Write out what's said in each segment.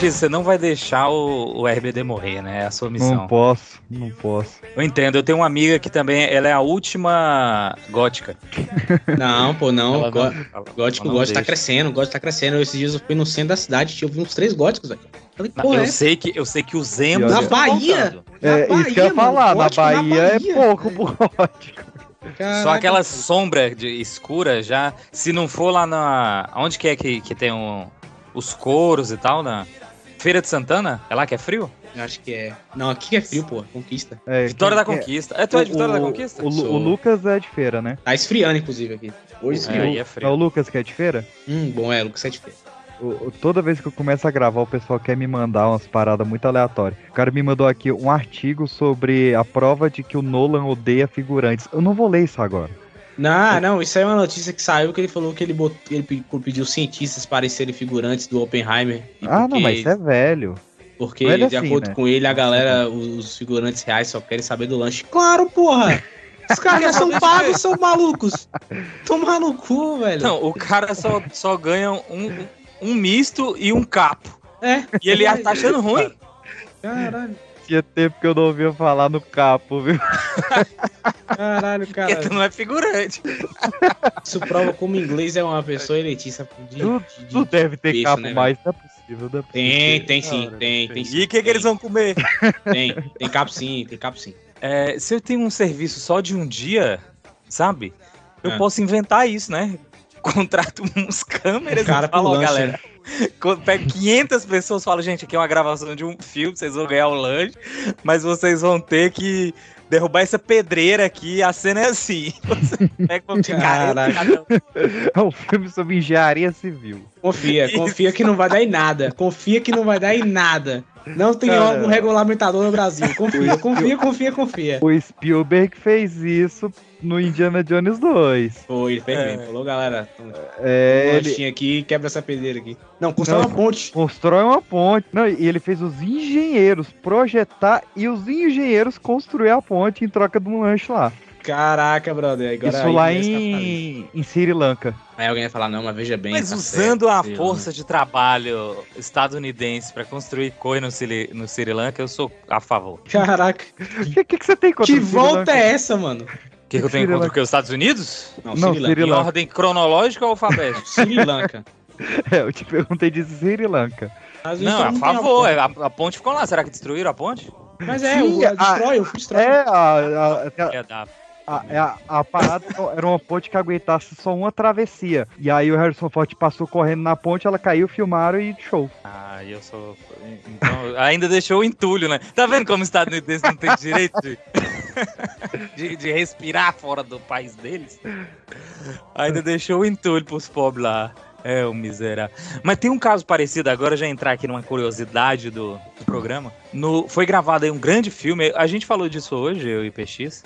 Você não vai deixar o, o RBD morrer, né? É a sua missão. Não posso, não posso. Eu entendo, eu tenho uma amiga que também, ela é a última gótica. Não, pô, não. Ela Gó- ela- Gótico, ela não gótico tá crescendo, gótico tá crescendo. Esses dias eu fui no centro da cidade, tinha eu vi uns três góticos, velho. Falei, Não, eu, é sei que, eu sei que os emos Na estão Bahia? Na é isso que eu ia Bahia, falar, mano, na gótico na Bahia, é Bahia. pouco pro gótico. Caraca, Só aquela sombra de escura já. Se não for lá na. Onde que é que, que tem um, os coros e tal? Na Feira de Santana? É lá que é frio? Eu acho que é. Não, aqui é frio, pô. Conquista. É, Vitória da que- que- Conquista. É, tu é de Vitória da Conquista? O, Sou. o Lucas é de feira, né? Tá esfriando, inclusive, aqui. Hoje É, esfriou. aí é É o frio. Lucas que é de feira? Hum, bom, é, Lucas é de feira. O- o- Toda vez que eu começo a gravar, o pessoal quer me mandar umas paradas muito aleatórias. O cara me mandou aqui um artigo sobre a prova de que o Nolan odeia figurantes. Eu não vou ler isso agora. Não, não, isso aí é uma notícia que saiu que ele falou que ele, bot... ele pe- pediu cientistas para serem figurantes do Oppenheimer. Ah, não, porque- mas isso é velho. Porque, Não é de assim, acordo né? com ele, a galera, os, os figurantes reais só querem saber do lanche. Claro, porra! Os caras já são pagos, são malucos! Tomar no cu, velho. Não, o cara só, só ganha um, um misto e um capo. É. E ele tá achando ruim? Caralho, Tinha tempo que eu não ouvia falar no capo, viu? caralho, Porque cara. tu não é figurante. Isso prova como inglês é uma pessoa elitista de, Tu, de- de- tu deve ter besta, capo né, mais, não é possível. Não é Tem, possível. tem sim, Cara, tem, tem sim. E o que, que eles vão comer? Tem, tem capo sim, tem capo sim. É, se eu tenho um serviço só de um dia, sabe? Eu É. posso inventar isso, né? Contrato uns câmeras Cara e falo, galera. Pego 500 pessoas, falo, gente, aqui é uma gravação de um filme, vocês vão ganhar o lanche, mas vocês vão ter que derrubar essa pedreira aqui, a cena é assim. Você pega uma picareta, Caraca. cada um. É um filme sobre engenharia civil. Confia, confia que não vai dar em nada. Confia que não vai dar em nada. Não tem Cara. um regulamentador no Brasil. Confia, confia, confia, confia. O Spielberg fez isso no Indiana Jones 2. Foi, ele fez É. mesmo. Falou, galera, um É, ele lanchinho aqui, quebra essa pedreira aqui. Não, constrói Não. uma ponte. constrói uma ponte. Não, e ele fez os engenheiros projetar e os engenheiros construir a ponte em troca de um lanche lá. Caraca, brother. Agora isso aí lá escapar. em, em Sri Lanka. Aí alguém vai falar, não, mas veja bem. Mas tá usando certo, a lá. força de trabalho estadunidense pra construir coisa no, Sri- no Sri Lanka, eu sou a favor. Caraca, O que, que, que você tem contra que o Sri volta Lanka? é essa, mano? O que, que eu tenho contra quê? Os Estados Unidos? Não, Não, Sri Sri Lanka. Em ordem cronológica ou alfabética? Sri Lanka. É, eu te perguntei de Sri Lanka. Vezes Não, a favor. é, A, a ponte ficou lá. Será que destruíram a ponte? Mas é, Sim, o a- destrói, o destrói. É, a, a, a, É da... a, é a- a parada era uma ponte que aguentasse só uma travessia. E aí o Harrison Ford passou correndo na ponte, ela caiu, filmaram e show. Ah, eu sou. Então, ainda deixou o entulho, né? Tá vendo como os estadunidenses não têm direito de... de, de respirar fora do país deles? Ainda deixou o entulho pros pobres lá. É, o miserável. Mas tem um caso parecido, agora já entrar aqui numa curiosidade do, do programa. No, foi gravado aí um grande filme, a gente falou disso hoje, eu e PX,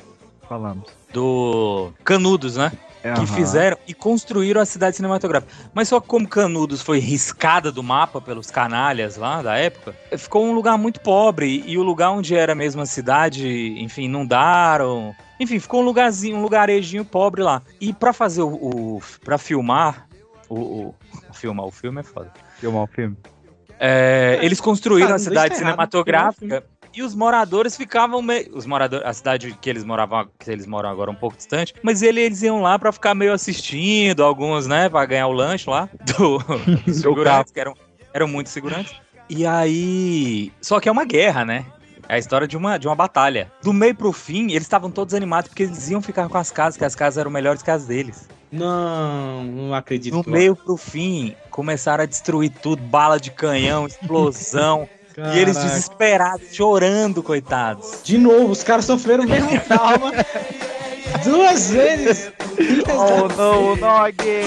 Falamos. do Canudos, né? É, que fizeram e construíram a cidade cinematográfica. Mas só que como Canudos foi riscada do mapa pelos canalhas lá da época, ficou um lugar muito pobre e o lugar onde era mesmo a cidade, enfim, inundaram. Enfim, ficou um lugarzinho, um lugarejinho pobre lá. E pra fazer o, o para filmar o, o- filmar o filme é foda. Filmar o filme. É, eles construíram Ah, a cidade deixa errado, cinematográfica e os moradores ficavam meio. Os moradores, a cidade que eles moravam, que eles moram agora um pouco distante, mas ele- eles iam lá pra ficar meio assistindo, alguns, né, pra ganhar o lanche lá do, dos segurantes, que eram, eram muitos segurantes. E aí. Só que é uma guerra, né? É a história de uma, de uma batalha. Do meio pro fim, eles estavam todos animados porque eles iam ficar com as casas, que as casas eram melhores que as deles. Não, não acredito. Que- meio pro fim, começaram a destruir tudo, bala de canhão, explosão. E eles Caraca. desesperados, chorando, coitados. De novo, os caras sofreram o mesmo trauma. Duas vezes. Oh, no, not again.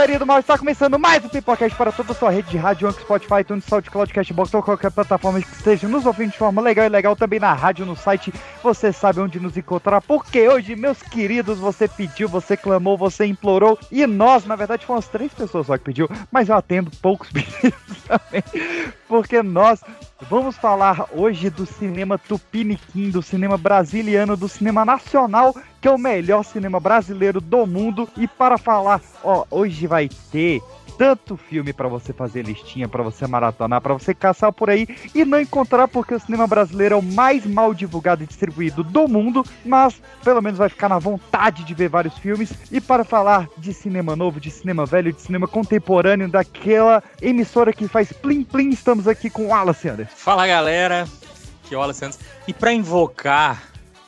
Galerinha do mal, está começando mais um Pipocast para toda a sua rede de rádio, Anchor, Spotify, iTunes, SoundCloud, Cashbox ou qualquer plataforma que esteja nos ouvindo de forma legal e legal também na rádio, no site, você sabe onde nos encontrar, porque hoje, meus queridos, você pediu, você clamou, você implorou e nós, na verdade, fomos três pessoas só que pediu, mas eu atendo poucos pedidos também, porque nós Vamos falar hoje do cinema tupiniquim, do cinema brasiliano, do cinema nacional, que é o melhor cinema brasileiro do mundo. E para falar, ó, hoje vai ter tanto filme para você fazer listinha, para você maratonar, para você caçar por aí e não encontrar porque o cinema brasileiro é o mais mal divulgado e distribuído do mundo, mas pelo menos vai ficar na vontade de ver vários filmes. E para falar de cinema novo, de cinema velho, de cinema contemporâneo, daquela emissora que faz plim plim, estamos aqui com o Wallace Anderson. Fala galera, que é o Wallace Anderson. E para invocar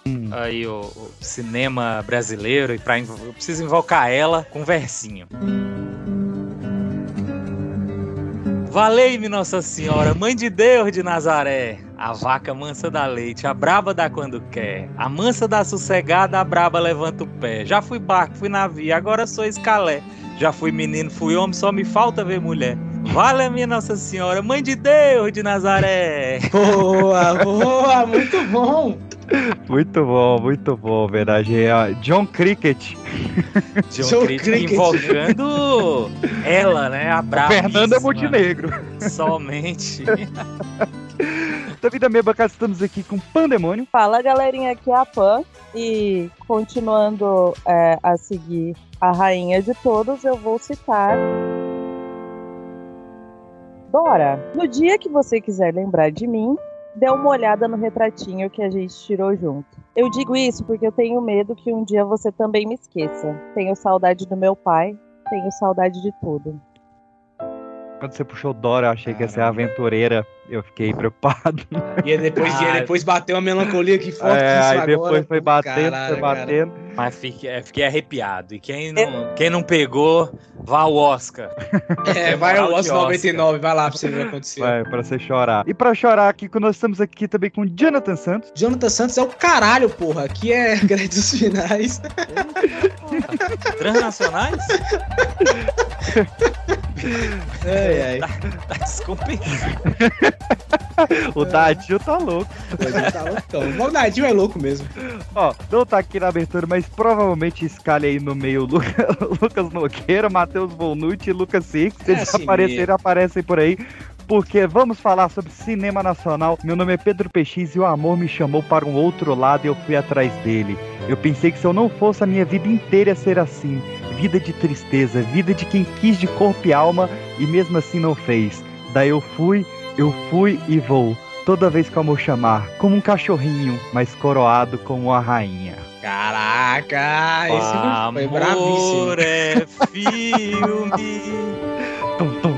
hum. aí o, o, cinema brasileiro, e para eu preciso invocar ela com um versinho. Valei-me Nossa Senhora, Mãe de Deus de Nazaré, a vaca mansa dá leite, a braba dá quando quer, a mansa dá sossegada, a braba levanta o pé. Já fui barco, fui navio, agora sou escalé. Já fui menino, fui homem, só me falta ver mulher. Vale a minha Nossa Senhora, Mãe de Deus de Nazaré. Boa, boa, muito bom. Muito bom, muito bom. Homenagem a John Cricket. John, John Cricket, Cricket invocando ela, né? A brava. Fernanda Montenegro. Somente. Davi da minha bancada, estamos aqui com Pandemônio. Fala galerinha, aqui é a Pan. E continuando é, a seguir a rainha de todos, eu vou citar Dora. No dia que você quiser lembrar de mim, dê uma olhada no retratinho que a gente tirou junto. Eu digo isso porque eu tenho medo que um dia você também me esqueça. Tenho saudade do meu pai, tenho saudade de tudo. Quando você puxou Dora, eu achei que ia ser aventureira. Eu fiquei preocupado. E depois, ah, depois bateu uma melancolia que forte. É, aí depois agora. foi batendo, Caralho, foi batendo. Cara. Mas fiquei, é, fiquei, arrepiado. E quem não, quem não pegou, vá ao Oscar. É, vai ao Oscar 99, vai lá pra você ver o que aconteceu. Vai, pra você chorar. E pra chorar aqui, nós estamos aqui também com Jonathan Santos. Jonathan Santos é o caralho, porra. Aqui é créditos finais. Transnacionais? É, é. Tá, tá o Dadinho tá louco. O tá loucão. O Dadinho é louco mesmo. Ó, não tá aqui na abertura, mas provavelmente escalha aí no meio Lucas Nogueira, Matheus Volnucci e Lucas Six. Se eles é assim aparecerem, aparecem por aí porque vamos falar sobre cinema nacional. Meu nome é Pedro PX e o amor me chamou para um outro lado e eu fui atrás dele. Eu pensei que se eu não fosse a minha vida inteira ser assim. Vida de tristeza, vida de quem quis de corpo e alma e mesmo assim não fez. Daí eu fui, eu fui e vou. Toda vez que o amor chamar, como um cachorrinho, mas coroado como uma rainha. Caraca, esse foi bravíssimo. é filme. tum, tum.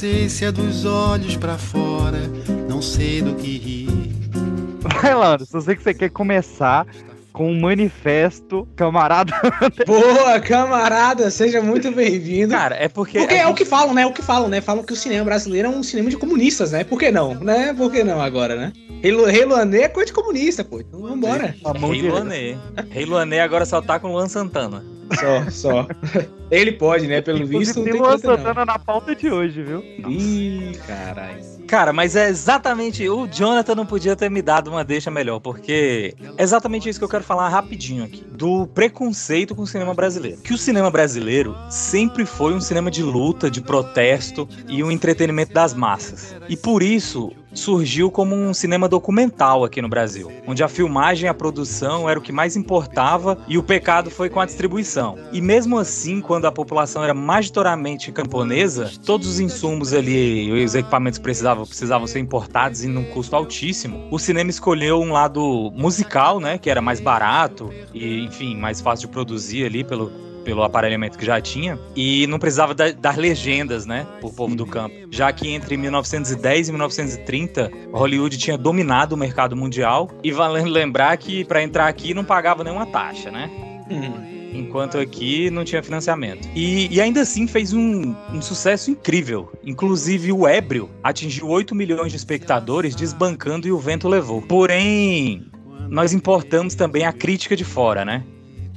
Sei se dos olhos para fora, não sei do que rir. Vai, Laura, só sei que você quer começar com um manifesto, camarada. Boa, camarada, seja muito bem-vindo. Cara, é porque. Porque é gente... o que falam, né? É o que falam, né? Falam que o cinema brasileiro é um cinema de comunistas, né? Por que não? Né? Por que não agora, né? Rei, Rei Luanê é coisa de comunista, pô. Então vambora. Rei Luanê. Rei Luanê agora só tá com o Luan Santana. Só, só. Ele pode, né? Pelo visto, não tem Luan Santana na pauta de hoje, viu? Ih, caralho. Cara, mas é exatamente. O Jonathan não podia ter me dado uma deixa melhor, porque é exatamente isso que eu quero falar rapidinho aqui. Do preconceito com o cinema brasileiro. Que o cinema brasileiro sempre foi um cinema de luta, de protesto e um entretenimento das massas. E por isso, surgiu como um cinema documental aqui no Brasil, onde a filmagem e a produção era o que mais importava e o pecado foi com a distribuição. E mesmo assim, quando a população era majoritariamente camponesa, todos os insumos ali e os equipamentos precisavam, precisavam ser importados em um custo altíssimo. O cinema escolheu um lado musical, né, que era mais barato e, enfim, mais fácil de produzir ali pelo pelo aparelhamento que já tinha, e não precisava da- dar legendas, né, pro povo do campo. Já que entre 1910 e 1930, Hollywood tinha dominado o mercado mundial, e valendo lembrar que para entrar aqui não pagava nenhuma taxa, né? Hum. enquanto aqui não tinha financiamento. E, e ainda assim fez um, um sucesso incrível. Inclusive o Ébrio atingiu 8 milhões de espectadores, desbancando e o vento levou. Porém, nós importamos também a crítica de fora, né?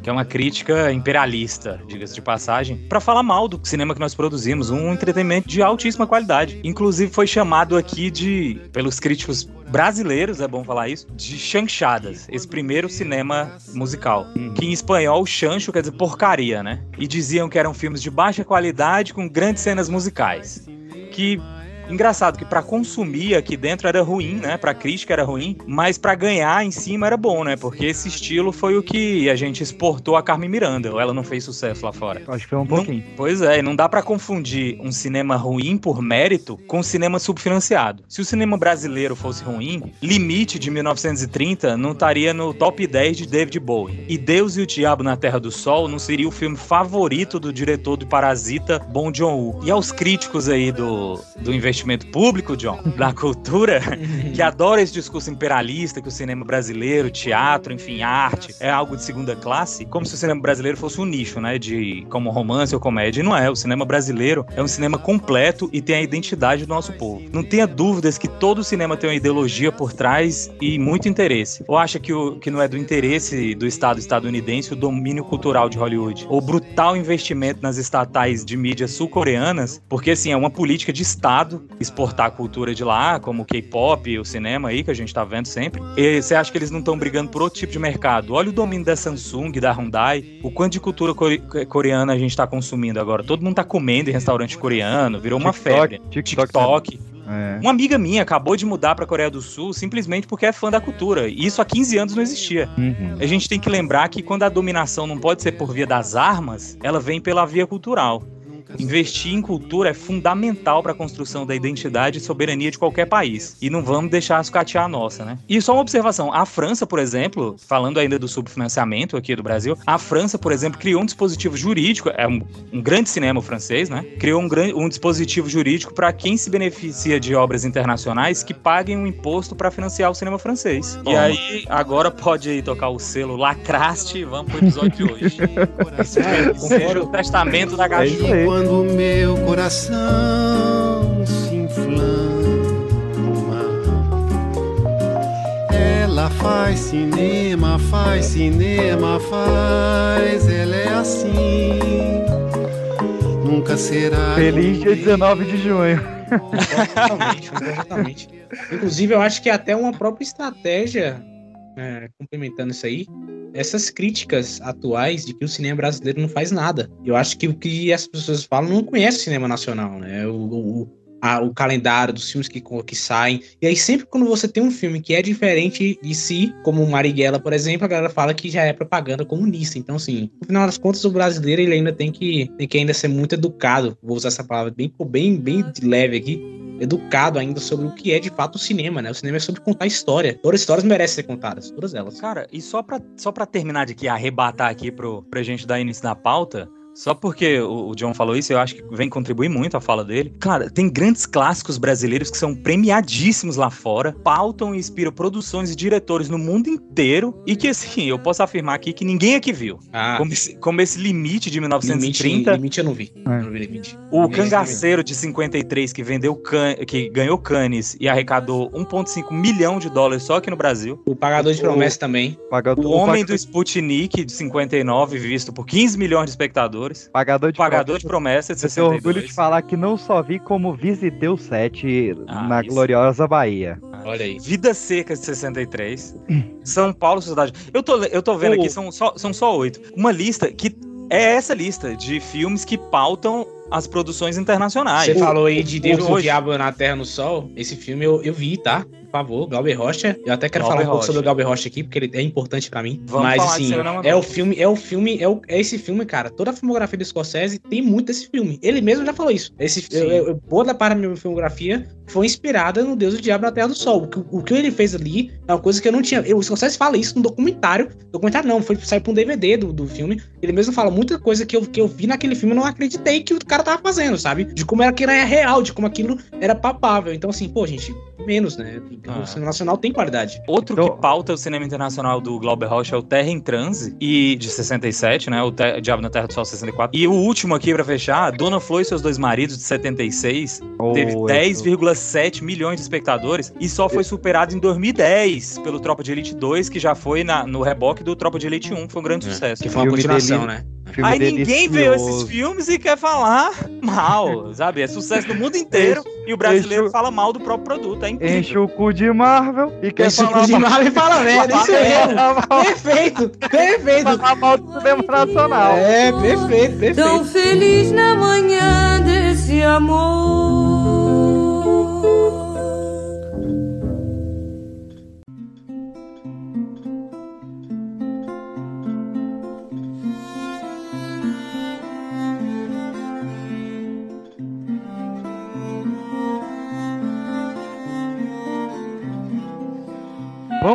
Que é uma crítica imperialista, diga-se de passagem, para falar mal do cinema que nós produzimos, um entretenimento de altíssima qualidade. Inclusive foi chamado aqui de, pelos críticos brasileiros, é bom falar isso, de chanchadas, esse primeiro cinema musical. Que em espanhol, chancho quer dizer porcaria, né? E diziam que eram filmes de baixa qualidade com grandes cenas musicais. Que Engraçado que pra consumir aqui dentro era ruim, né? Pra crítica era ruim, mas pra ganhar em cima era bom, né? Porque esse estilo foi o que a gente exportou a Carmen Miranda, ou ela não fez sucesso lá fora. Acho que foi um Não- pouquinho. Pois é, não dá pra confundir um cinema ruim por mérito com um cinema subfinanciado. Se o cinema brasileiro fosse ruim, Limite de 1930 não estaria no top 10 de David Bowie. E Deus e o Diabo na Terra do Sol não seria o filme favorito do diretor do Parasita, Bong Joon-ho. E aos críticos aí do, do investimento público, John, da cultura, que adora esse discurso imperialista que o cinema brasileiro, teatro, enfim, arte, é algo de segunda classe, como se o cinema brasileiro fosse um nicho, né, de como romance ou comédia, e não é. O cinema brasileiro é um cinema completo e tem a identidade do nosso povo. Não tenha dúvidas que todo cinema tem uma ideologia por trás e muito interesse. Ou acha que, o, que não é do interesse do Estado estadunidense o domínio cultural de Hollywood? Ou brutal investimento nas estatais de mídias sul-coreanas, porque assim, é uma política de Estado exportar a cultura de lá, como o K-pop, o cinema aí, que a gente tá vendo sempre. E você acha que eles não estão brigando por outro tipo de mercado? Olha o domínio da Samsung, da Hyundai, o quanto de cultura core- coreana a gente tá consumindo agora. Todo mundo tá comendo em restaurante coreano, virou uma TikTok, febre. TikTok. TikTok. É. Uma amiga minha acabou de mudar pra Coreia do Sul simplesmente porque é fã da cultura. E isso há 15 anos não existia. Uhum. A gente tem que lembrar que quando a dominação não pode ser por via das armas, ela vem pela via cultural. Investir em cultura é fundamental para a construção da identidade e soberania de qualquer país. E não vamos deixar sucatear a nossa, né? E só uma observação: a França, por exemplo, falando ainda do subfinanciamento aqui do Brasil, a França, por exemplo, criou um dispositivo jurídico, é um, um grande cinema francês, né? Criou um, gran- um dispositivo jurídico para quem se beneficia de obras internacionais que paguem um imposto para financiar o cinema francês. E Toma. aí, agora pode aí tocar o selo Lacraste e vamos pro episódio de hoje. É, Seja o testamento da É Quando meu coração se inflama, ela faz cinema, faz cinema, faz, ela é assim. Nunca será. Feliz dia 19 de junho. Exatamente, exatamente. Inclusive, eu acho que é até uma própria estratégia, é, complementando isso aí, essas críticas atuais de que o cinema brasileiro não faz nada. Eu acho que o que as pessoas falam não conhece o cinema nacional, né? O, o, a- o calendário dos filmes que, que saem. E aí, sempre quando você tem um filme que é diferente de si, como Marighella, por exemplo, a galera fala que já é propaganda comunista. Então, assim, no final das contas, o brasileiro ele ainda tem que, tem que ainda ser muito educado. Vou usar essa palavra bem, bem, bem leve aqui educado ainda sobre o que é de fato o cinema, né? O cinema é sobre contar história. Todas as histórias merecem ser contadas, todas elas. Cara, e só pra, só pra terminar de aqui, arrebatar aqui pro, pra gente dar início na pauta, só porque o, o John falou isso, eu acho que vem contribuir muito a fala dele. Cara, tem grandes clássicos brasileiros que são premiadíssimos lá fora, pautam e inspiram produções e diretores no mundo inteiro, e que, assim, eu posso afirmar aqui que ninguém aqui viu. Ah, Como esse, como esse limite de limite, 1930, limite eu não vi. É. Eu não vi limite. o Limite cangaceiro de 53 que vendeu can, que ganhou Cannes e arrecadou 1,5 milhão de dólares só aqui no Brasil. O Pagador de O- Promessa também. Pagador, O Homem do pagador, Sputnik, de 59, visto por 15 milhões de espectadores. Pagador de Pagador de promessa, de Eu tenho 62. orgulho de falar que não só vi como visitei o set Ah, na isso. gloriosa Bahia. Olha aí. Vidas Secas, de 63. São Paulo, Sociedade. Eu tô, eu tô vendo O- aqui, são só, são só oito. Uma lista que é essa lista de filmes que pautam as produções internacionais. Você falou aí de Deus hoje- o Diabo na Terra no Sol. Esse filme eu, eu vi, tá? Favor, Glauber Rocha. Eu até quero Glauber falar um pouco sobre o Glauber Rocha aqui, porque ele é importante pra mim. Vamos Mas assim, é o filme, é o filme, é, o- é esse filme, cara. Toda a filmografia do Scorsese tem muito desse filme. Ele mesmo já falou isso. Esse, eu, eu, boa da parte da minha filmografia foi inspirada no Deus do Diabo na Terra do Sol. O que, o que ele fez ali é uma coisa que eu não tinha. Eu, o Scorsese fala isso no documentário. Documentário não, foi sair pra um DVD do, do filme. Ele mesmo fala muita coisa que eu, que eu vi naquele filme e não acreditei que o cara tava fazendo, sabe? De como era que era real, de como aquilo era papável. Então, assim, pô, gente, menos, né? Ah. O cinema nacional tem qualidade. Outro então... que pauta o cinema internacional do Glauber Rocha é o Terra em Transe, e de 67, né? O Te Diabo na Terra do Sol 64. E o último aqui para fechar, Dona Flor e seus dois maridos de 76 oh, teve 10,5 7 milhões de espectadores e só foi superado em 2010 pelo Tropa de Elite 2, que já foi na, no reboque do Tropa de Elite 1, foi um grande é, sucesso. Que foi uma continuação, né? Aí ninguém vê esses filmes e quer falar mal, sabe? É sucesso do mundo inteiro e o brasileiro enche fala mal do próprio produto, é incrível. Enche o cu de Marvel e quer enche falar o cu de Marvel e fala merda, isso é Perfeito, perfeito. Falar mal do cinema nacional. É, perfeito, perfeito. Tão feliz na manhã desse amor.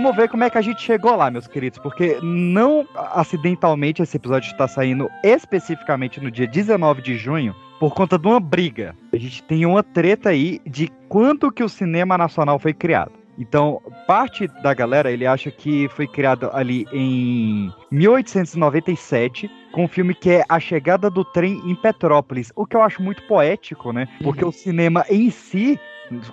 Vamos ver como é que a gente chegou lá, meus queridos, porque não acidentalmente esse episódio está saindo especificamente no dia 19 de junho por conta de uma briga. A gente tem uma treta aí de quando que o cinema nacional foi criado. Então, parte da galera, ele acha que foi criado ali em 1897, com um filme que é A Chegada do Trem em Petrópolis, o que eu acho muito poético, né? Porque o cinema em si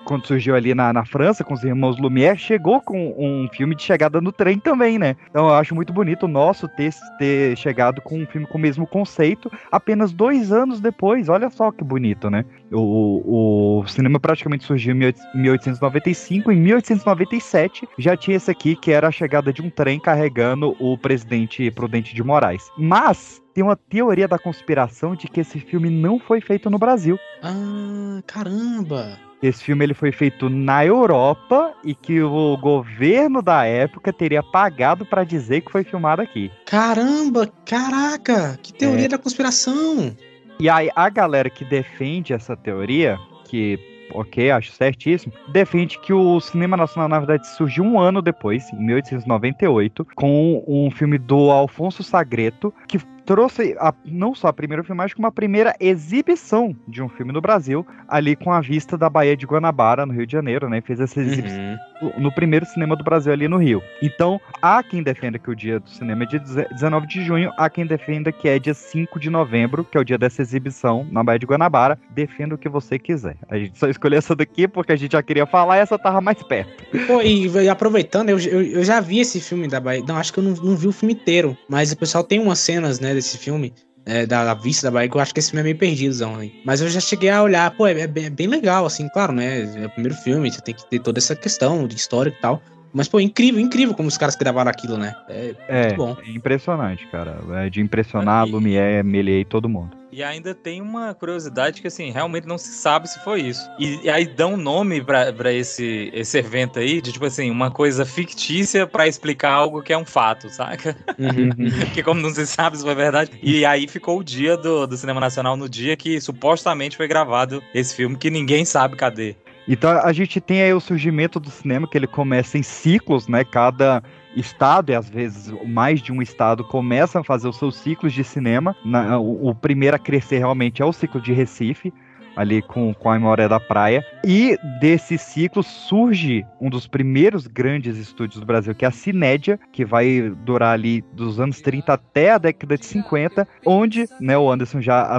quando surgiu ali na, na França, com os irmãos Lumière, chegou com um filme de chegada no trem também, né? Então eu acho muito bonito o nosso ter, ter chegado com um filme com o mesmo conceito apenas dois anos depois. Olha só que bonito, né? O, o cinema praticamente surgiu em 1895. Em 1897 já tinha esse aqui, que era a chegada de um trem carregando o presidente Prudente de Moraes. Mas tem uma teoria da conspiração de que esse filme não foi feito no Brasil. Ah, caramba. Esse filme ele foi feito na Europa e que o governo da época teria pagado pra dizer que foi filmado aqui. Caramba, caraca, que teoria É. da conspiração. E aí a galera que defende essa teoria, que ok, acho certíssimo, defende que o cinema nacional na verdade surgiu um ano depois, em 1898, com um filme do Alfonso Sagreto, que trouxe a- não só a primeira filmagem, como a primeira exibição de um filme no Brasil, ali com a vista da Baía de Guanabara, no Rio de Janeiro, né? Fez essa exibição Uhum. no primeiro cinema do Brasil ali no Rio. Então, há quem defenda que o dia do cinema é dia 19 de junho, há quem defenda que é dia 5 de novembro, que é o dia dessa exibição na Baía de Guanabara. Defenda o que você quiser. A gente só escolheu essa daqui porque a gente já queria falar e essa tava mais perto. Pô, e, e aproveitando, eu, eu, eu já vi esse filme da Bahia. Não, acho que eu não, não vi o filme inteiro. Mas o pessoal tem umas cenas, né, desse filme. é, da, da vista da Bahia, que eu acho que esse filme é meio perdidozão, né? Mas eu já cheguei a olhar, pô, é, é bem, é bem legal, assim, claro, né? É o primeiro filme, você tem que ter toda essa questão de história e tal. Mas, pô, incrível, incrível como os caras gravaram aquilo, né? É, É, muito bom. é impressionante, cara. É de impressionar Lumière, Méliès e todo mundo. E ainda tem uma curiosidade que, assim, realmente não se sabe se foi isso. E, e aí dão um nome pra, pra esse, esse evento aí, de tipo assim, uma coisa fictícia pra explicar algo que é um fato, saca? Uhum. Porque como não se sabe se foi verdade. E aí ficou o dia do, do Cinema Nacional no dia que supostamente foi gravado esse filme, que ninguém sabe cadê. Então a gente tem aí o surgimento do cinema, que ele começa em ciclos, né? Cada estado, e às vezes mais de um estado, começam a fazer os seus ciclos de cinema. Na- o, o primeiro a crescer realmente é o ciclo de Recife, ali com, com a Memória da Praia. E desse ciclo surge um dos primeiros grandes estúdios do Brasil, que é a Cinédia, que vai durar ali dos anos 30 até a década de 50, onde né, o Anderson já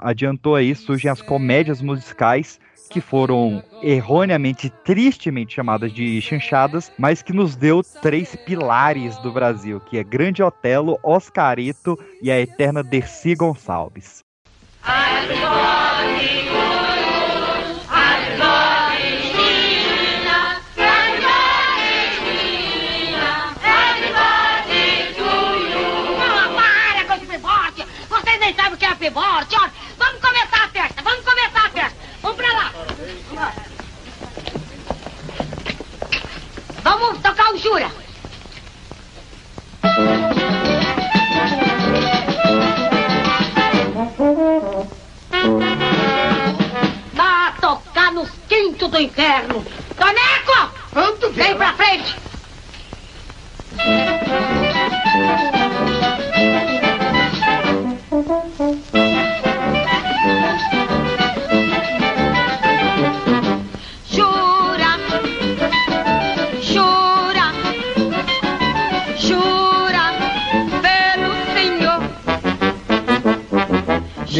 adiantou aí, surgem as comédias musicais que foram erroneamente, tristemente chamadas de chanchadas, mas que nos deu três pilares do Brasil, que é Grande Otelo, Oscarito e a eterna Dercy Gonçalves. Vocês nem sabem o que é! Vamos começar Vamos tocar o Jura!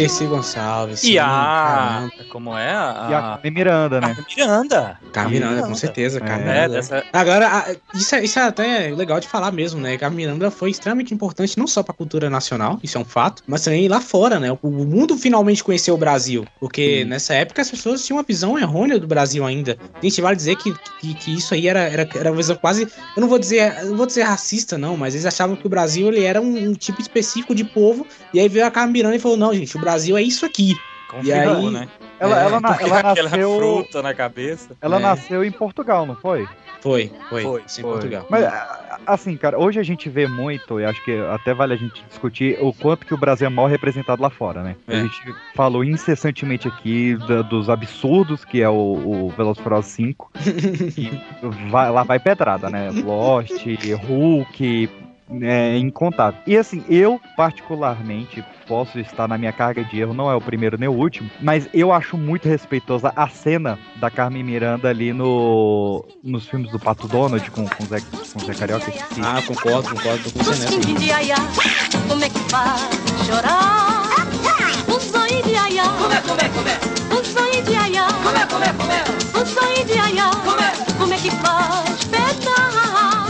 Dercy Gonçalves. E sim, a. Como é? A, E a Carmen Miranda, né? Miranda. Carmen Miranda, com certeza. Carmen É, Miranda. dessa. Agora, a- isso é, isso é até legal de falar mesmo, né? Que a Miranda foi extremamente importante não só pra cultura nacional, isso é um fato, mas também lá fora, né? O, mundo finalmente conheceu o Brasil, porque nessa época as pessoas tinham uma visão errônea do Brasil ainda. Gente, vale dizer que, que, que isso aí era, era, era uma visão quase, eu não vou dizer, eu não vou dizer racista não, mas eles achavam que o Brasil ele era um, um tipo específico de povo, e aí veio a Carmen Miranda e falou: "Não, gente, o Brasil é isso aqui". E aí- Confirmou, né? Ela, É, ela, na- ela nasceu. fruta na cabeça. Ela É. nasceu em Portugal, não foi? Foi, foi, Foi, em Foi. Portugal. Mas, a- a- assim, cara, hoje a gente vê muito, e acho que até vale a gente discutir o quanto que o Brasil é mal representado lá fora, né? A É. gente falou incessantemente aqui da- dos absurdos que é o, o Velozes e Furiosos 5. e vai- lá vai pedrada, né? Lost, Hulk, é, incontável. E assim, eu particularmente posso estar na minha carga de erro, não é o primeiro nem o último, mas eu acho muito respeitosa a cena da Carmen Miranda ali no nos filmes do Pato Donald com, com, o Zé, com Zé Carioca. esqueci. Ah, concordo, concordo, tô com você nessa. Como é que faz chorar? Um zoinho de aiá. Como é, como é, como é? Um zoinho de aiá. Como é, como é, como é? Um zoinho de aiá. Como é? Como é que faz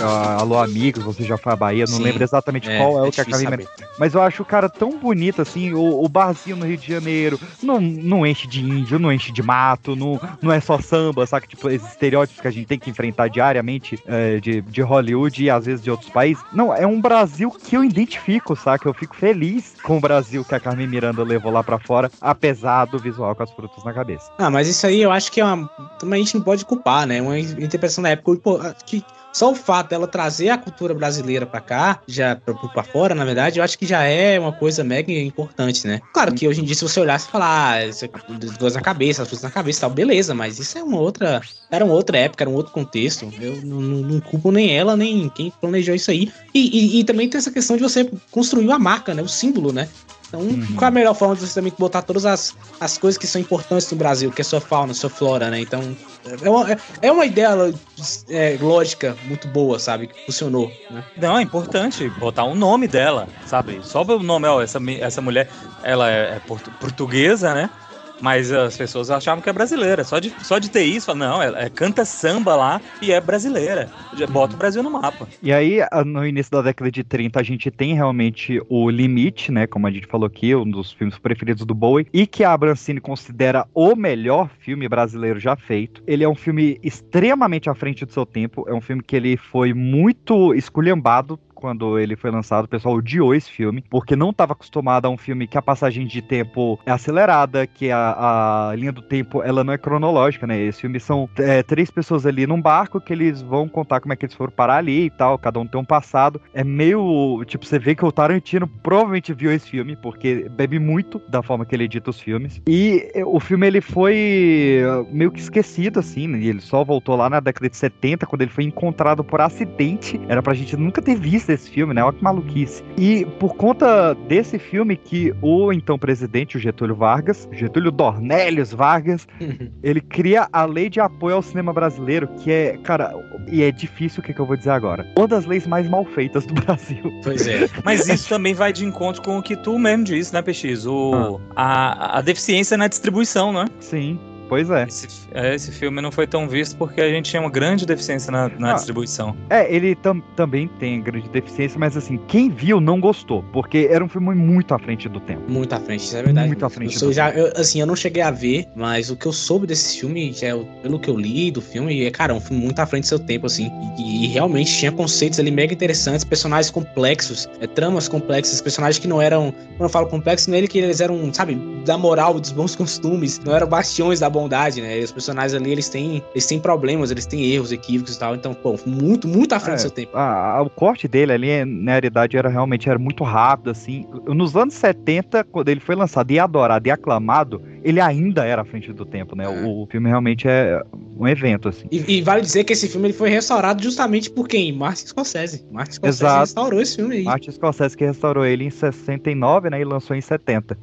Alô, amigos, você já foi à Bahia, não Sim. lembro exatamente É, qual é, é o que a difícil Carmen Miranda. Mas eu acho o cara tão bonito assim, o, o barzinho no Rio de Janeiro, não, não enche de índio, não enche de mato, não, não é só samba, saca? Tipo, esses estereótipos que a gente tem que enfrentar diariamente é, de, de Hollywood e às vezes de outros países. Não, é um Brasil que eu identifico, saca? Eu fico feliz com o Brasil que a Carmen Miranda levou lá pra fora, apesar do visual com as frutas na cabeça. Ah, mas isso aí eu acho que é uma. Também a gente não pode culpar, né? Uma interpretação da época. Pô, que só o fato dela trazer a cultura brasileira pra cá, já pra fora, na verdade, eu acho que já é uma coisa mega importante, né? Claro que hoje em dia, se você olhar, você fala, ah, é duas na cabeça, as coisas na cabeça e tal, beleza, mas isso é uma outra. Era uma outra época, era um outro contexto. Eu não, não, não culpo nem ela, nem quem planejou isso aí. E, e, e também tem essa questão de você construir a marca, né? O símbolo, né? Então, Uhum. qual é a melhor forma de você também botar todas as, as coisas que são importantes no Brasil, que é sua fauna, sua flora, né? Então, é uma, é uma ideia é, lógica muito boa, sabe? Que funcionou, né? Não, é importante botar o nome dela, sabe? Só o nome, ó, essa, essa mulher, ela é, é portu- portuguesa, né? Mas as pessoas achavam que é brasileira. Só de, só de ter isso, não, ela é- canta samba lá e é brasileira. Bota o Brasil no mapa. E aí, no início da década de 30, a gente tem realmente o Limite, né? Como a gente falou aqui, um dos filmes preferidos do Bowie, e que a Abrancini considera o melhor filme brasileiro já feito. Ele é um filme extremamente à frente do seu tempo. É um filme que ele foi muito esculhambado quando ele foi lançado, o pessoal odiou esse filme, porque não estava acostumado a um filme que a passagem de tempo é acelerada, que a, a linha do tempo ela não é cronológica, né? Esse filme são é, três pessoas ali num barco que eles vão contar como é que eles foram parar ali e tal, cada um tem um passado. É meio, tipo, você vê que o Tarantino provavelmente viu esse filme, porque bebe muito da forma que ele edita os filmes. E eh, o filme ele foi meio que esquecido, assim, né? Ele só voltou lá na década de 70, quando ele foi encontrado por acidente. Era pra gente nunca ter visto esse filme, né? Olha que maluquice. E por conta desse filme que o então presidente, o Getúlio Vargas, Getúlio Dornélios Vargas, ele cria a lei de apoio ao cinema brasileiro, que é, cara, e é difícil o que, que eu vou dizer agora. Uma das leis mais mal feitas do Brasil. Pois é. Mas isso também vai de encontro com o que tu mesmo disse, né, PX? O, a, a deficiência na distribuição, né? Sim, pois é. Esse, é, esse filme não foi tão visto porque a gente tinha uma grande deficiência na, na Ah. distribuição. É, ele tam- também tem grande deficiência, mas assim, quem viu não gostou, porque era um filme muito à frente do tempo. Muito à frente, isso é verdade. Muito à frente Eu sou do já, eu, assim, eu não cheguei a ver, mas o que eu soube desse filme, já, é pelo que eu li do filme, é, cara, um filme muito à frente do seu tempo, assim. E, e realmente tinha conceitos ali mega interessantes, personagens complexos, é, tramas complexas, personagens que não eram. Quando eu falo complexos, não é ele que eles eram, sabe, da moral, dos bons costumes, não eram bastiões da bondade, né? E os personagens ali, eles têm, eles têm problemas, eles têm erros, equívocos e tal. Então, pô, muito, muito à frente É. do seu tempo. Ah, o corte dele ali, na realidade, era realmente era muito rápido, assim. Nos anos 70, quando ele foi lançado e adorado e aclamado, ele ainda era à frente do tempo, né? O, o filme realmente é um evento, assim. E, e vale dizer que esse filme ele foi restaurado justamente por quem? Martin Scorsese. Martin Scorsese Exato. restaurou esse filme aí. Martin Scorsese que restaurou ele em 69, né? E lançou em 70.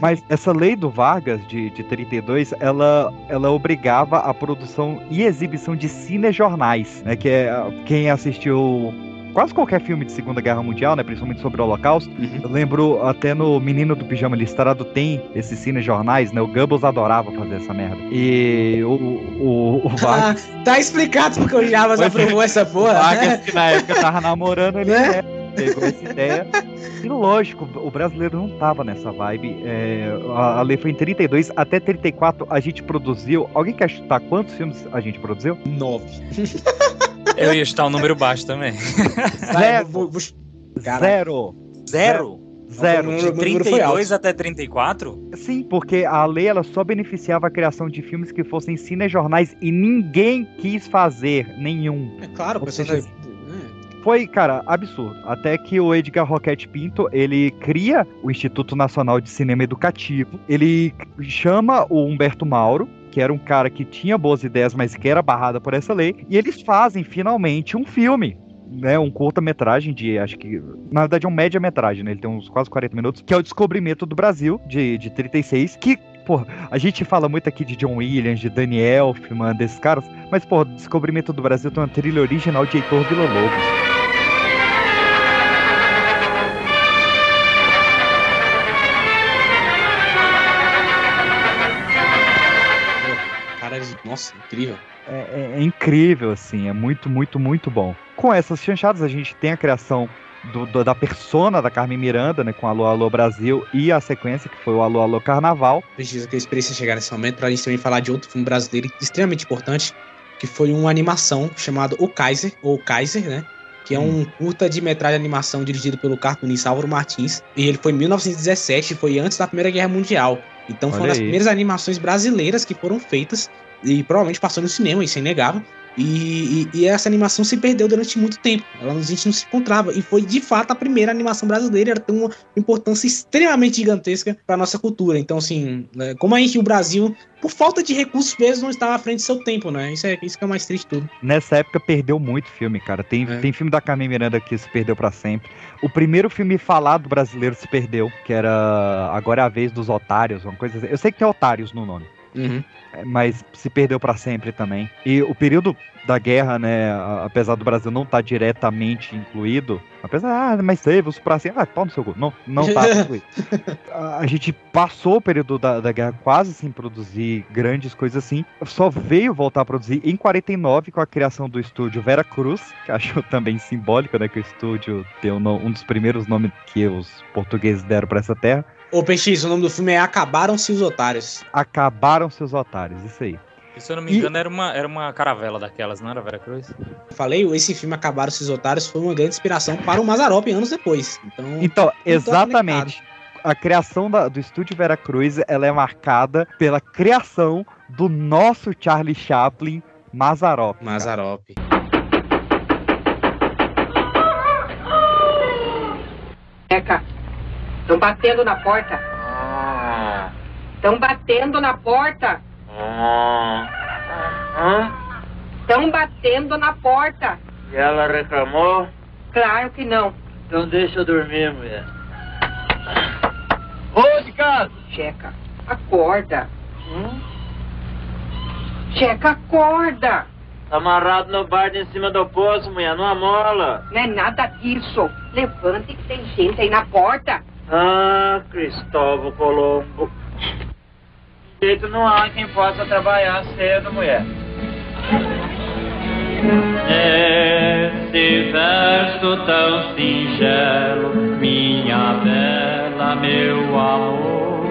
Mas essa lei do Vargas, de, de 32, ela, ela obrigava a produção e exibição de cinejornais, né? Que é quem assistiu quase qualquer filme de Segunda Guerra Mundial, né? Principalmente sobre o Holocausto. Uhum. Eu lembro até no Menino do Pijama Listrado tem esses cinejornais, né? O Goebbels adorava fazer essa merda. E o, o, o Vargas, tá explicado porque o Javas é. aprovou essa porra. Vargas né? que na época tava namorando, ele Né? né, pegou essa ideia. E lógico, o brasileiro não tava nessa vibe. É, a, a lei foi em 32, até 34 a gente produziu. Alguém quer chutar quantos filmes a gente produziu? Nove. Eu ia chutar um número baixo também. Vai, Zero. vou- vou-. Zero. Zero? Zero. Não, De número foi 32 até 34? Sim, porque a lei ela só beneficiava a criação de filmes que fossem cinejornais e ninguém quis fazer nenhum. É claro, Ou seja, já- Foi, cara, absurdo. Até que o Edgar Roquette Pinto, ele cria o Instituto Nacional de Cinema Educativo. Ele chama o Humberto Mauro, que era um cara que tinha boas ideias, mas que era barrada por essa lei, e eles fazem finalmente um filme. Né, um curta-metragem de, acho que, na verdade é um média-metragem, né, ele tem uns quase 40 minutos, que é o Descobrimento do Brasil, de, de 36, que, pô, a gente fala muito aqui de John Williams, de Daniel Elfman, desses caras, mas, pô, Descobrimento do Brasil tem uma trilha original de Heitor Villa-Lobos. Nossa, incrível. É, é- é incrível, assim, é muito, muito, muito bom. Com essas chanchadas, a gente tem a criação do- do- da persona da Carmen Miranda, né, com Alô Alô Brasil, e a sequência, que foi o Alô Alô Carnaval. Precisa que eu experiência chegar nesse momento pra gente também falar de outro filme brasileiro extremamente importante, que foi uma animação chamado O Kaiser, ou Kaiser, né? Que é um curta de metragem de animação dirigido pelo cartunista Álvaro Martins. E ele foi em 1917, foi antes da Primeira Guerra Mundial. Então foi Olha uma das aí. primeiras animações brasileiras que foram feitas. E provavelmente passou no cinema, isso é inegável. E, e- e essa animação se perdeu durante muito tempo. Ela, a gente não se encontrava. E foi de fato a primeira animação brasileira. Ela tem uma importância extremamente gigantesca para nossa cultura. Então, assim, né, como a gente, o Brasil, por falta de recursos mesmo, não estava à frente do seu tempo, né? Isso é isso que é o mais triste de tudo. Nessa época perdeu muito filme, cara. Tem, É. tem filme da Carmen Miranda que se perdeu pra sempre. O primeiro filme falado brasileiro se perdeu, que era Agora é a Vez dos Otários, uma coisa assim. Eu sei que tem Otários no nome. Uhum. É, mas se perdeu pra sempre também. E o período da guerra, né, apesar do Brasil não estar diretamente incluído, apesar, ah, mas teve os pra cima, ah, pau no seu cu, não, não tá incluído. a, gente passou o período da, da guerra quase sem produzir grandes coisas assim, só veio voltar a produzir em 49 com a criação do estúdio Vera Cruz, que acho também simbólico, né, que o estúdio tem um, um dos primeiros nomes que os portugueses deram pra essa terra. Ô, PX, o nome do filme é Acabaram-se os Otários. Acabaram seus otários, isso aí. E, se eu não me E- engano, era, uma, era uma caravela daquelas, não era Vera Cruz? Falei, esse filme Acabaram-se os Otários foi uma grande inspiração para o Mazarop anos depois. Então, Então, Tudo exatamente. A criação da- do estúdio Veracruz, ela é marcada pela criação do nosso Charlie Chaplin Mazarop. Mazarop. Eca, estão batendo na porta. Estão batendo na porta. Estão batendo na porta. E ela reclamou? Claro que não. Então deixa eu dormir, mulher. Ô, de casa! Checa, acorda. Checa, acorda. Tá amarrado no bar em cima do poço, mulher, não amola. Não é nada disso. Levante que tem gente aí na porta. Ah, Cristóvão Colombo. De jeito não há quem possa trabalhar cedo, mulher. Esse verso tão singelo, minha bela, meu amor.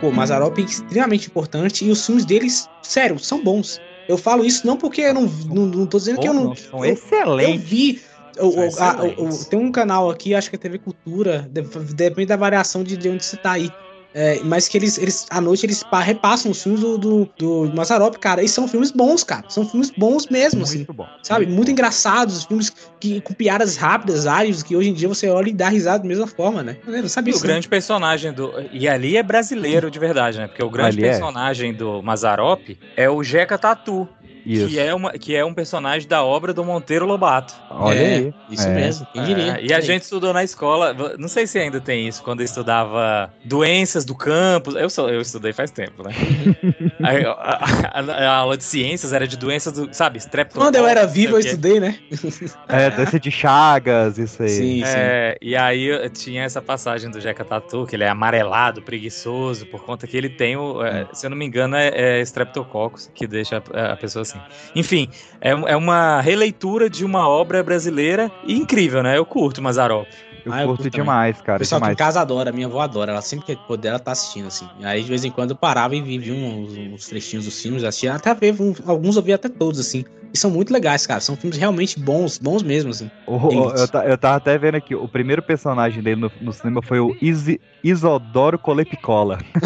Pô, Mazarop é extremamente importante e os filmes deles, sério, são bons. Eu falo isso não porque eu não, não, não tô dizendo que eu Pô, não. não, são eu- Eu excelentes. vi. O- a- o- tem um canal aqui, acho que é TV Cultura, de- depende da variação de, de onde você tá aí. é, mas que eles, eles, à noite, eles pa- repassam os filmes do, do, do Mazarop, cara, e são filmes bons, cara. São filmes bons mesmo, assim. Muito bom. Sabe? Muito engraçados, filmes que, com piadas rápidas, ágeis, que hoje em dia você olha e dá risada da mesma forma, né? Eu não E sabia o isso. grande personagem do. E ali é brasileiro de verdade, né? Porque o grande Ali é. personagem do Mazarop é o Jeca Tatu, Isso. que é, uma, que é um personagem da obra do Monteiro Lobato. Olha É, aí. Isso É. mesmo, quem diria? É, e a gente estudou na escola, não sei se ainda tem isso, quando eu estudava doenças do campus. Eu, sou, eu estudei faz tempo, né? Aí, a, a- a aula de ciências era de doenças do, sabe, streptococcus. Quando eu era vivo, eu estudei, né? É, doença de Chagas, isso aí. Sim, sim. É, e aí eu- tinha essa passagem do Jeca Tatu, que ele é amarelado, preguiçoso, por conta que ele tem o, é, se eu não me engano, é, é streptococcus, que deixa a, a pessoa assim. Enfim, é, é uma releitura de uma obra brasileira e incrível, né? Eu curto Mazarop. Eu Ah, eu curto curto também. demais, O cara. pessoal aqui demais. em casa adora, minha avó adora. Ela sempre que poder, ela tá assistindo, assim. Aí de vez em quando eu parava e via uns, uns trechinhos dos filmes, assistia. Até ver, alguns eu vi até todos, assim. E são muito legais, cara. São filmes realmente bons, bons mesmo, assim. O- eu, eu tava até vendo aqui, o primeiro personagem dele no, no cinema foi o Isi- Isodoro Colepicola.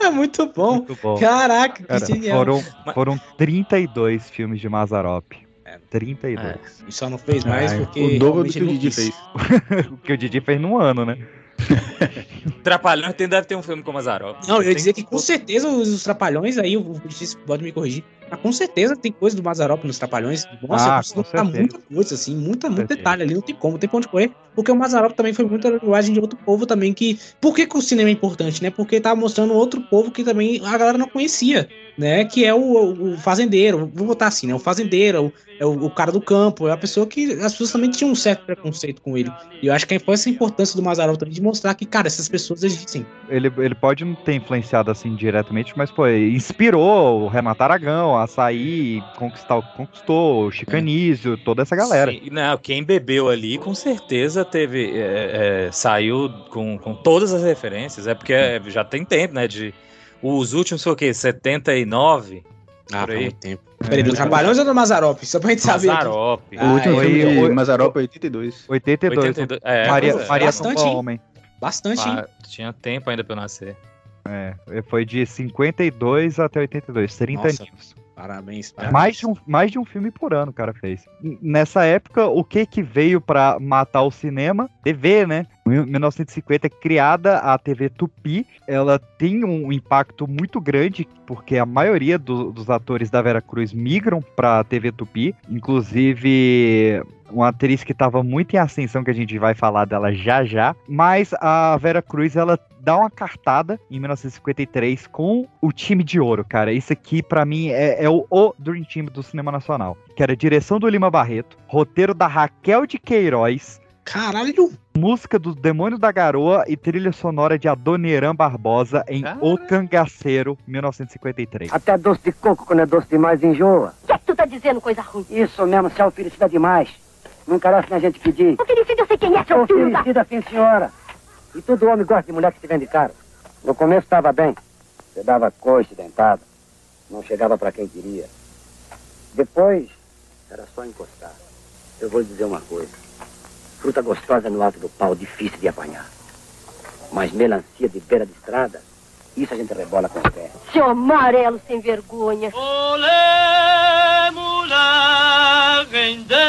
É muito bom. Muito bom. Caraca, que Cara, genial. foram, foram 32 filmes de Mazarop. É. 32. E só não fez mais Ai, porque. O dobro do que o Didi fez. o que o Didi fez num ano, né? Trapalhões tem, deve ter um filme com Mazarop. Não, eu ia dizer que com certeza os, os Trapalhões aí, o Justiça pode me corrigir. Mas com certeza tem coisa do Mazarop nos Trapalhões. Nossa, Ah, eu certeza. muita coisa, assim, muita, muito detalhe ali, não tem como, não tem pra onde correr. Porque o Mazarop também foi muita linguagem de outro povo também que. Por que, que o cinema é importante, né? Porque tá mostrando outro povo que também a galera não conhecia, né? Que é o, o fazendeiro, vou botar assim, né? O fazendeiro, é o, o cara do campo, é a pessoa que as pessoas também tinham um certo preconceito com ele. E eu acho que foi essa importância do Mazarop também de mostrar que, cara, essas pessoas existem. Ele, ele pode não ter influenciado assim diretamente, mas pô, inspirou o Renato Aragão a sair, conquistar, o- conquistou o Chicanísio, toda essa galera. Sim, não, quem bebeu ali com certeza teve. é, é, saiu com, com todas as referências. É porque é, já tem tempo, né? De, os últimos foi o quê? 79? Ah, Por aí. muito tempo. Peraí, do Trapalhões ou do Mazarop? Só pra gente saber. Mazarop. O último Ah, filme é, foi- Mazarop é 82. 82. 82. É, Maria, é. Maria Bastante, São hein? Homem. Bastante, hein? Ah, tinha tempo ainda pra eu nascer. É, foi de 52 até 82, 30 Nossa. aninhos. Parabéns. É parabéns. Mais de, um, mais de um filme por ano o cara fez. Nessa época, o que que veio pra matar o cinema? TV, né? Em 1950 é criada a TV Tupi. Ela tem um impacto muito grande, porque a maioria do- dos atores da Vera Cruz migram pra TV Tupi. Inclusive, uma atriz que estava muito em ascensão, que a gente vai falar dela já já. Mas a Vera Cruz, ela dá uma cartada em 1953 com o time de ouro, cara. Isso aqui, pra mim, é, é o, o Dream Team do cinema nacional. Que era direção do Lima Barreto, roteiro da Raquel de Queiroz, Caralho! música do Demônio da Garoa e trilha sonora de Adoniran Barbosa em O Cangaceiro, 1953. Até doce de coco, quando é doce demais, enjoa. O que é que tu tá dizendo, coisa ruim? Isso mesmo, se é oferecida demais. Não carece na gente pedir. Oferecido, eu sei quem é, seu filho da... Oferecida, sim, senhora. E todo homem gosta de mulher que se vende caro. No começo estava bem. Você dava coice dentada. Não chegava para quem queria. Depois, era só encostar. Eu vou lhe dizer uma coisa. Fruta gostosa no alto do pau, difícil de apanhar. Mas melancia de beira de estrada, isso a gente rebola com o pé. Seu amarelo sem vergonha. Olé, mulher rendeira.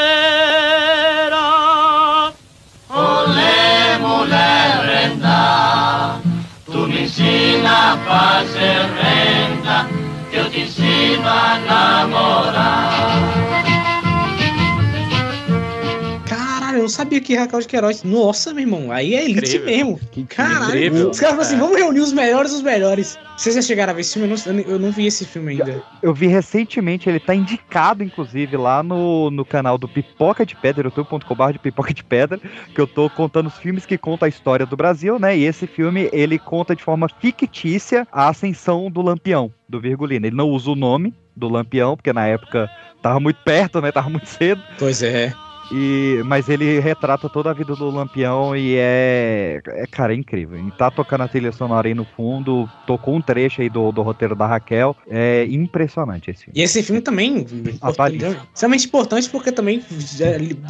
Olé, mulher renda. Tu me ensina a fazer renda. Eu te ensino a namorar. Eu não sabia que Raquel de Queiroz. Nossa, meu irmão, aí é elite Incrível. mesmo. Caralho, Incrível. os caras falaram assim: É. vamos reunir os melhores dos melhores. Vocês já chegaram a ver esse filme? Eu não, eu não- eu vi esse filme ainda. Eu vi recentemente, ele tá indicado, inclusive, lá no, no canal do Pipoca de Pedra, youtube.com.br de Pipoca de Pedra, que eu tô contando os filmes que contam a história do Brasil, né? E esse filme, ele conta de forma fictícia a ascensão do Lampião, do Virgulino. Ele não usa o nome do Lampião, porque na época tava muito perto, né? Tava muito cedo. Pois é. E, mas ele retrata toda a vida do Lampião e é, é cara, é incrível. E tá tocando a trilha sonora aí no fundo, tocou um trecho aí do, do roteiro da Raquel. É impressionante esse filme. E esse filme também, extremamente importante porque também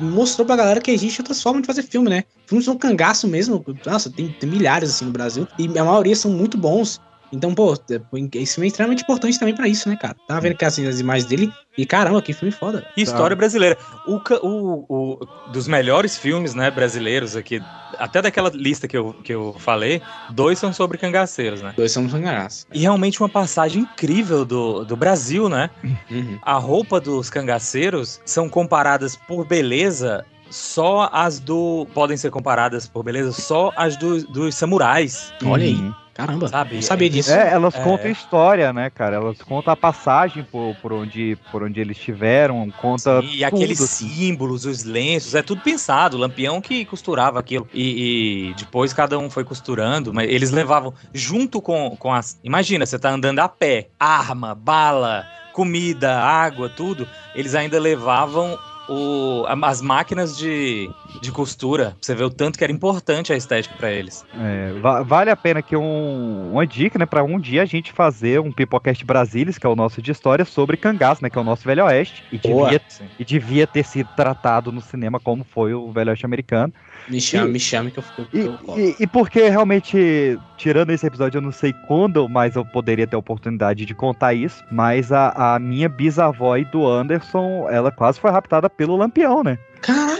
mostrou pra galera que existe outras formas de fazer filme, né? Filmes são cangaço mesmo, nossa, tem, tem milhares assim no Brasil, e a maioria são muito bons. Então, pô, é- esse filme é extremamente importante também pra isso, né, cara? Tava vendo que assim, as imagens dele e caramba, que filme foda. E História brasileira. O, o- o- dos melhores filmes, né, brasileiros aqui, até daquela lista que eu, que eu falei, dois são sobre cangaceiros, né? Dois são cangaços. E realmente uma passagem incrível do, do Brasil, né? Uhum. A roupa dos cangaceiros são comparadas por beleza. Só as do. Podem ser comparadas por beleza, só as do- dos samurais. Olha aí. Uhum. Caramba, Sabe? não sabia disso. É, elas É. contam história, né, cara? Elas contam a passagem por, por, onde, por onde eles estiveram, conta E aqueles assim. símbolos, os lenços, é tudo pensado. O Lampião que costurava aquilo. E, e depois cada um foi costurando, mas eles levavam junto com, com as. Imagina, você tá andando a pé, arma, bala, comida, água, tudo. Eles ainda levavam. O, as máquinas de, de costura, você ver o tanto que era importante a estética pra eles. É, va- vale a pena que um, uma dica, né, pra um dia a gente fazer um Pipocast Brasilis, que é o nosso de história, sobre cangaço, né, que é o nosso Velho Oeste, e Boa. devia, e devia ter sido tratado no cinema como foi o Velho Oeste americano. Me chame, E- me chame que eu fico. E, e, e porque realmente, tirando esse episódio, eu não sei quando mais eu poderia ter a oportunidade de contar isso, mas a, a minha bisavó aí do Anderson, ela quase foi raptada pelo Lampião, né?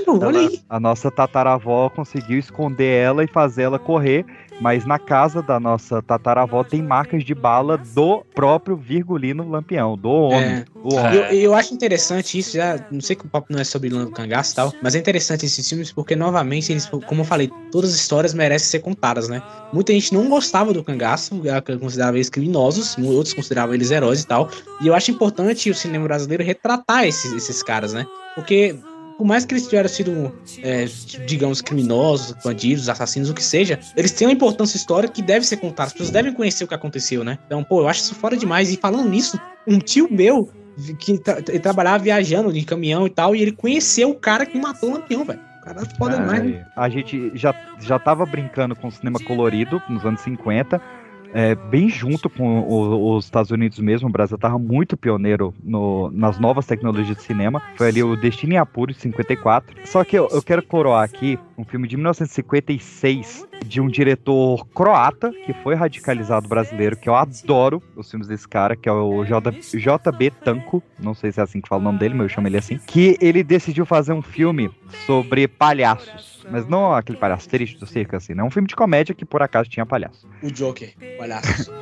Olha aí. a nossa tataravó conseguiu esconder ela e fazer ela correr, mas na casa da nossa tataravó tem marcas de bala do próprio Virgulino Lampião, do homem. É. O homem. Eu, eu acho interessante isso, já não sei que o papo não é sobre Lando Cangaço e tal, mas é interessante esses filmes porque, novamente, eles, como eu falei, todas as histórias merecem ser contadas, né? Muita gente não gostava do cangaço, considerava eles criminosos, outros consideravam eles heróis e tal. E eu acho importante o cinema brasileiro retratar esses, esses caras, né? Porque, por mais que eles tivessem sido, é, digamos, criminosos, bandidos, assassinos, o que seja, eles têm uma importância histórica que deve ser contada. As pessoas devem conhecer o que aconteceu, né? Então, pô, eu acho isso fora demais. E falando nisso, um tio meu que tra- trabalhava viajando de caminhão e tal, e ele conheceu o cara que matou o Lampião, velho. O cara é foda demais, né? É, a gente já, já tava brincando com o cinema colorido nos anos 50, é, bem junto com o- os Estados Unidos mesmo. O Brasil tava muito pioneiro no- nas novas tecnologias de cinema. Foi ali o Destino em Apuro, de 54. Só que eu, eu quero coroar aqui um filme de 1956 de um diretor croata que foi radicalizado brasileiro, que eu adoro os filmes desse cara, que é o JB Tanco. Não sei se é assim que fala o nome dele, mas eu chamo ele assim. Que ele decidiu fazer um filme sobre palhaços. Mas não aquele palhaço triste do circo, assim, né? Um filme de comédia que por acaso tinha palhaço. O Joker, palhaço.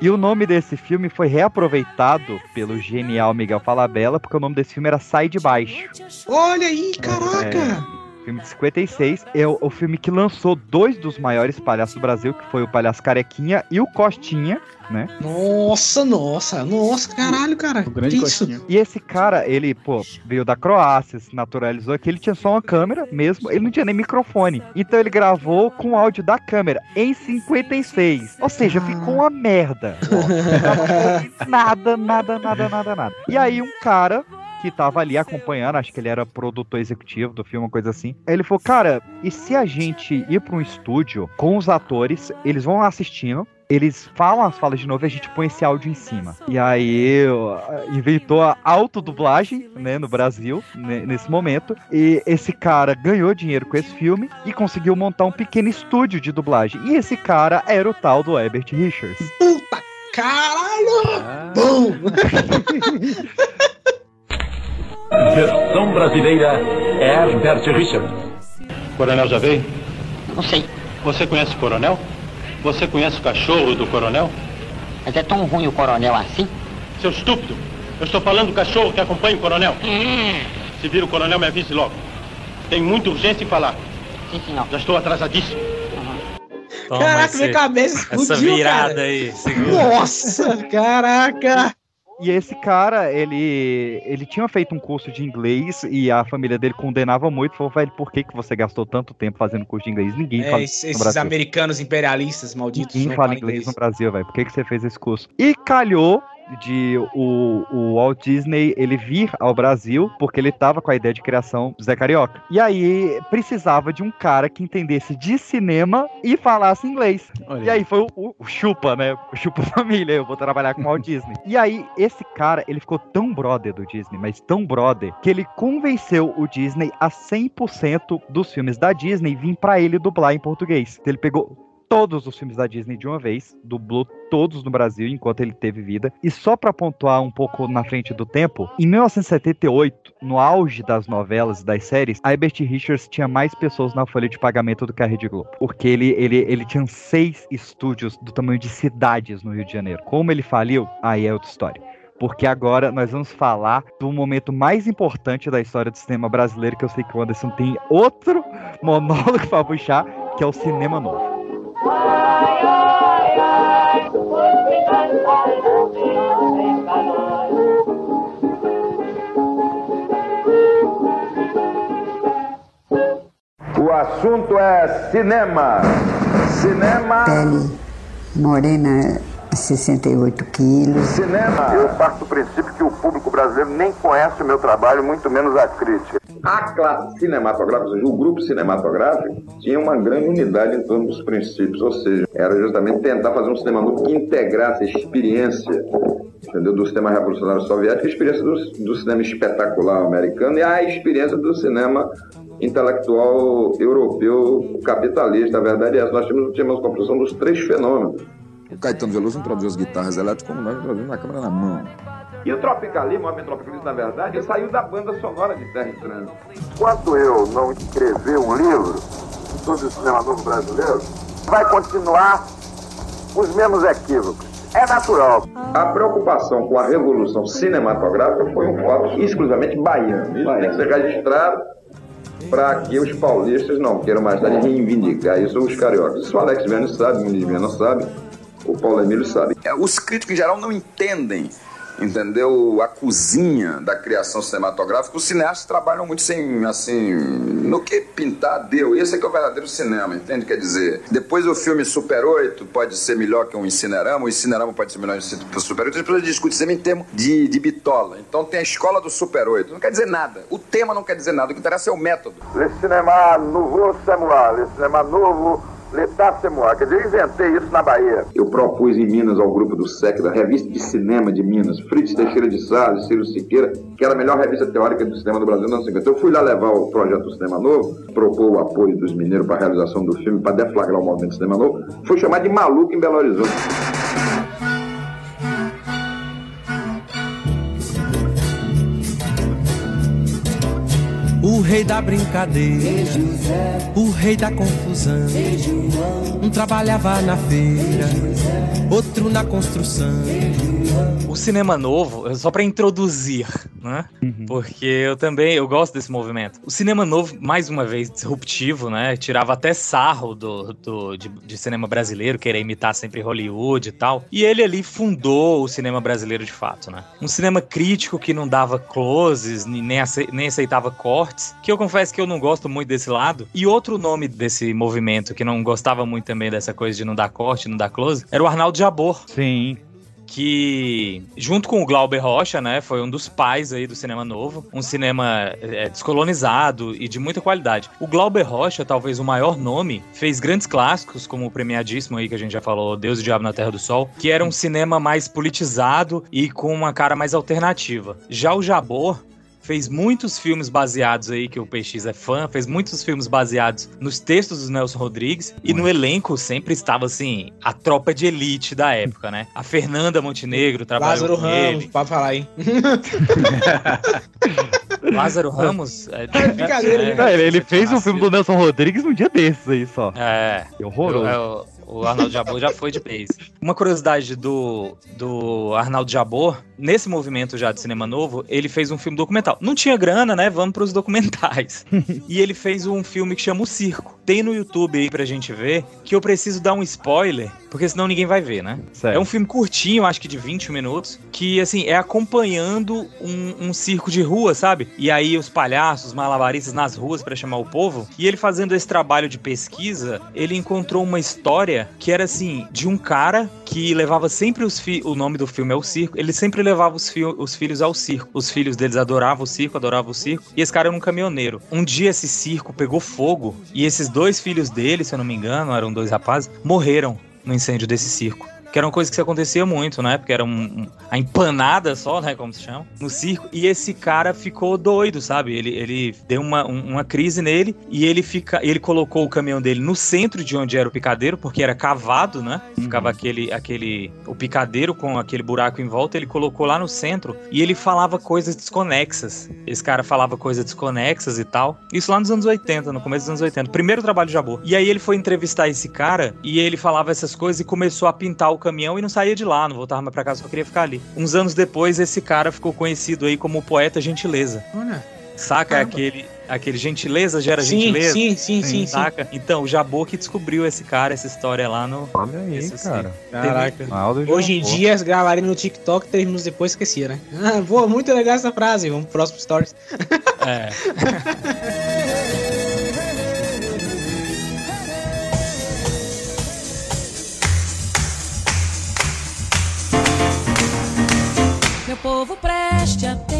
E o nome desse filme foi reaproveitado pelo genial Miguel Falabella, porque o nome desse filme era Sai de Baixo. Olha aí, caraca! É, filme de 56. É o, o filme que lançou dois dos maiores palhaços do Brasil, que foi o Palhaço Carequinha e o Costinha, né? Nossa, nossa, nossa, caralho, cara. O grande que isso? coxinha. E esse cara, ele, pô, veio da Croácia, se naturalizou aqui, ele tinha só uma câmera mesmo, ele não tinha nem microfone. Então ele gravou com o áudio da câmera em 56. Ou seja, ficou uma merda. nada, nada, nada, nada, nada. E aí um cara que tava ali acompanhando, acho que ele era produtor executivo do filme, uma coisa assim. Aí ele falou, cara, e se a gente ir pra um estúdio com os atores, eles vão assistindo, eles falam as falas de novo e a gente põe esse áudio em cima. E aí inventou a autodublagem, né, no Brasil, né, nesse momento. E esse cara ganhou dinheiro com esse filme e conseguiu montar um pequeno estúdio de dublagem. E esse cara era o tal do Herbert Richards. Puta, caralho! Bom! Versão brasileira Herbert Richards. Coronel já veio? Não sei, Você conhece o coronel? Você conhece o cachorro do coronel? mas é tão ruim o coronel assim? Seu estúpido! Eu estou falando do cachorro que acompanha o coronel. Hum, Se vir o coronel, me avise logo. Tem muita urgência em falar. sim, senhor. Já estou atrasadíssimo. Toma Caraca, esse- minha cabeça explodiu, Essa virada cara. aí, segura. Nossa, caraca! E esse cara, ele, ele tinha feito um curso de inglês e a família dele condenava muito. Falou, velho, por que, que você gastou tanto tempo fazendo curso de inglês? Ninguém É, fala esses, no esses Brasil. americanos imperialistas malditos Ninguém não fala falam inglês no Brasil, velho. Por que, que você fez esse curso? E calhou de o, o Walt Disney ele vir ao Brasil, porque ele tava com a ideia de criação do Zé Carioca. E aí precisava de um cara que entendesse de cinema e falasse inglês. Olha E aí foi o, o- o Chupa, né? O Chupa Família, eu vou trabalhar com o Walt Disney. E aí, esse cara, ele ficou tão brother do Disney, mas tão brother, que ele convenceu o Disney a 100% dos filmes da Disney vir pra ele dublar em português. Então, ele pegou todos os filmes da Disney de uma vez, dublou todos no Brasil enquanto ele teve vida. E só pra pontuar um pouco na frente do tempo, em 1978, no auge das novelas e das séries, Herbert Richards tinha mais pessoas na folha de pagamento do que a Rede Globo. Porque ele, ele, ele tinha seis estúdios do tamanho de cidades no Rio de Janeiro. Como ele faliu, aí é outra história. Porque agora nós vamos falar do momento mais importante da história do cinema brasileiro, que eu sei que o Anderson tem outro monólogo pra puxar, que é o cinema novo. O assunto é cinema. Cinema. Pele morena, 68 quilos. Cinema. Eu parto do princípio que o público brasileiro nem conhece o meu trabalho, muito menos a crítica. A classe cinematográfica, ou seja, o grupo cinematográfico, tinha uma grande unidade em torno dos princípios, ou seja, era justamente tentar fazer um cinema novo que integrasse a experiência entendeu, do cinema revolucionário soviético, a experiência do, do cinema espetacular americano e a experiência do cinema intelectual europeu capitalista. A verdade é essa, nós tínhamos, tínhamos a composição dos três fenômenos. O Caetano Veloso não produziu as guitarras elétricas como nós produzimos na câmera na mão. E o Tropicalismo, o homem tropicalista, na verdade, saiu da banda sonora de Terra em Trânsito. Enquanto eu não escrever um livro sobre o cinema novo brasileiro, vai continuar os mesmos equívocos. É natural. A preocupação com a revolução cinematográfica foi um fato exclusivamente baiano. Isso tem que ser registrado para que os paulistas não queiram mais tarde reivindicar isso os cariocas. Isso o Alex Viana sabe, o Muniz Viana sabe, o Paulo Emílio sabe. É, Os críticos em geral não entendem, entendeu? A cozinha da criação cinematográfica. Os cineastas trabalham muito sem, assim, no que pintar deu. Esse é que é o verdadeiro cinema, entende? Quer dizer, depois o filme Super 8 pode ser melhor que um Incinerama, o Incinerama pode ser melhor que o Super 8. As pessoas discutem sempre em termos de, de bitola. Então tem a escola do Super 8. Não quer dizer nada. O tema não quer dizer nada. O que interessa é o método. Le cinéma nouveau, moi. Le cinéma novo, moi. Quer dizer, eu inventei isso na Bahia. Eu propus em Minas ao grupo do SEC, da revista de cinema de Minas, Fritz Teixeira de Salles, Ciro Siqueira, que era a melhor revista teórica do cinema do Brasil nos anos 50. Eu fui lá levar o projeto do Cinema Novo, propor o apoio dos mineiros para a realização do filme, para deflagrar o movimento do Cinema Novo. Fui chamado de maluco em Belo Horizonte. O rei da brincadeira, o rei da confusão. Um trabalhava na feira, outro na construção. O cinema novo, só pra introduzir, né? Porque eu também, eu gosto desse movimento. O cinema novo, mais uma vez, disruptivo, né? Tirava até sarro do, do de, de cinema brasileiro, querer imitar sempre Hollywood e tal. E ele ali fundou o cinema brasileiro de fato, né? Um cinema crítico que não dava closes, nem, ace- nem aceitava cortes, que eu confesso que eu não gosto muito desse lado. E outro nome desse movimento que não gostava muito também dessa coisa de não dar corte, não dar close, era o Arnaldo Jabor. Sim. Que, junto com o Glauber Rocha, né, foi um dos pais aí do cinema novo. Um cinema é, descolonizado e de muita qualidade. O Glauber Rocha, talvez o maior nome, fez grandes clássicos, como o premiadíssimo aí que a gente já falou, Deus e o Diabo na Terra do Sol, que era um cinema mais politizado e com uma cara mais alternativa. Já o Jabor fez muitos filmes baseados aí, que o PX é fã, fez muitos filmes baseados nos textos do Nelson Rodrigues, e no elenco sempre estava, assim, a tropa de elite da época, né? A Fernanda Montenegro trabalhou Lázaro com Ramos, ele. pode falar aí. Lázaro Ramos? É, Não, ele, ele fez um filme do Nelson Rodrigues um dia desses aí só. É. Que horroroso. É, o, o Arnaldo Jabor já foi de base. Uma curiosidade do, do Arnaldo Jabor, nesse movimento já de cinema novo, ele fez um filme documental. Não tinha grana, né? Vamos pros documentais. e ele fez um filme que chama O Circo. Tem no YouTube aí pra gente ver, que eu preciso dar um spoiler, porque senão ninguém vai ver, né? Certo. É um filme curtinho, acho que de 20 minutos, que, assim, é acompanhando um, um circo de rua, sabe? E aí os palhaços, os malabaristas nas ruas pra chamar o povo. E ele fazendo esse trabalho de pesquisa, ele encontrou uma história ideia que era assim, de um cara que levava sempre os filhos. O nome do filme é o circo. Ele sempre levava os, fi os filhos ao circo. Os filhos deles adoravam o circo, adoravam o circo. E esse cara era um caminhoneiro. Um dia esse circo pegou fogo e esses dois filhos dele, se eu não me engano, eram dois rapazes, morreram no incêndio desse circo. Que era uma coisa que se acontecia muito, né? Porque era um, um- a empanada só, né? Como se chama, no circo. E esse cara ficou doido, sabe? Ele, ele deu uma, um- uma crise nele e ele fica, ele colocou o caminhão dele no centro de onde era o picadeiro, porque era cavado, né? Ficava aquele, aquele, o picadeiro com aquele buraco em volta. Ele colocou lá no centro e ele falava coisas desconexas. Esse cara falava coisas desconexas e tal. Isso lá nos anos 80, no começo dos anos 80. Primeiro trabalho de Jabor. E aí ele foi entrevistar esse cara e ele falava essas coisas e começou a pintar o caminhão e não saía de lá, não voltava mais pra casa, só queria ficar ali. Uns anos depois, esse cara ficou conhecido aí como o poeta Gentileza. Olha. Saca aquele, aquele gentileza gera Sim, gentileza? sim, sim, sim, Saca? Então, o Jabor que descobriu esse cara, essa história lá no. Olha aí, cara. Caraca. Aldo Hoje em dia, as no TikTok, três minutos depois esquecia, né? Ah, boa, muito legal essa frase. Vamos pro próximo stories. É. povo, preste atenção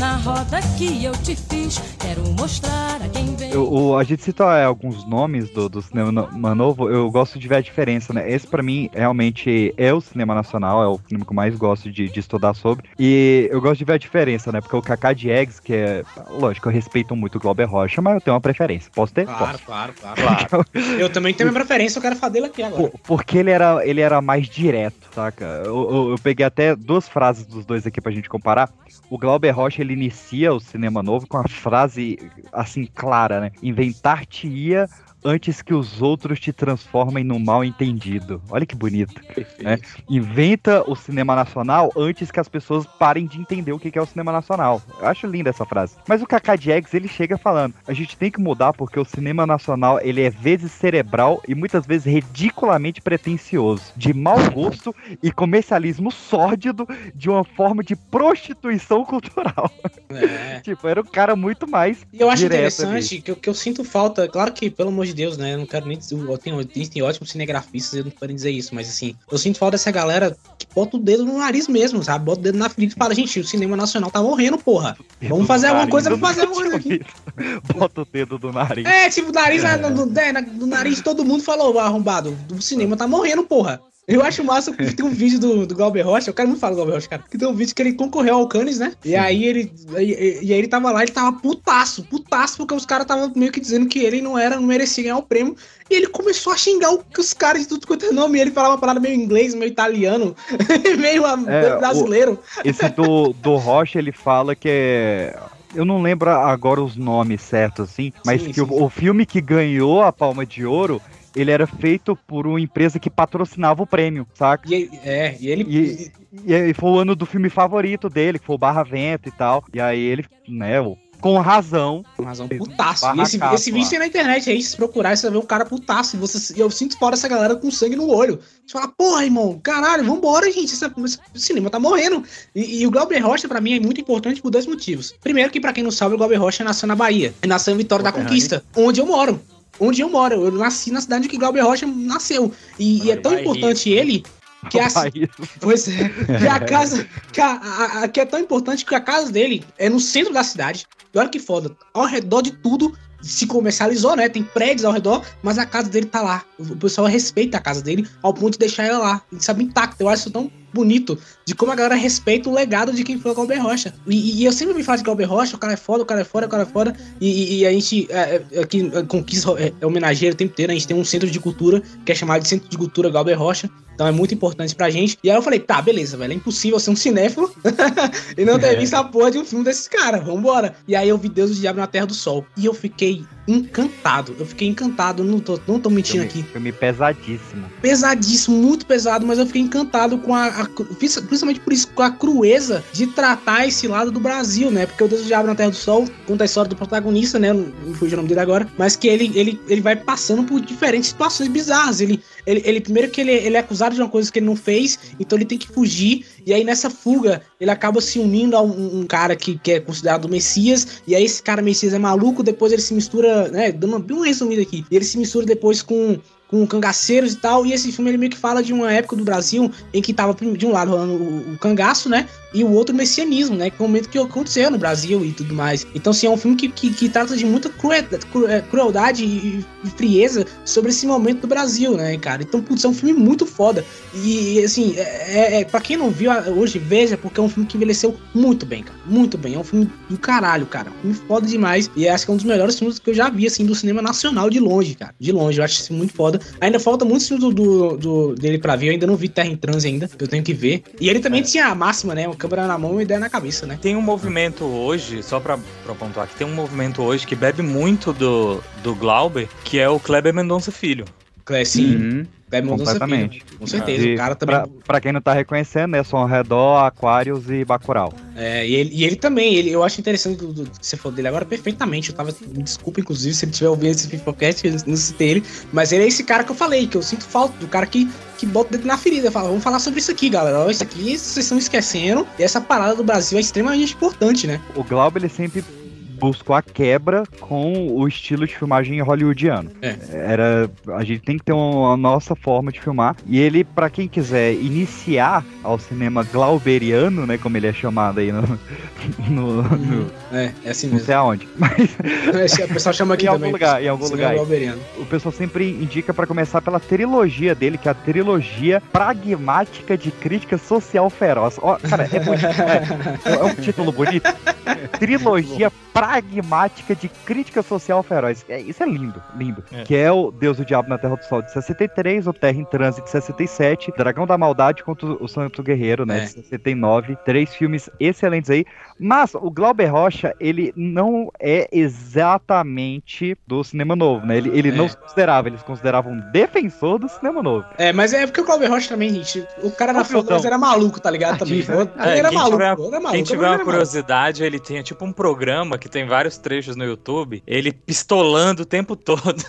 na roda que eu te fiz. Quero mostrar a quem vem. Eu- o- a gente cita é, alguns nomes do, do cinema novo, eu gosto de ver a diferença, né? Esse pra mim realmente é o cinema nacional, é o filme que eu mais gosto de, de estudar sobre. E eu gosto de ver a diferença, né? Porque o Kaká Diegues, que é. Lógico, eu respeito muito o Glauber Rocha, mas eu tenho uma preferência. Posso ter? Claro, Posso. claro, claro. Eu também tenho minha preferência, eu quero falar dele aqui agora. Por- Porque ele era, ele era mais direto, saca? Eu, eu- eu peguei até duas frases dos dois aqui pra gente comparar. O Glauber Rocha, ele inicia o cinema novo com a frase, assim, clara, né? Inventar-te-ia antes que os outros te transformem no mal entendido. Olha que bonito. né? Inventa o cinema nacional antes que as pessoas parem de entender o que é o cinema nacional. Eu acho linda essa frase. Mas o Kaká Diegues, ele chega falando, a gente tem que mudar porque o cinema nacional, ele é vezes cerebral e muitas vezes ridiculamente pretencioso, de mau gosto e comercialismo sórdido de uma forma de prostituição cultural. tipo, era um cara muito mais E eu acho direto interessante ali. que, eu- que eu sinto falta, claro que, pelo amor de Deus, né? Eu não quero nem dizer. tenho- Existem ótimos cinegrafistas, eu não quero dizer isso, mas assim, eu sinto falta dessa galera que bota o dedo no nariz mesmo, sabe? Bota o dedo na ferida e fala, gente, o cinema nacional tá morrendo, porra. Vamos fazer alguma coisa pra fazer alguma coisa aqui. Bota o dedo do nariz. É, tipo, o nariz né, é, na- no nariz todo mundo falou, arrombado, o cinema tá morrendo, porra. Eu acho massa que tem um vídeo do, do Glauber Rocha, eu quero muito falar do Glauber Rocha, cara, que tem um vídeo que ele concorreu ao Cannes, né? E aí ele. E, e- aí ele tava lá, ele tava putaço, putaço, porque os caras estavam meio que dizendo que ele não era, não merecia ganhar o prêmio. E ele começou a xingar o- os caras de tudo quanto é nome. E ele falava uma parada meio inglês, meio italiano, meio É, brasileiro. o- esse do, do Rocha, ele fala que é. Eu não lembro agora os nomes certos, assim, mas Sim, que sim, o, o filme que ganhou a Palma de Ouro, ele era feito por uma empresa que patrocinava o prêmio, saca? E, é, e ele. E, e aí foi o ano do filme favorito dele, que foi o Barra Vento e tal. E aí ele, né, o- com razão. Com razão, putaço. E esse, esse vídeo tem na internet aí, se você procurar, você vai ver o cara putaço. E você, e eu sinto fora essa galera com sangue no olho. Você fala, porra, irmão, caralho, vambora, gente. Esse, esse cinema tá morrendo. E, e o Glauber Rocha, pra mim, é muito importante por dois motivos. Primeiro, que pra quem não sabe, o Glauber Rocha nasceu na Bahia. Nasceu em Vitória da Conquista, onde eu moro. Onde eu moro. Eu nasci na cidade que Glauber Rocha nasceu. E, e é tão importante ele. Que a. Pois é. Que a casa. Que, a, a- a- que é tão importante que a casa dele é no centro da cidade. E olha que foda. Ao redor de tudo se comercializou, né? Tem prédios ao redor, mas a casa dele tá lá. O pessoal respeita a casa dele ao ponto de deixar ela lá. Sabe, intacta. Eu acho isso tão bonito de como a galera respeita o legado de quem foi o Galber Rocha. E, e eu sempre me falo de Galber Rocha, o cara é foda, o cara é foda, o cara é foda. E, e- a gente é, é, aqui é, conquista é, é homenageia o tempo inteiro. A gente tem um centro de cultura que é chamado de Centro de Cultura Galber Rocha. Então é muito importante pra gente. E aí eu falei, tá, beleza, velho. É impossível ser um cinéfilo e não ter É. visto a porra de um filme desses caras. Vambora. E aí eu vi Deus do Diabo na Terra do Sol. E eu fiquei encantado. Eu fiquei encantado. Não tô, não tô mentindo Filme, aqui filme pesadíssimo. pesadíssimo, muito pesado, mas eu fiquei encantado com a, a- principalmente por isso, a crueza de tratar esse lado do Brasil, né? Porque o Deus do Diabo na Terra do Sol conta a história do protagonista, né? Não fugiu o nome dele agora, mas que ele, ele, ele vai passando por diferentes situações bizarras. Ele, ele, ele primeiro que ele, ele é acusado de uma coisa que ele não fez, então ele tem que fugir, e aí nessa fuga ele acaba se unindo a um, um cara que, que é considerado Messias, e aí esse cara Messias é maluco, depois ele se mistura, né? Dando bem um resumido aqui, ele se mistura depois com com cangaceiros e tal. E esse filme ele meio que fala de uma época do Brasil em que tava de um lado rolando o, o cangaço, né? E o outro o messianismo, né? Que é o momento que aconteceu no Brasil e tudo mais. Então, assim, é um filme que, que, que trata de muita crueldade, crueldade e, e frieza sobre esse momento do Brasil, né, cara? Então, putz, é um filme muito foda. E, assim, é, é, pra quem não viu hoje, veja, porque é um filme que envelheceu muito bem, cara. Muito bem. É um filme do caralho, cara. Um filme foda demais. E acho que é um dos melhores filmes que eu já vi, assim, do cinema nacional de longe, cara. De longe. Eu acho isso muito foda. Ainda falta muitos filmes do, do, do, dele pra ver. Eu ainda não vi Terra em Transe ainda, que eu tenho que ver. E ele também é. tinha a máxima, né? Uma câmera na mão e ideia na cabeça, né? Tem um movimento hoje, só pra, pra pontuar aqui, tem um movimento hoje que bebe muito do, do Glauber, que é o Kleber Mendonça Filho. Sim. Uhum. Kleber Mendonça Completamente. Filho. Com certeza. E o cara também. Pra, pra, quem não tá reconhecendo, é Som ao Redor, Aquários e Bacurau. É, e ele, e ele também, ele, eu acho interessante do, do, que você falou dele agora perfeitamente. Eu tava. Me desculpa, inclusive, se ele tiver ouvindo esse podcast, eu não citei ele. Mas ele é esse cara que eu falei, que eu sinto falta, do cara que, que bota o dedo na ferida. Fala, vamos falar sobre isso aqui, galera. Isso aqui vocês estão esquecendo. E essa parada do Brasil é extremamente importante, né? O Glauber, ele sempre buscou a quebra com o estilo de filmagem hollywoodiano. É. Era, a gente tem que ter uma, nossa forma de filmar. E ele, para quem quiser iniciar ao cinema glauberiano, né, como ele é chamado aí no, no, no é, é assim mesmo. Não sei aonde, mas o pessoal chama aqui em também. Algum lugar, em algum lugar. O pessoal sempre indica para começar pela trilogia dele, que é a trilogia pragmática de crítica social feroz. Ó, cara, é bonito, é, é um título bonito. Trilogia pragmática de crítica social feroz. É, isso é lindo, lindo. É. Que é o Deus do Diabo na Terra do Sol de 63, o Terra em Trânsito de 67, Dragão da Maldade contra o Santo Guerreiro, né, é. de 69. Três filmes excelentes aí. Mas o Glauber Rocha, ele não é exatamente do cinema novo, né? Ele, ele é. não se considerava, eles consideravam um defensor do cinema novo. É, mas é porque o Glauber Rocha também, gente, o cara na foto era maluco, tá ligado? Também. É, ele era maluco, tiver, era maluco. Quem tiver uma curiosidade, ele tinha tipo um programa que tem vários trechos no YouTube, ele pistolando o tempo todo.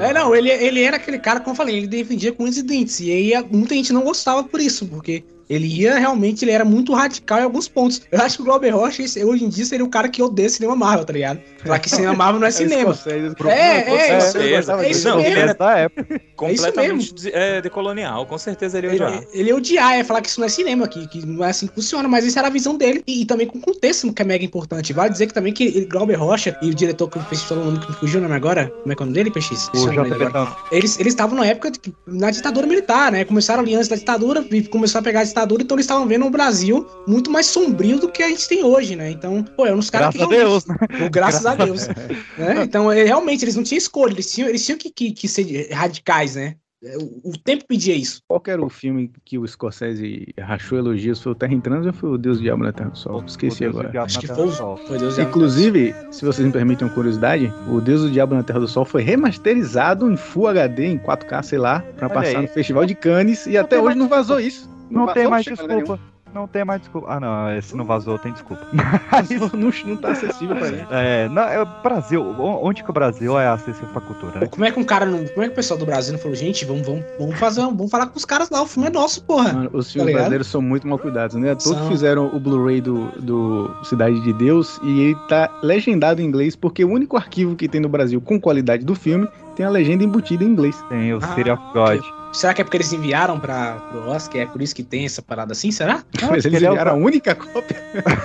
É, não, ele, ele era aquele cara, como eu falei, ele defendia com os dentes. E aí muita gente não gostava por isso, porque ele ia realmente, ele era muito radical em alguns pontos. Eu acho que o Glauber Rocha, hoje em dia, seria o cara que odeia cinema Marvel, tá ligado? Falar que cinema Marvel não é, é cinema. É, é, é, isso, é, isso não, mesmo. Da época. Completamente é, decolonial, com certeza ele ia odiar. Ele, ele ia odiar, é falar que isso não é cinema, que, que não é assim que funciona, mas isso era a visão dele. E, e também com o contexto, que é mega importante. Vale dizer que também que ele, Glauber Rocha e o diretor que fez o nome que me fugiu o nome agora, como é que é o nome dele, PX? O eles, eles estavam na época, de, na ditadura militar, né? Começaram ali antes da ditadura, e começou a pegar a ditadura, então eles estavam vendo um Brasil muito mais sombrio do que a gente tem hoje, né? Então, pô, é uns caras que. Graças a Deus, né? Graças a Deus. né? Então, é, realmente, eles não tinham escolha, eles tinham, eles tinham que, que, que ser radicais, né? É, o, tempo pedia isso. Qual era o filme que o Scorsese rachou elogios? Foi o Terra em Trânsito ou foi o Deus Diabo na Terra do Sol? Esqueci agora. Acho que foi, foi Deus Inclusive, se vocês me permitem uma curiosidade, o Deus do Diabo na Terra do Sol foi remasterizado em Full HD, em 4K, sei lá, pra Olha passar aí. no Festival de Cannes e não até hoje mais... não vazou isso. Não, não tem mais desculpa. Não tem mais desculpa. Ah, não, esse não vazou, tem desculpa. Mas não, não tá acessível pra gente. É, não, é o Brasil. Onde que o Brasil é acessível pra cultura, né? como é que um cara não. Como é que o pessoal do Brasil não falou, gente, vamos, vamos, vamos fazer. Vamos falar com os caras lá, o filme é nosso, porra. Mano, os filmes tá brasileiros são muito mal cuidados, né? Todos fizeram o Blu-ray do, do Cidade de Deus e ele tá legendado em inglês, porque o único arquivo que tem no Brasil com qualidade do filme tem a legenda embutida em inglês. Tem o ah, of God. Que... Será que é porque eles enviaram para o Oscar? É por isso que tem essa parada assim? Será? Não, Mas eles enviaram é o... a única cópia.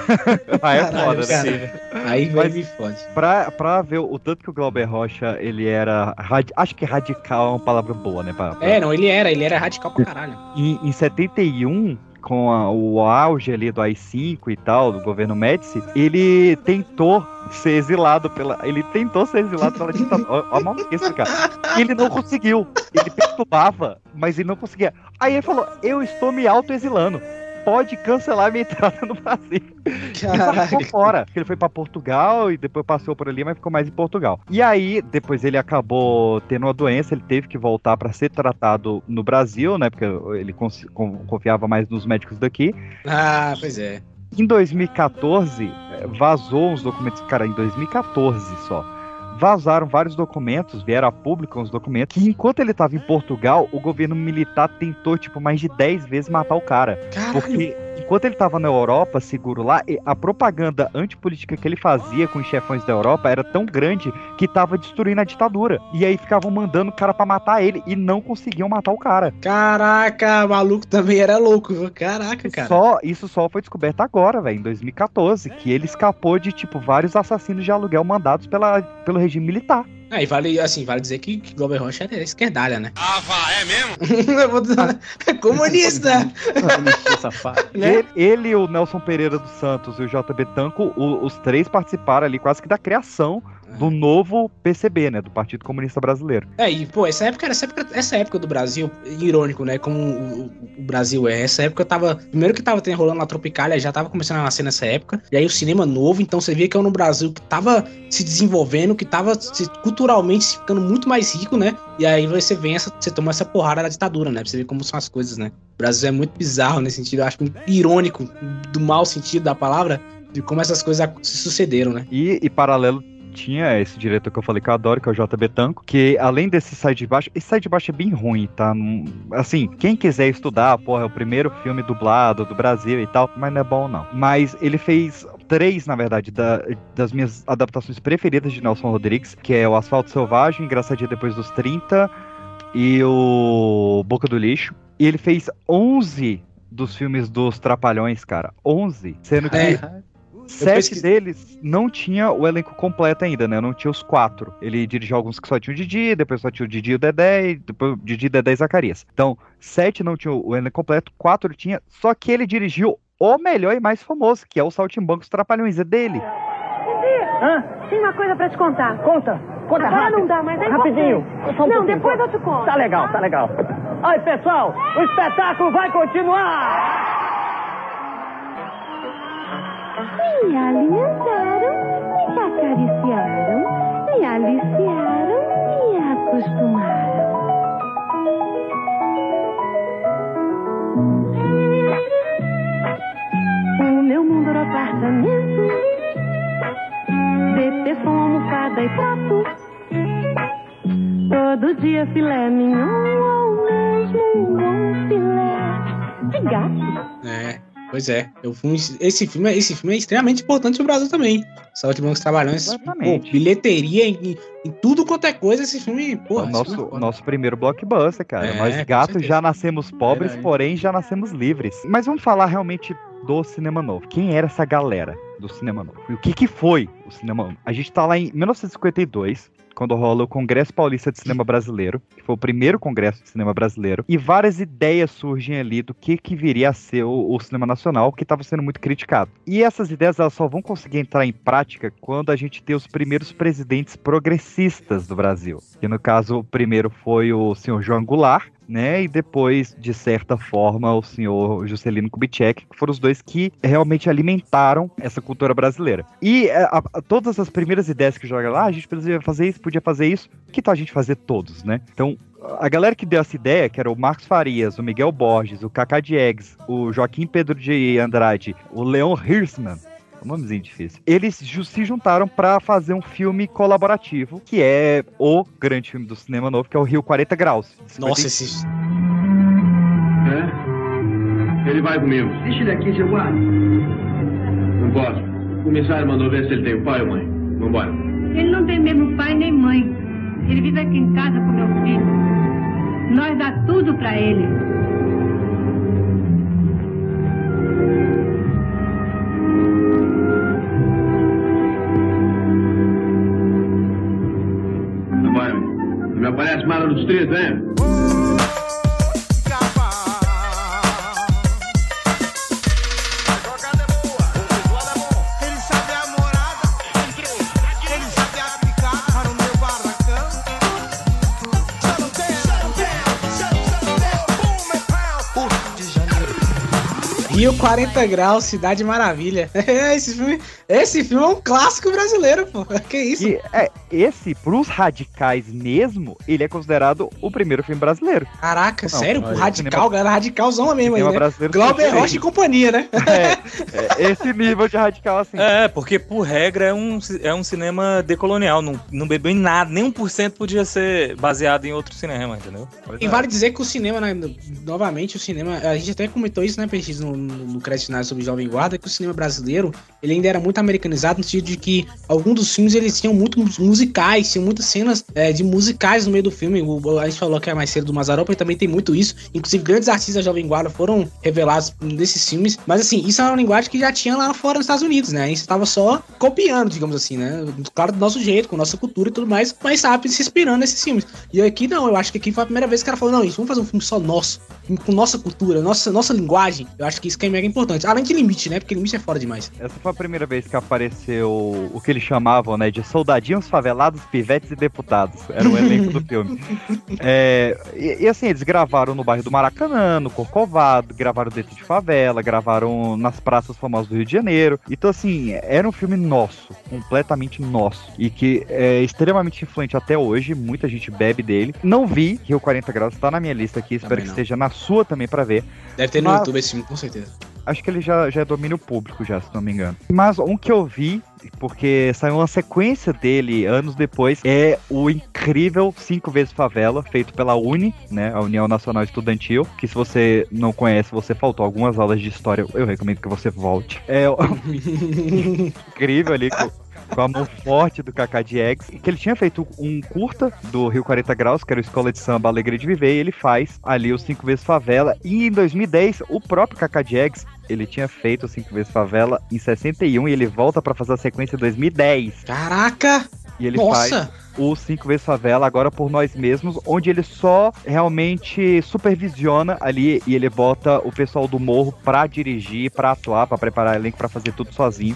ah, é Caralho, foda, né? Aí vai me fode. Pra, pra ver o tanto que o Glauber Rocha, ele era. Radi... Acho que radical é uma palavra boa, né? Pra, pra... É, não, ele era, ele era radical pra caralho. Em, em 71, com a, o auge ali do AI-5 e tal, do governo Médici, ele tentou ser exilado pela. Ele tentou ser exilado pela ditadura. Ó, mal esse cara. Ele não conseguiu. Ele perturbava, mas ele não conseguia. Aí ele falou: Eu estou me auto-exilando pode cancelar minha entrada no Brasil. Caralho. fora. Ele foi para Portugal e depois passou por ali, mas ficou mais em Portugal. E aí, depois ele acabou tendo uma doença, ele teve que voltar para ser tratado no Brasil, né? Porque ele confiava mais nos médicos daqui. Ah, pois é. Em 2014, eh, vazou uns documentos, cara, em 2014 só vazaram vários documentos, vieram a público uns documentos, que enquanto ele estava em Portugal, o governo militar tentou, tipo, mais de 10 vezes matar o cara. Caralho. Porque enquanto ele tava na Europa, seguro lá, a propaganda antipolítica que ele fazia com os chefões da Europa era tão grande que tava destruindo a ditadura. E aí ficavam mandando o cara pra matar ele e não conseguiam matar o cara. Caraca, o maluco também era louco. viu? Caraca, cara. Só, isso só foi descoberto agora, velho, em 2014, que ele escapou de, tipo, vários assassinos de aluguel mandados pela, pelo regime militar. É, e vale, assim, vale dizer que, que Glauber Rocha era esquerdalha, né? Ah, vá, é mesmo? Eu vou dizer- Comunista! Ele, ele, o Nelson Pereira dos Santos e o JB Tanco, o- os três participaram ali quase que da criação do novo PCB, né? Do Partido Comunista Brasileiro. É, e pô, essa época, era- essa época, essa época do Brasil, irônico, né? Como o, o Brasil é. Essa época tava. Primeiro que tava rolando na Tropicália, já tava começando a nascer nessa época. E aí o cinema novo, então você via que é um Brasil que tava se desenvolvendo, que tava se- culturalmente se ficando muito mais rico, né? E aí você vem essa, você toma essa porrada da ditadura, né? Pra você ver como são as coisas, né? O Brasil é muito bizarro nesse sentido, eu acho irônico, do mau sentido da palavra, de como essas coisas se sucederam, né? E, e paralelo tinha esse diretor que eu falei que eu adoro, que é o JB Tanco, que além desse Sai de Baixo, esse Sai de Baixo é bem ruim, tá? Assim, quem quiser estudar, porra, é o primeiro filme dublado do Brasil e tal, mas não é bom não. Mas ele fez três, na verdade, da- das minhas adaptações preferidas de Nelson Rodrigues, que é o Asfalto Selvagem, Engraçadinha Depois dos 30 e o Boca do Lixo. E ele fez 11 dos filmes dos Trapalhões, cara. 11. Sendo que É. Sete pesquisei. deles não tinha o elenco completo ainda, né? Não tinha os quatro. Ele dirigiu alguns que só tinha o Didi, depois só tinha o Didi e o Dedé, e depois o Didi, Dedé e Zacarias. Então, sete não tinha o elenco completo, quatro tinha, só que ele dirigiu o melhor e mais famoso, que é o Saltimbancos Trapalhões, é dele. Hã? Tem uma coisa pra te contar. Conta, conta Agora rápido. não dá, mas é Rapidinho. Só um não, depois eu te conto. Tá legal, tá legal. Aí, pessoal, o espetáculo vai continuar. Me alimentaram, me acariciaram, me aliciaram, me acostumaram. O meu mundo era apartamento, DP com almofada e prato. Todo dia filé mignon ou mesmo bom filé de gato. É, pois é. Eu fui, esse, filme, esse filme é extremamente importante no Brasil também. Saúde Bancos Trabalhões. Pô, bilheteria em, em tudo quanto é coisa, esse filme, pô. o nosso, nosso primeiro blockbuster, cara. É, Nós gatos já nascemos pobres, Verdade. porém já nascemos livres. Mas vamos falar realmente do cinema novo. Quem era essa galera do cinema novo? E o que, que foi o cinema novo? A gente tá lá em 1952. Quando rola o Congresso Paulista de Cinema Brasileiro, que foi o primeiro congresso de cinema brasileiro, e várias ideias surgem ali do que, que viria a ser o, o cinema nacional, que estava sendo muito criticado. E essas ideias elas só vão conseguir entrar em prática quando a gente ter os primeiros presidentes progressistas do Brasil. Que no caso, o primeiro foi o senhor João Goulart, né? E depois, de certa forma, o senhor Juscelino Kubitschek, que foram os dois que realmente alimentaram essa cultura brasileira. E é, a- a- todas as primeiras ideias que joga lá, a gente podia fazer isso, podia fazer isso, que tal a gente fazer todos, né? Então, a galera que deu essa ideia, que era o Marcos Farias, o Miguel Borges, o Kaká Diegues, o Joaquim Pedro de Andrade, o Leon Hirschman, nomezinho difícil. Eles se juntaram pra fazer um filme colaborativo, que é o grande filme do cinema novo, que é o Rio 40 Graus. Nossa, 55. esse. É? Ele vai comigo. Deixa ele aqui, seu guarda. Não posso. O comissário mandou ver se ele tem pai ou mãe. Vambora. Ele não tem mesmo pai nem mãe. Ele vive aqui em casa com meu filho. Nós dá tudo pra ele. Aparece mala no distrito, hein? Rio 40 Graus, Cidade Maravilha. É, esse filme, esse filme é um clássico brasileiro, pô. Que isso? E é, esse, pros radicais mesmo, ele é considerado o primeiro filme brasileiro. Caraca, Não, sério? Pô, radical, cinema- galera, radicalzão mesmo aí, né? Glauber Rocha e companhia, né? É, é esse nível de radical assim. É, porque por regra é um, é um cinema decolonial, não, não bebeu em nada, nem um por cento podia ser baseado em outro cinema, entendeu? E vale dizer que o cinema, né, novamente, o cinema, a gente até comentou isso, né, Peixes, no, no crédito final sobre Jovem Guarda, que o cinema brasileiro, ele ainda era muito americanizado no sentido de que alguns dos filmes, eles tinham muito mus- musicais, tinham muitas cenas é, de musicais no meio do filme. O- a gente falou que é mais cedo do Mazaropa, e também tem muito isso. Inclusive, grandes artistas da Jovem Guarda foram revelados nesses filmes. Mas, assim, isso é uma linguagem que já tinha lá fora nos Estados Unidos, né? A gente tava só copiando, digamos assim, né? Claro, do nosso jeito, com nossa cultura e tudo mais, mas sabe, se inspirando nesses filmes. E aqui não, eu acho que aqui foi a primeira vez que o cara falou: não, isso, vamos fazer um filme só nosso, com nossa cultura, nossa, nossa linguagem. Eu acho que isso que é mega importante. Além de limite, né? Porque limite é fora demais. Essa foi a primeira vez que apareceu o que eles chamavam, né, de soldadinhos favelados, pivetes e deputados. Era o elenco do filme. É, e, e assim, eles gravaram no bairro do Maracanã, no Corcovado, gravaram dentro de favela, gravaram nas praças famosas do Rio de Janeiro. Então, assim, era um filme nosso, completamente nosso. E que é extremamente influente até hoje, muita gente bebe dele. Não vi, Rio 40 Graus tá na minha lista aqui, espero que esteja na sua também pra ver. Deve ter no Mas- YouTube esse filme, com certeza. Acho que ele já, já é domínio público, já, se não me engano. Mas um que eu vi, porque saiu uma sequência dele anos depois, é o incrível Cinco Vezes Favela, feito pela Uni, né? A União Nacional Estudantil. Que se você não conhece, você faltou algumas aulas de história, eu recomendo que você volte. É incrível ali. Com... Com a mão forte do Kaká Diegues, que ele tinha feito um curta do Rio 40 Graus, que era o Escola de Samba Alegria de Viver, e ele faz ali os Cinco Vezes Favela. E em 2010, o próprio Kaká Diegues, ele tinha feito o Cinco Vezes Favela em 61 e ele volta pra fazer a sequência em 2010. Caraca! E ele Nossa! faz o Cinco Vezes Favela agora por nós mesmos, onde ele só realmente supervisiona ali e ele bota o pessoal do morro pra dirigir, pra atuar, pra preparar elenco, pra fazer tudo sozinho.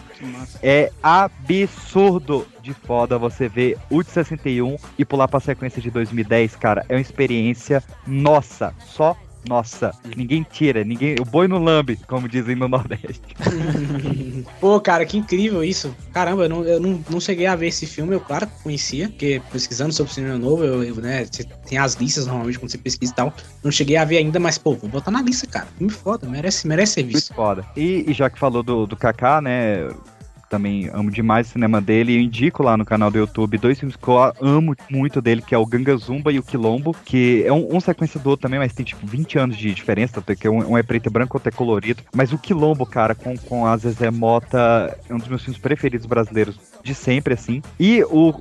É absurdo de foda você ver o de 61 e pular pra sequência de 2010, cara. É uma experiência nossa, só nossa. Ninguém tira, ninguém. O boi no lambe, como dizem no Nordeste. Pô, cara, que incrível isso. Caramba, eu não, eu não, não cheguei a ver esse filme, eu claro que conhecia, porque pesquisando sobre cinema novo, eu, eu, né, você tem as listas normalmente quando você pesquisa e tal. Não cheguei a ver ainda, mas, pô, vou botar na lista, cara. Filme foda, merece, merece ser visto. Muito foda. E, e já que falou do, do Kaká, né? Também amo demais o cinema dele. Eu indico lá no canal do YouTube dois filmes que eu amo muito dele, que é o Ganga Zumba e o Quilombo, que é um, um sequência do outro também, mas tem tipo 20 anos de diferença, tanto que um, um é preto e branco, outro é colorido. Mas o Quilombo, cara, com, com a Zezé Mota, é um dos meus filmes preferidos brasileiros de sempre, assim. E o,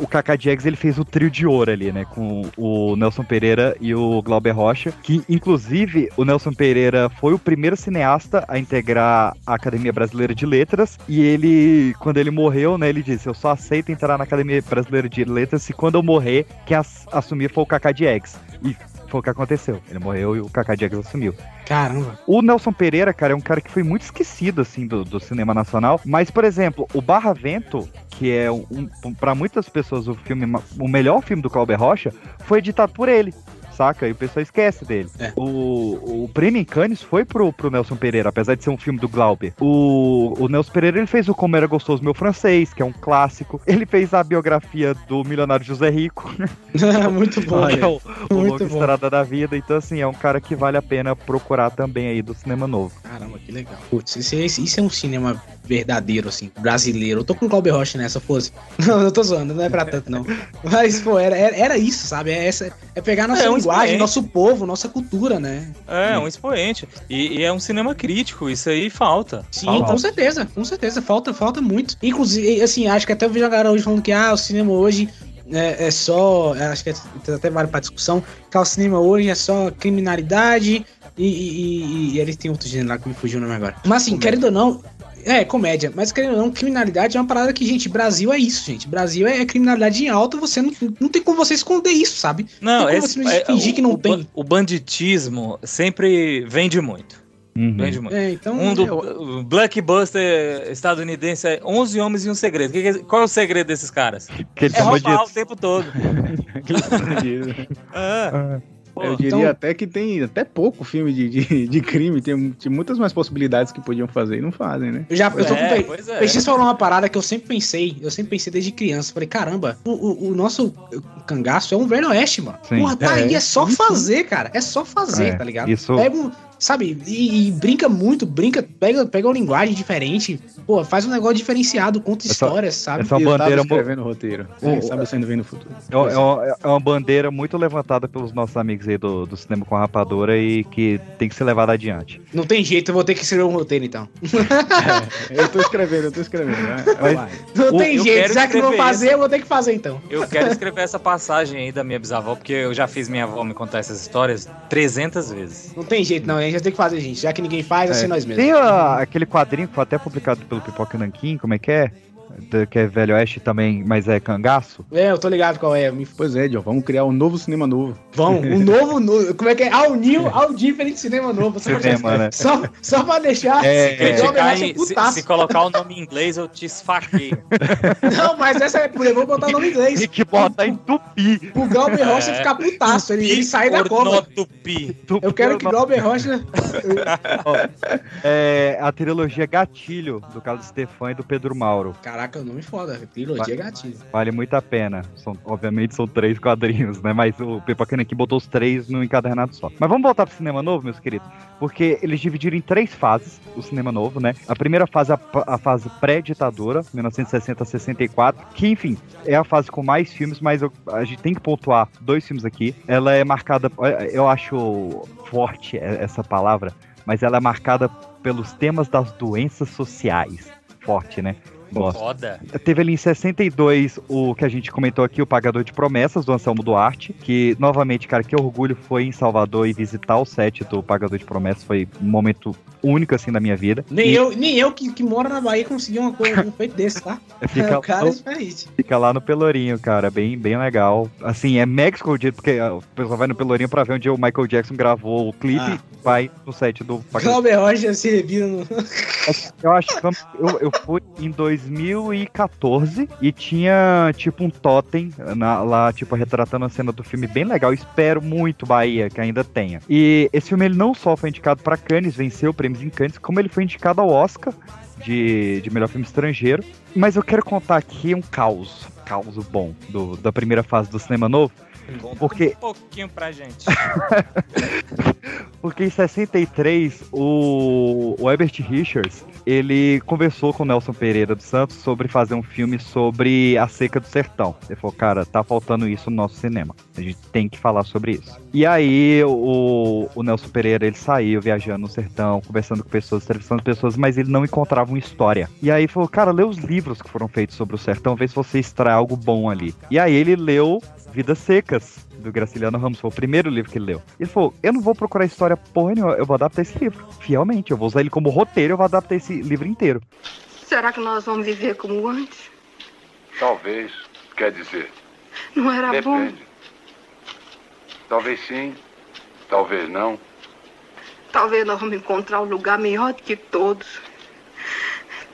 o Kaká Diegues, ele fez o trio de ouro ali, né? Com o Nelson Pereira e o Glauber Rocha, que inclusive o Nelson Pereira foi o primeiro cineasta a integrar a Academia Brasileira de Letras, e ele, quando ele morreu, né, ele disse, eu só aceito entrar na Academia Brasileira de Letras se quando eu morrer, quem ass- assumir foi o Kaká Diegues. E foi o que aconteceu. Ele morreu e o Kaká Diegues assumiu. Caramba. O Nelson Pereira, cara, é um cara que foi muito esquecido, assim, do, do cinema nacional. Mas, por exemplo, o Barra Vento, que é um, um para muitas pessoas o filme, o melhor filme do Cláudio Rocha, foi editado por ele. Saca? E o pessoal esquece dele. O, o prêmio em Cannes foi pro, pro Nelson Pereira, apesar de ser um filme do Glauber. O, o Nelson Pereira ele fez o Como Era Gostoso Meu Francês, que é um clássico. Ele fez a biografia do milionário José Rico. Muito bom. é o, o Muito bom. Estrada da Vida. Então, assim, é um cara que vale a pena procurar também aí do cinema novo. Caramba, que legal. Putz, isso, é- é um cinema verdadeiro, assim, brasileiro. Eu tô com o Glauber Rocha nessa, fosse. Não, eu tô zoando, não é pra tanto, não. Mas, pô, era, era, era isso, sabe? É, essa, é pegar nossa É, um linguagem, expoente. nosso povo, nossa cultura, né? É, um expoente. E, e é um cinema crítico, isso aí falta. Sim, falta. com certeza, com certeza. Falta, falta muito. Inclusive, assim, acho que até eu vi a galera hoje falando que ah, o cinema hoje é, é só. é, Acho que é- até vale pra discussão. Que ah, o cinema hoje é só criminalidade. E, e, e- e eles têm outro gênero lá que me fugiu o nome agora. Mas assim, querendo ou não. É, comédia. Mas querendo ou não, criminalidade é uma parada que, gente, Brasil é isso, gente. Brasil é, é criminalidade em alta, você não, não tem como você esconder isso, sabe? Não, tem como esse, você é, fingir o, que não o tem. O banditismo sempre vende muito. Vende muito. É, então, um do eu- blockbuster estadunidense é 11 Homens e um Segredo. Que que é- qual é o segredo desses caras? Que é roubar de- o tempo todo. É. Eu diria então- até que tem até pouco filme de, de, de crime, tem, tem muitas mais possibilidades que podiam fazer e não fazem, né? Eu já eu tô com É, Pe- pois é. Peixes falou uma parada que eu sempre pensei, eu sempre pensei desde criança. Falei, caramba, o, o- o nosso cangaço é um velho oeste, mano. Sim. Porra, tá É. aí, é só fazer, cara. É só fazer, É, tá ligado? isso- Pega um- sabe? E, e brinca muito, brinca, pega, pega uma linguagem diferente, pô, faz um negócio diferenciado, conta Essa- histórias, sabe? essa é uma Eu tava bandeira escrevendo o roteiro. Quem sabe sendo vendo o futuro. É, uma- é uma, é uma bandeira muito levantada pelos nossos amigos aí do, do cinema com rapadura e que tem que ser levada adiante. Não tem jeito, eu vou ter que escrever um roteiro então. Eu tô escrevendo, eu tô escrevendo. né? Mas-. Não O- tem eu jeito, já que não vou fazer, isso. eu vou ter que fazer então. Eu quero escrever essa passagem aí da minha bisavó, porque eu já fiz minha avó me contar essas histórias 300 vezes. Não tem jeito não, a gente ter que fazer, gente. Já que ninguém faz, assim É. nós mesmos. Tem a- aquele quadrinho que foi até publicado pelo Pipoca Nanquim, como é que é? Que é Velho Oeste também, mas é cangaço. É, eu tô ligado qual é. Me... Pois é, John, vamos criar um novo cinema novo. Vamos, um novo, no- como é que é? Ao New, ao diferente cinema novo. Só, Cinema, né? só, só pra deixar. É, é em- se, putaço. se colocar o nome em inglês, eu te esfaqueio. Não, mas essa é por eu vou botar o nome em inglês. Tem que botar em tupi. O Glauber Rocha É. ficar putaço, ele, ele sai da cova. Ornotupi. Eu quero que Glauber Rocha. É a trilogia Gatilho, do Carlos Stefan e do Pedro Mauro. Caraca, o nome foda. Trilogia gatilho. Vale muito a pena. São, obviamente são três quadrinhos, né? Mas o Pipoca aqui botou os três no encadernado só. Mas vamos voltar pro cinema novo, meus queridos. Porque eles dividiram em três fases o cinema novo, né? A primeira fase é a, a fase pré-ditadura, 1960 a 64, que, enfim, é a fase com mais filmes, mas eu- a gente tem que pontuar dois filmes aqui. Ela é marcada, eu acho forte essa palavra, mas ela é marcada pelos temas das doenças sociais. Forte, né? Gosto. Foda. Teve ali em 62 o que a gente comentou aqui, o Pagador de Promessas, do Anselmo Duarte, que, novamente, cara, que orgulho foi em Salvador e visitar o set do Pagador de Promessas, foi um momento único, assim, da minha vida. Nem E eu, nem eu que, que moro na Bahia consegui uma coisa, um feito desse, tá? Fica- o cara é diferente. Fica lá no Pelourinho, cara, bem, bem legal. Assim, é mega escondido, porque ó, o pessoal vai no Pelourinho pra ver onde o Michael Jackson gravou o clipe Ah. e vai no set do Pagador Glauber Rocha se revira no. Eu acho que eu, eu fui em 2014 e tinha tipo um totem na- lá, tipo, retratando a cena do filme bem legal. Espero muito, Bahia, que ainda tenha. E esse filme ele não só foi indicado para Cannes, venceu prêmios em Cannes, como ele foi indicado ao Oscar de, de melhor filme estrangeiro. Mas eu quero contar aqui um caos, caos bom do, da primeira fase do cinema novo. Porque Um pouquinho pra gente. Porque em 63, o, o Herbert Richards, ele conversou com o Nelson Pereira dos Santos sobre fazer um filme sobre a seca do sertão. Ele falou, cara, tá faltando isso no nosso cinema. A gente tem que falar sobre isso. E aí, o, o Nelson Pereira, ele saiu viajando no sertão, conversando com pessoas, entrevistando pessoas, mas ele não encontrava uma história. E aí, falou, cara, lê os livros que foram feitos sobre o sertão, vê se você extrai algo bom ali. E aí, ele leu Vidas Secas, do Graciliano Ramos, foi o primeiro livro que ele leu. Ele falou: Eu não vou procurar história porra nenhuma, eu vou adaptar esse livro. Fielmente, eu vou usar ele como roteiro, eu vou adaptar esse livro inteiro. Será que nós vamos viver como antes? Talvez, quer dizer. Não era bom? Talvez sim, talvez não. Talvez nós vamos encontrar um lugar melhor do que todos.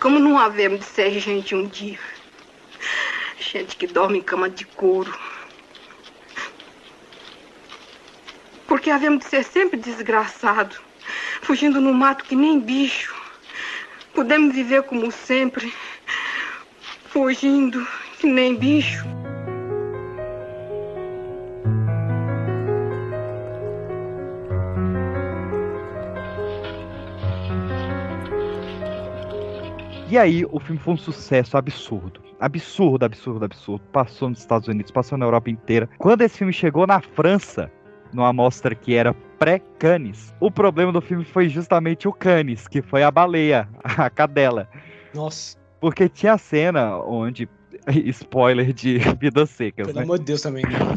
Como não havemos de ser gente um dia. Gente que dorme em cama de couro. Porque havemos de ser sempre desgraçado. Fugindo no mato que nem bicho. Podemos viver como sempre. Fugindo que nem bicho. E aí, o filme foi um sucesso absurdo. Absurdo, absurdo, absurdo. Passou nos Estados Unidos, passou na Europa inteira. Quando esse filme chegou na França, numa amostra que era pré-Cannes, o problema do filme foi justamente o Cannes, que foi a baleia, a cadela. Nossa, Porque tinha a cena onde. Spoiler de Vidas Secas, pelo né? amor de Deus também. Né?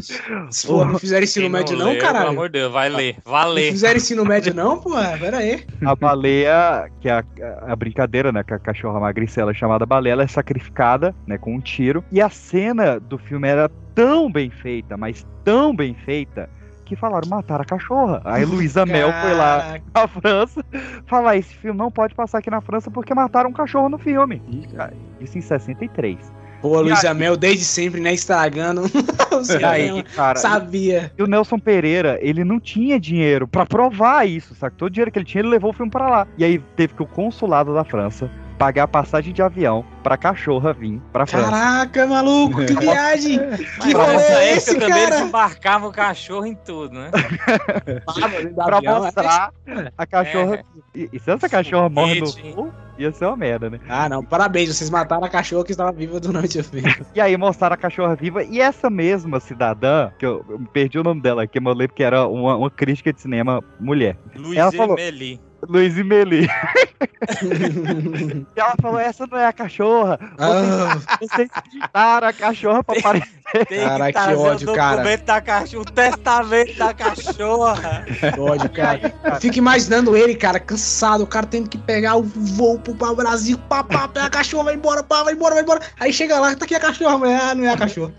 Se for, não fizeram ensino médio, não, leu, Pelo caralho. amor de Deus, vai ler. Não Valer. fizeram ensino médio, não, pô. Pera aí. A baleia, que é a, a brincadeira, né? Que a cachorra magricela chamada baleia, ela é sacrificada, né? Com um tiro. E a cena do filme era tão bem feita, mas tão bem feita, que falaram matar a cachorra. Aí Luísa Mel foi lá na França falar: esse filme não pode passar aqui na França porque mataram um cachorro no filme. Isso em 63. Pô, E Luísa aí- Mel, desde sempre, né? Estragando. o E aí, cara, Sabia. E o Nelson Pereira, ele não tinha dinheiro pra provar isso, sabe? Todo o dinheiro que ele tinha, ele levou o filme pra lá. E aí teve que o consulado da França pagar a passagem de avião pra cachorra vir pra França. Caraca, maluco, que viagem! Que Pra rolê essa é esse, também eles cara? embarcavam o cachorro em tudo, né? pra mostrar a cachorra. É. E, e se essa cachorra morre no voo, ia ser uma merda, né? Ah, não, parabéns, vocês mataram a cachorra que estava viva durante o filme. E aí mostraram a cachorra viva. E essa mesma cidadã, que eu, eu perdi o nome dela aqui, mas eu lembro que era uma, uma crítica de cinema mulher. Luiz Ela falou-. Luiz e Meli. e ela falou: essa não é a cachorra. Ah. Vocês, editaram a cachorra pra aparecer. Tem Cara, que ódio, o cara. da cachorra, o testamento da cachorra. Que ódio, cara. Eu fico imaginando ele, cara, cansado, o cara tendo que pegar o voo pro Brasil, pá, pá, pega a cachorra, vai embora, pá, vai embora, vai embora. Aí chega lá, tá aqui a cachorra, mas ah, não é a cachorra.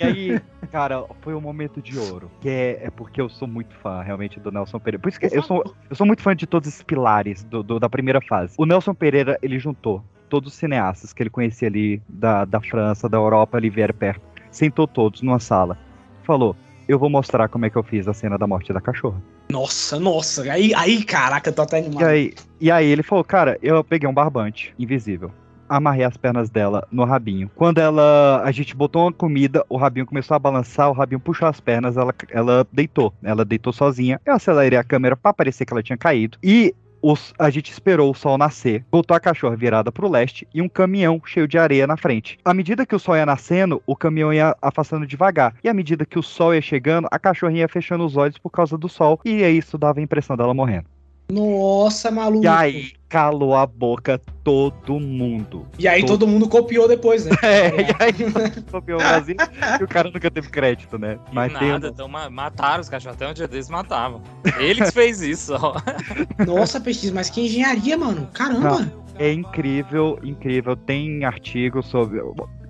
E aí, cara, foi um momento de ouro. Que é, é porque eu sou muito fã, realmente, do Nelson Pereira. Por isso que eu sou, eu sou muito fã de todos esses pilares do, do- da primeira fase. O Nelson Pereira, ele juntou todos os cineastas que ele conhecia ali da, da França, da Europa, ali vieram perto. Sentou todos numa sala. Falou: Eu vou mostrar como é que eu fiz a cena da morte da cachorra. Nossa, nossa, aí, aí caraca, eu tô até animado. E aí, e aí ele falou, cara, eu peguei um barbante invisível. Amarrei as pernas dela no rabinho. Quando ela. A gente botou uma comida, o rabinho começou a balançar, o rabinho puxou as pernas, ela, ela deitou. Ela deitou sozinha. Eu acelerei a câmera pra parecer que ela tinha caído. E os- a gente esperou o sol nascer, botou a cachorra virada pro leste e um caminhão cheio de areia na frente. À medida que o sol ia nascendo, o caminhão ia afastando devagar. E à medida que o sol ia chegando, a cachorrinha ia fechando os olhos por causa do sol. E aí isso dava a impressão dela morrendo. Nossa, maluco. E aí calou a boca todo mundo. E aí todo mundo copiou depois, né? É, e aí copiou o Brasil e o cara nunca teve crédito, né? Mas tem Nada, então ma- mataram os cachorros, até um dia desses matavam. Ele que fez isso, ó. Nossa, Peixe, mas que engenharia, mano. Caramba. Não, é incrível, incrível. Tem artigos sobre.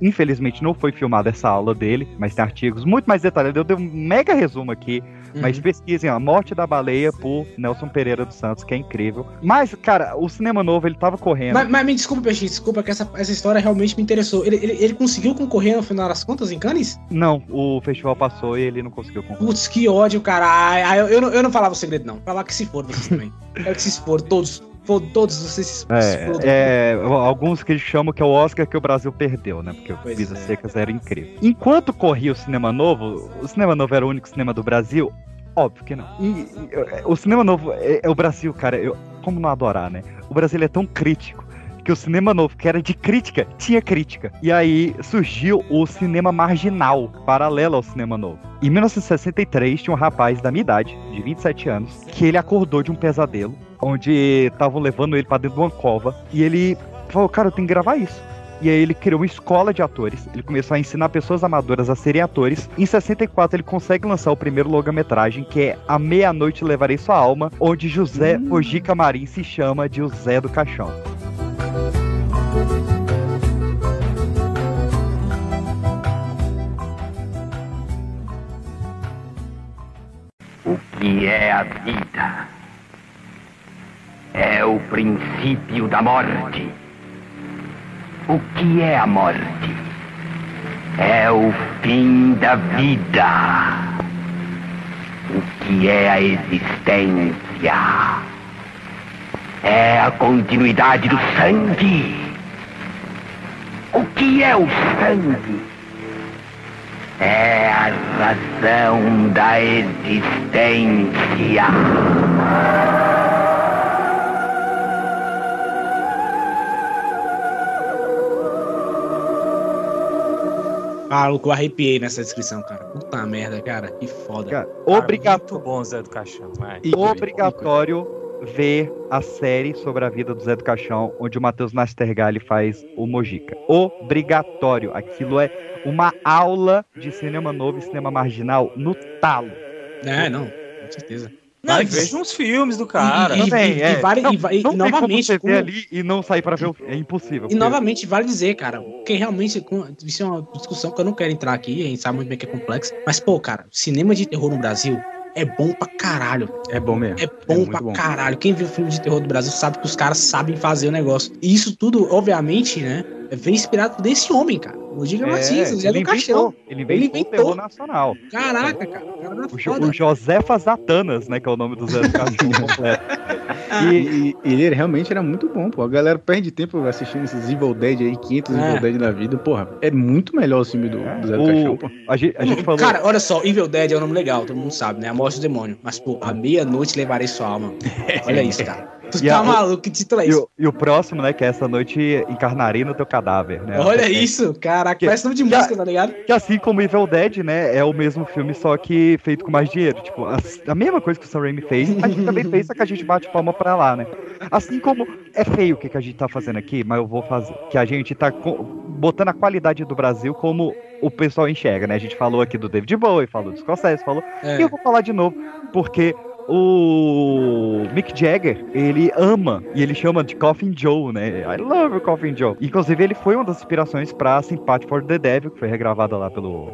Infelizmente não foi filmada essa aula dele, mas tem artigos muito mais detalhados. Eu dei um mega resumo aqui. Mas Uhum. pesquisem a Morte da Baleia por Nelson Pereira dos Santos, que é incrível. Mas, cara, o cinema novo ele tava correndo. Mas, mas me desculpa, Peixe, desculpa que essa, essa história realmente me interessou. Ele, ele, ele conseguiu concorrer no final das contas em Cannes? Não, o festival passou e ele não conseguiu concorrer. Putz, que ódio, cara. Ai, eu, eu, não, eu não falava o segredo, não. Falar que se for vocês também. Quero que se for, todos. Todos vocês se. É, é, alguns que eles chamam que é o Oscar que o Brasil perdeu, né? Porque o Pois Vidas é. Secas era incrível. Enquanto corria o Cinema Novo, o Cinema Novo era o único cinema do Brasil? Óbvio que não. E, e, o Cinema Novo é, é o Brasil, cara. Eu, como não adorar, né? O Brasil é tão crítico que o cinema novo, que era de crítica, tinha crítica. E aí surgiu o cinema marginal, paralelo ao cinema novo. Em 1963, tinha um rapaz da minha idade, de 27 anos, que ele acordou de um pesadelo, onde estavam levando ele pra dentro de uma cova, e ele falou, cara, eu tenho que gravar isso. E aí ele criou uma escola de atores, ele começou a ensinar pessoas amadoras a serem atores. Em 64 ele consegue lançar o primeiro longa-metragem, que é A Meia-Noite Levarei Sua Alma, onde José Mojica Marim se chama de o Zé do Caixão. O que é a vida? É o princípio da morte. O que é a morte? É o fim da vida. O que é a existência? É a continuidade do sangue. O que é o sangue? É a razão da existência. Maluco, eu arrepiei nessa descrição, cara. Puta merda, cara. Que foda. Cara, obrigatório. Muito bom, Zé do Caixão. vai. obrigatório ver a série sobre a vida do Zé do Caixão, onde o Matheus Nastergalli faz o Mojica. Obrigatório. Aquilo é uma aula de cinema novo e cinema marginal no talo. É, não, com certeza. Não, e Vários- veja uns filmes do cara. E- e- Também, e é. vale- Não, e e não tem novamente, como ver ali e não sair pra ver o filme. É impossível. E porque- novamente, vale dizer, cara, porque realmente isso é uma discussão que eu não quero entrar aqui, a gente sabe muito bem que é complexo. Mas, pô, cara, cinema de terror no Brasil é bom pra caralho. É bom mesmo. É bom muito pra bom. caralho. Quem viu filme de terror do Brasil sabe que os caras sabem fazer o negócio. E isso tudo, obviamente, né, vem inspirado desse homem, cara. O Giga Martins, ele é do inventou, caixão. Ele inventou, Ele o terror inventou. nacional. Caraca, cara. o cara é O, Jo- o Josefas Zatanas, né? Que é o nome do Zé do Cachorro completo. E, e ele realmente era muito bom, pô. A galera perde tempo assistindo esses Evil Dead aí, 500 É. Evil Dead na vida. Porra, é muito melhor o filme do, do Zé do O- Caixão, pô. a, gente, a gente falou. Cara, olha só, Evil Dead é um nome legal, todo mundo sabe, né? A morte do demônio. Mas, pô, à meia-noite levarei sua alma. Olha isso, cara. Tu E tá a- maluco, que título é e, isso? o, e o próximo, né? Que é essa noite encarnarei no teu cadáver, né? Olha É- isso, caraca, Que- parece nome de música, tá ligado? Que assim como Evil Dead, né, é o mesmo filme, só que feito com mais dinheiro. Tipo, a, a mesma coisa que o Sam Raimi fez, a gente também fez, só que a gente bate palma pra lá, né? Assim como é feio o que, que a gente tá fazendo aqui, mas eu vou fazer. Que a gente tá co- botando a qualidade do Brasil como o pessoal enxerga, né? A gente falou aqui do David Bowie, falou do Scorsese, falou. É. E eu vou falar de novo, porque o Mick Jagger, ele ama e ele chama de Coffin Joe, né? I love Coffin Joe. Inclusive, ele foi uma das inspirações pra Sympathy for the Devil, que foi regravada lá pelo.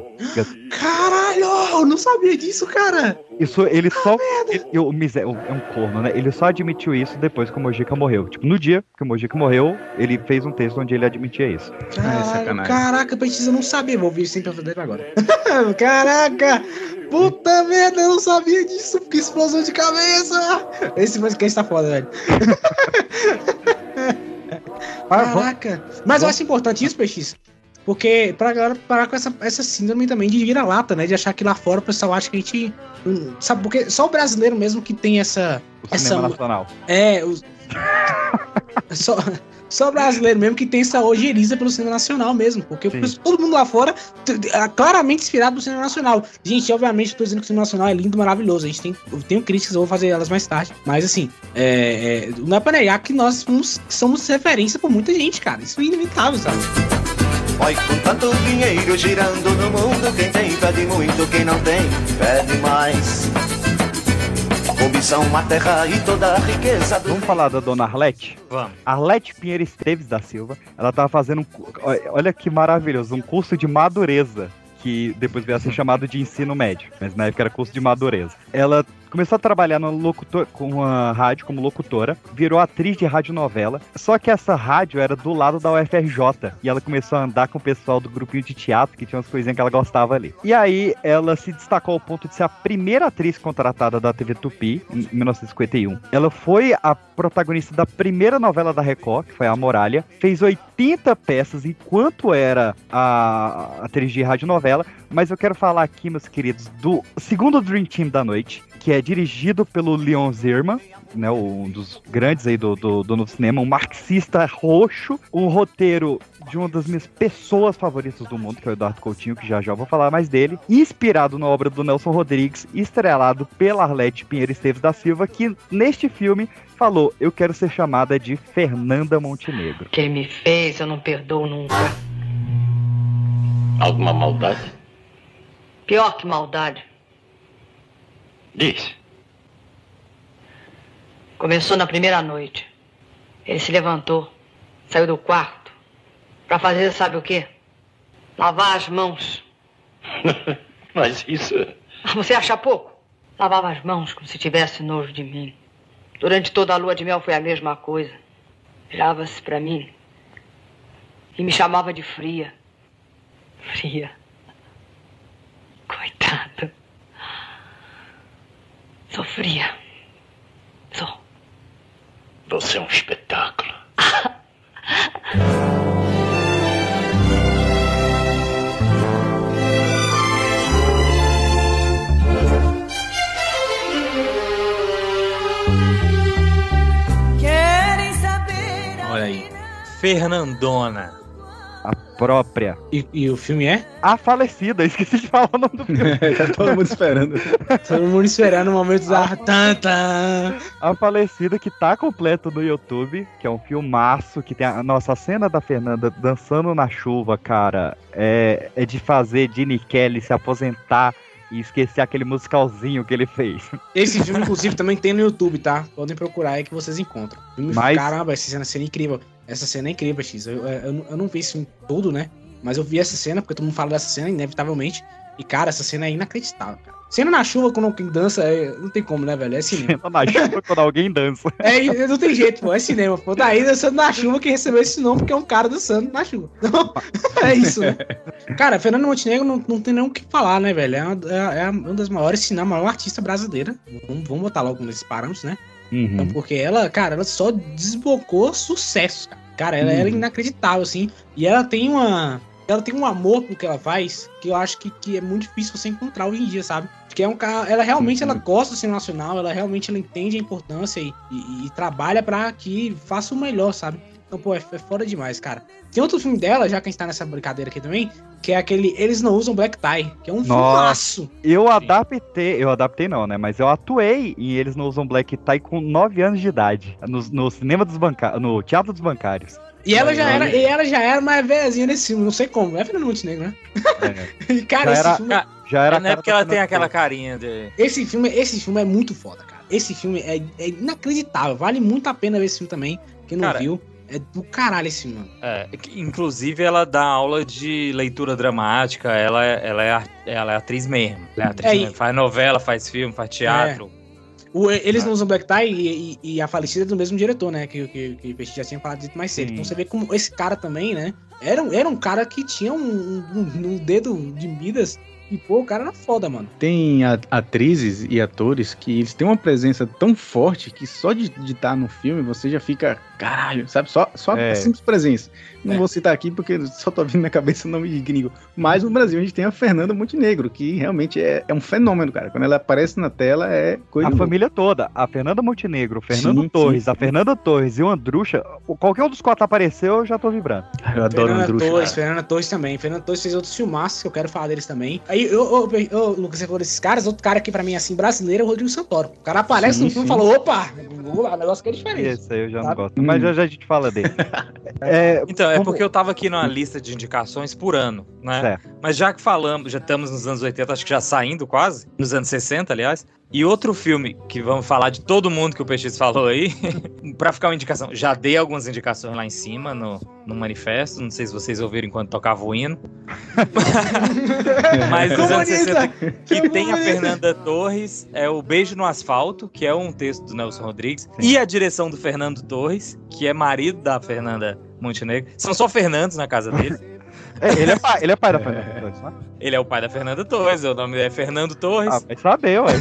Caralho, eu não sabia disso, cara. Isso, ele só. ele- o Misé- o- é um corno, né? Ele só admitiu isso depois que o Mojica morreu. Tipo, no dia que o Mojica morreu, ele fez um texto onde ele admitia isso. Caralho, caraca, precisa não saber, vou ouvir sempre a dele agora. Caraca! Puta merda, eu não sabia disso, que explosão de cabeça! Esse podcast tá foda, velho. Caraca! Mas eu acho importante isso, PX. Porque pra galera parar com essa, essa síndrome também de vira-lata, né? De achar que lá fora o pessoal acha que a gente. Sabe, porque só o brasileiro mesmo que tem essa. O essa nacional. é, os... só, só brasileiro mesmo que tem essa ojeriza pelo cinema nacional mesmo. Porque todo mundo lá fora é claramente inspirado no cinema nacional. Gente, obviamente, eu tô dizendo que o cinema nacional é lindo, maravilhoso. A gente tem, eu tenho críticas, eu vou fazer elas mais tarde. Mas assim, é, é, não é pra negar que nós somos, somos referência pra muita gente, cara. Isso é inevitável, sabe? Oi, com tanto dinheiro girando no mundo, quem tem pede muito, quem não tem pede mais. Ambição, a terra e toda a riqueza do Vamos falar da dona Arlete? Vamos. Arlete Pinheiro Esteves da Silva, ela tava fazendo um. Olha que maravilhoso, um curso de madureza. Que depois veio a ser chamado de ensino médio, mas na época era curso de madureza. Ela começou a trabalhar no locutor, com a rádio como locutora, virou atriz de radionovela. Só que essa rádio era do lado da UFRJ. E ela começou a andar com o pessoal do grupinho de teatro, que tinha umas coisinhas que ela gostava ali. E aí ela se destacou ao ponto de ser a primeira atriz contratada da TV Tupi, em 1951. Ela foi a protagonista da primeira novela da Record, que foi A Muralha. Fez 80 peças enquanto era a atriz de radionovela. Mas eu quero falar aqui, meus queridos, do segundo Dream Team da noite, que é dirigido pelo Leon Zirman, né, um dos grandes aí do, do, do novo cinema, um marxista roxo, um roteiro de uma das minhas pessoas favoritas do mundo, que é o Eduardo Coutinho, que já já vou falar mais dele, inspirado na obra do Nelson Rodrigues, estrelado pela Arlete Pinheiro Esteves da Silva, que neste filme falou, eu quero ser chamada de Fernanda Montenegro. O que ele me fez, eu não perdoo nunca. Alguma maldade? Pior que maldade. Diz. Começou na primeira noite. Ele se levantou, saiu do quarto, pra fazer sabe o quê? Lavar as mãos. Mas isso. Você acha pouco? Lavava as mãos como se tivesse nojo de mim. Durante toda a lua de mel foi a mesma coisa. Virava-se pra mim e me chamava de fria. Fria. Coitado. Sofria. Sou. Você é um espetáculo. Fernandona. A própria. E, e o filme é? A falecida, esqueci de falar o nome do filme. tá todo mundo esperando. Todo mundo esperando o momento da tanta. A Falecida que tá completo no YouTube, que é um filmaço, que tem a nossa cena da Fernanda dançando na chuva, cara, é, é de fazer Gene Kelly se aposentar e esquecer aquele musicalzinho que ele fez. Esse filme, inclusive, também tem no YouTube, tá? Podem procurar aí que vocês encontram. Filme- Mas- Caramba, essa cena, cena é incrível. Essa cena é incrível, X. Eu, eu, eu não- eu não vi esse filme todo, né? Mas eu vi essa cena, porque todo mundo fala dessa cena, inevitavelmente. E, cara, essa cena é inacreditável, cara. Cena na chuva quando alguém dança, é- não tem como, né, velho? É cinema. Na chuva quando alguém dança. É, não tem jeito, pô, é cinema. Pô, daí dançando na chuva que recebeu esse nome porque é um cara dançando na chuva. Então, é isso, né? Cara, Fernando Montenegro não, não tem nem o que falar, né, velho? É uma, é, é uma das maiores, se não a maior artista brasileira. Vamos, vamos botar logo nesses parâmetros, né? Então, Uhum. porque ela, cara, ela só desbocou sucesso, cara. Cara, ela, ela é Uhum. inacreditável, assim. E ela tem uma. Ela tem um amor pro que ela faz que eu acho que, que é muito difícil você encontrar hoje em dia, sabe? Porque é um cara. Ela realmente ela gosta do cinema nacional, ela realmente ela entende a importância e, e- e trabalha pra que faça o melhor, sabe? Então, pô, é, é foda demais, cara. Tem outro filme dela, já que a gente tá nessa brincadeira aqui também, que é aquele Eles Não Usam Black Tie, que é um filmaço. Nossa, eu adaptei, eu adaptei não, né? Mas eu atuei e eles não usam black tie com 9 anos de idade. No, no cinema dos bancários, no teatro dos bancários. E ela já era, e ela já era mais velhazinha nesse filme, não sei como. É Fernando Montenegro, né? E, cara, Já esse era- filme. já era É, não é porque ela tem aquela carinha de. Esse filme, esse filme é muito foda, cara. Esse filme é, é inacreditável. Vale muito a pena ver esse filme também. Quem não Cara, viu, é do caralho esse filme, mano. É, inclusive, ela dá aula de leitura dramática, ela, é- ela, é, ela é atriz mesmo. Ela é atriz É, e- mesmo. Faz novela, faz filme, faz teatro. O- eles não usam Black Tie e, e- e a falecida é do mesmo diretor, né? Que, que, que o Peixe já tinha falado dito mais cedo. Sim. Então você vê como esse cara também, né? Era, um- era um cara que tinha um, um- um dedo de Midas. E, pô, o cara era foda, mano. Tem atrizes e atores que eles têm uma presença tão forte que só de estar no filme você já fica, caralho, sabe? Só, só É. a simples presença. Não É. vou citar aqui porque só tô vindo na cabeça o nome de gringo. Mas no Brasil a gente tem a Fernanda Montenegro, que realmente é, é um fenômeno, cara. Quando ela aparece na tela é coisa A família toda, a Fernanda Montenegro, o Fernando Sim, Torres, sim. a Fernanda Torres e o Andrucha, o- qualquer um dos quatro apareceu, eu já tô vibrando. Eu adoro o Fernanda Andrucha. Torres, Fernanda Torres também. Fernanda Torres fez outros filmaços que eu quero falar deles também. Aí, eu, eu, eu, Lucas, você falou desses caras, outro cara aqui pra mim, assim, brasileiro, é o Rodrigo Santoro. O cara aparece Sim, no filme e fala, opa, vamos lá, o negócio que é diferente. Esse aí eu já não Sabe? gosto. Mas já, já a gente fala dele. É, Então, é porque eu tava aqui numa lista de indicações por ano, né? Certo. Mas já que falamos, já estamos nos anos 80, acho que já saindo quase, nos anos 60, aliás. E outro filme que vamos falar de todo mundo que o PX falou aí, pra ficar uma indicação. Já dei algumas indicações lá em cima no, no manifesto, não sei se vocês ouviram enquanto tocava o hino. Mas nos anos 60 que tem a Fernanda Torres, é o Beijo no Asfalto, que é um texto do Nelson Rodrigues, e a direção do Fernando Torres, que é marido da Fernanda Montenegro. São só Fernandes na casa dele. É, ele, é pai, ele é pai da Fernanda Torres, não é? Ele é o pai da Fernanda Torres, o nome é Fernando Torres. Ah, vai saber, ué.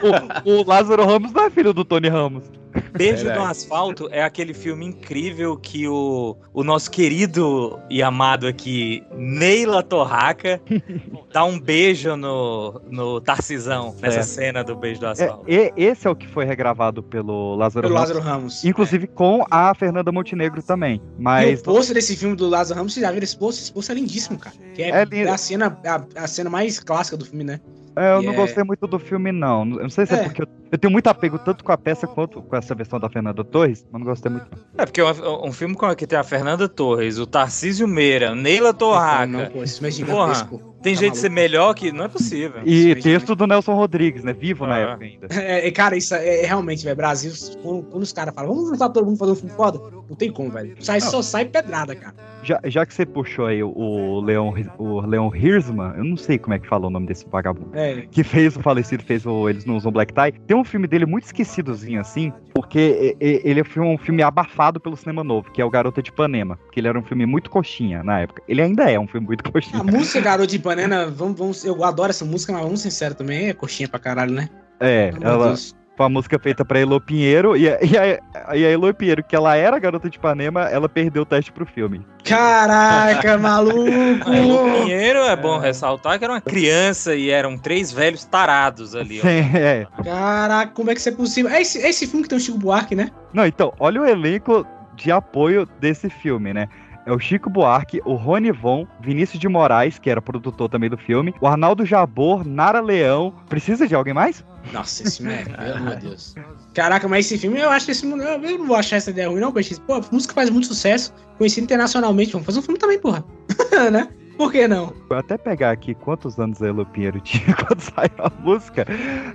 o, o Lázaro Ramos não é filho do Tony Ramos. Beijo Verdade. no Asfalto é aquele filme incrível que o, o nosso querido e amado aqui, Neila Torraca, dá um beijo no, no Tarcisão, nessa Certo. cena do Beijo do É, Asfalto. e- esse é o que foi regravado pelo Lázaro Pelo Ramos. Lázaro Ramos. Inclusive com a Fernanda Montenegro também. E Mas. o pôster desse filme do Lázaro Ramos, vocês já viram esse pôster? Esse pôster é lindíssimo, cara. Que é, É a, cena, a, a cena mais clássica do filme, né? É, eu E não é- gostei muito do filme, não. Eu não sei se é, É. porque eu, eu tenho muito apego tanto com a peça quanto com essa versão da Fernanda Torres, mas não gostei muito. É, porque é um, um filme com que tem a Fernanda Torres, o Tarcísio Meira, Neila Torraca. Não, pô, filme é Porra, gigantesco. Tem Tá jeito de ser maluco. melhor que. Não é possível. E texto do Nelson Rodrigues, né? Vivo na Ah. época ainda. É, é, cara, isso é, é realmente, velho. Brasil, quando, quando os caras falam, vamos juntar todo mundo fazer um filme foda, não tem como, velho. Sai, Não. só sai pedrada, cara. Já, já que você puxou aí o, Leon, o Leon Hirsman, eu não sei como é que fala o nome desse vagabundo. É. Que fez o falecido, fez o Eles Não Usam Black Tie. Tem um filme dele muito esquecidozinho assim, porque ele foi um filme abafado pelo cinema novo, que é o Garota de Ipanema. Que ele era um filme muito coxinha na época. Ele ainda é um filme muito coxinha. A música Garoto de Ipanema, vamos, vamos, eu adoro essa música, mas vamos ser sinceros também, é coxinha pra caralho, né? É, Meu ela. Deus. Foi uma música feita pra Elo Pinheiro, e, a- e, a, e a Elo Pinheiro, que ela era garota de Ipanema, ela perdeu o teste pro filme. Caraca, maluco! Aí, o Pinheiro é bom ressaltar que era uma criança e eram três velhos tarados ali. ó. Sim, é. Caraca, como é que isso é possível? É esse, é esse filme que tem o Chico Buarque, né? Não, então, olha o elenco de apoio desse filme, né? É o Chico Buarque, o Rony Von, Vinícius de Moraes, que era produtor também do filme, o Arnaldo Jabor, Nara Leão. Precisa de alguém mais? Nossa, esse filme é, pelo amor de Deus. Caraca, mas esse filme, eu acho que esse eu não vou achar essa ideia ruim, não, Peixe. Pô, a música faz muito sucesso, conhecido internacionalmente, vamos fazer um filme também, porra. né? Por que não? Vou até pegar aqui quantos anos a Elo Pinheiro tinha quando saiu a música.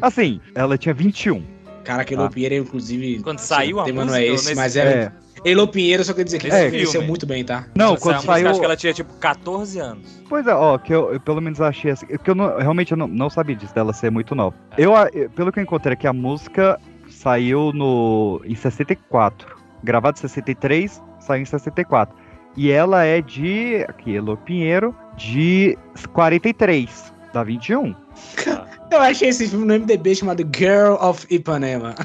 Assim, ela tinha 21. Cara, que Elô Pinheiro, inclusive. Quando saiu a o tema não música, é esse, mas filme. é. Elô Pinheiro, só quer dizer que ele envelheceu filme. muito bem, tá? Não, quando música, saiu. Acho que ela tinha tipo 14 anos. Pois é, ó, que eu, eu pelo menos achei assim. Que eu não- realmente eu não, não sabia disso, dela ser muito nova. Eu, a- eu- pelo que eu encontrei aqui, a música saiu no, em 64. Gravada em 63, saiu em 64. E ela é de. Aqui, Elo Pinheiro, de 43, da 21. Eu achei esse filme no MDB chamado Girl of Ipanema.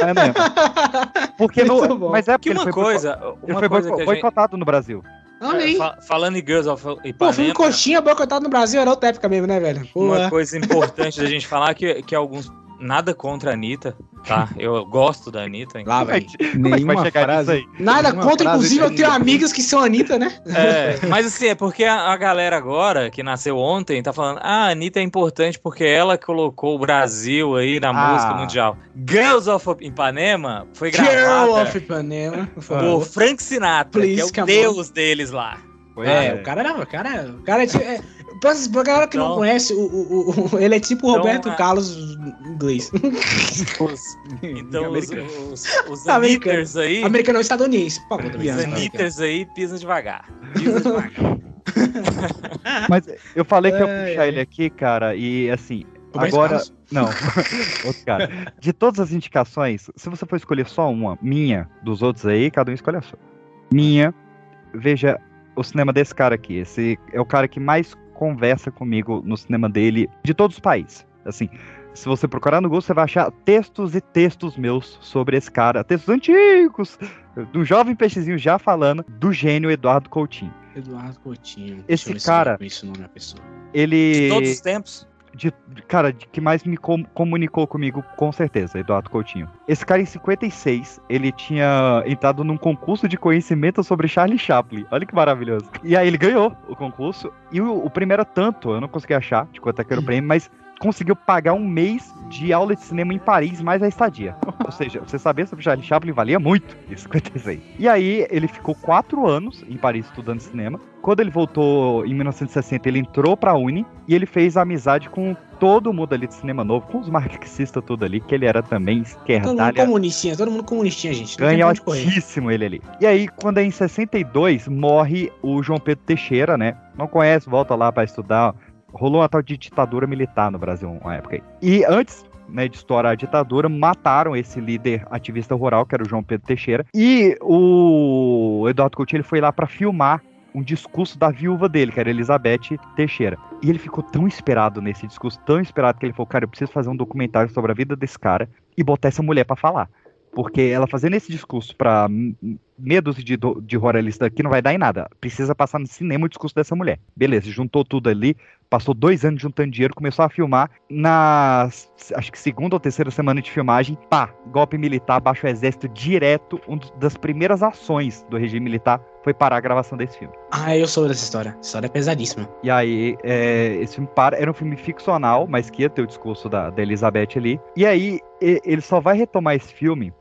É mesmo. Porque Muito no, bom. mas é porque Que uma ele foi coisa, uma ele foi coisa boicotado no Brasil. Olha aí. Fa- falando em Girls of Pô, filme Ipanema, coxinha boicotado no Brasil era outra época mesmo, né, velho? uma Porra. coisa importante da gente falar que, que alguns. Nada contra a Anitta, tá? Eu gosto da Anitta. Lá, velho. É que vai Nenhuma chegar frase. aí? Nada Uma contra, frase inclusive eu tenho amigas que são Anitta, né? É, mas assim, é porque a, a galera agora, que nasceu ontem, tá falando, ah, a Anitta é importante porque ela colocou o Brasil aí na Ah. música mundial. Girls of Ipanema foi Girl gravada of Ipanema. por. Frank Sinatra, Please, que é o on. deus deles lá. É, o cara era. O cara, o cara é, é, pra, pra galera que não Então- conhece, o, o- o- ele é tipo o Então, Roberto a- Carlos inglês. Então os, os, os Americano. Aí, Americano estadunidense, por favor, os Anitters aí pisam devagar. Pisam devagar. Mas eu falei que eu ia puxar ele aqui, cara, e assim, Roberto agora. Carlos? Não, outro cara. De todas as indicações, se você for escolher só uma, minha, dos outros aí, cada um escolhe a sua. Minha, veja o cinema desse cara aqui. Esse é o cara que mais conversa comigo no cinema dele, de todos os países. Assim, se você procurar no Google, você vai achar textos e textos meus sobre esse cara, textos antigos, do jovem peixezinho já falando do gênio Eduardo Coutinho. Eduardo Coutinho. Esse cara- eu conheço o nome da pessoa. Ele. De todos os tempos. De, cara, de, que mais me com- comunicou comigo, com certeza, Eduardo Coutinho. Esse cara, em 56, ele tinha entrado num concurso de conhecimento sobre Charlie Chaplin. Olha que maravilhoso. E aí ele ganhou o concurso. E o, o prêmio era tanto, eu não consegui achar de quanto é que era o prêmio, mas conseguiu pagar um mês de aula de cinema em Paris, mais a estadia. Ou seja, você saber sobre Charlie Chaplin valia muito em 56. E aí ele ficou quatro anos em Paris estudando cinema. Quando ele voltou em 1960, ele entrou pra Uni e ele fez amizade com todo mundo ali de cinema novo, com os marxistas tudo ali, que ele era também Todo mundo esquerdalha. comunistinha, todo mundo comunistinha, gente. Ganhotíssimo ele ali. E aí, quando é em 62, morre o João Pedro Teixeira, né? Não conhece, volta lá pra estudar. Rolou uma tal de ditadura militar no Brasil, uma época. E antes né, de estourar a ditadura, mataram esse líder ativista rural, que era o João Pedro Teixeira. E o Eduardo Coutinho ele foi lá pra filmar um discurso da viúva dele, que era Elizabeth Teixeira. E ele ficou tão inspirado nesse discurso, tão inspirado, que ele falou: Cara, eu preciso fazer um documentário sobre a vida desse cara e botar essa mulher pra falar. Porque ela fazendo esse discurso m- meia dúzia de, de ruralista aqui não vai dar em nada. Precisa passar no cinema o discurso dessa mulher. Beleza, juntou tudo ali, passou dois anos juntando dinheiro, começou a filmar. Na acho que segunda ou terceira semana de filmagem, pá, golpe militar, baixo exército direto. Uma das primeiras ações do regime militar foi parar a gravação desse filme. Ah, eu soube dessa história. Essa história é pesadíssima. E aí, é, esse filme para, era um filme ficcional, mas que ia ter o discurso da, da Elizabeth ali. E aí, ele só vai retomar esse filme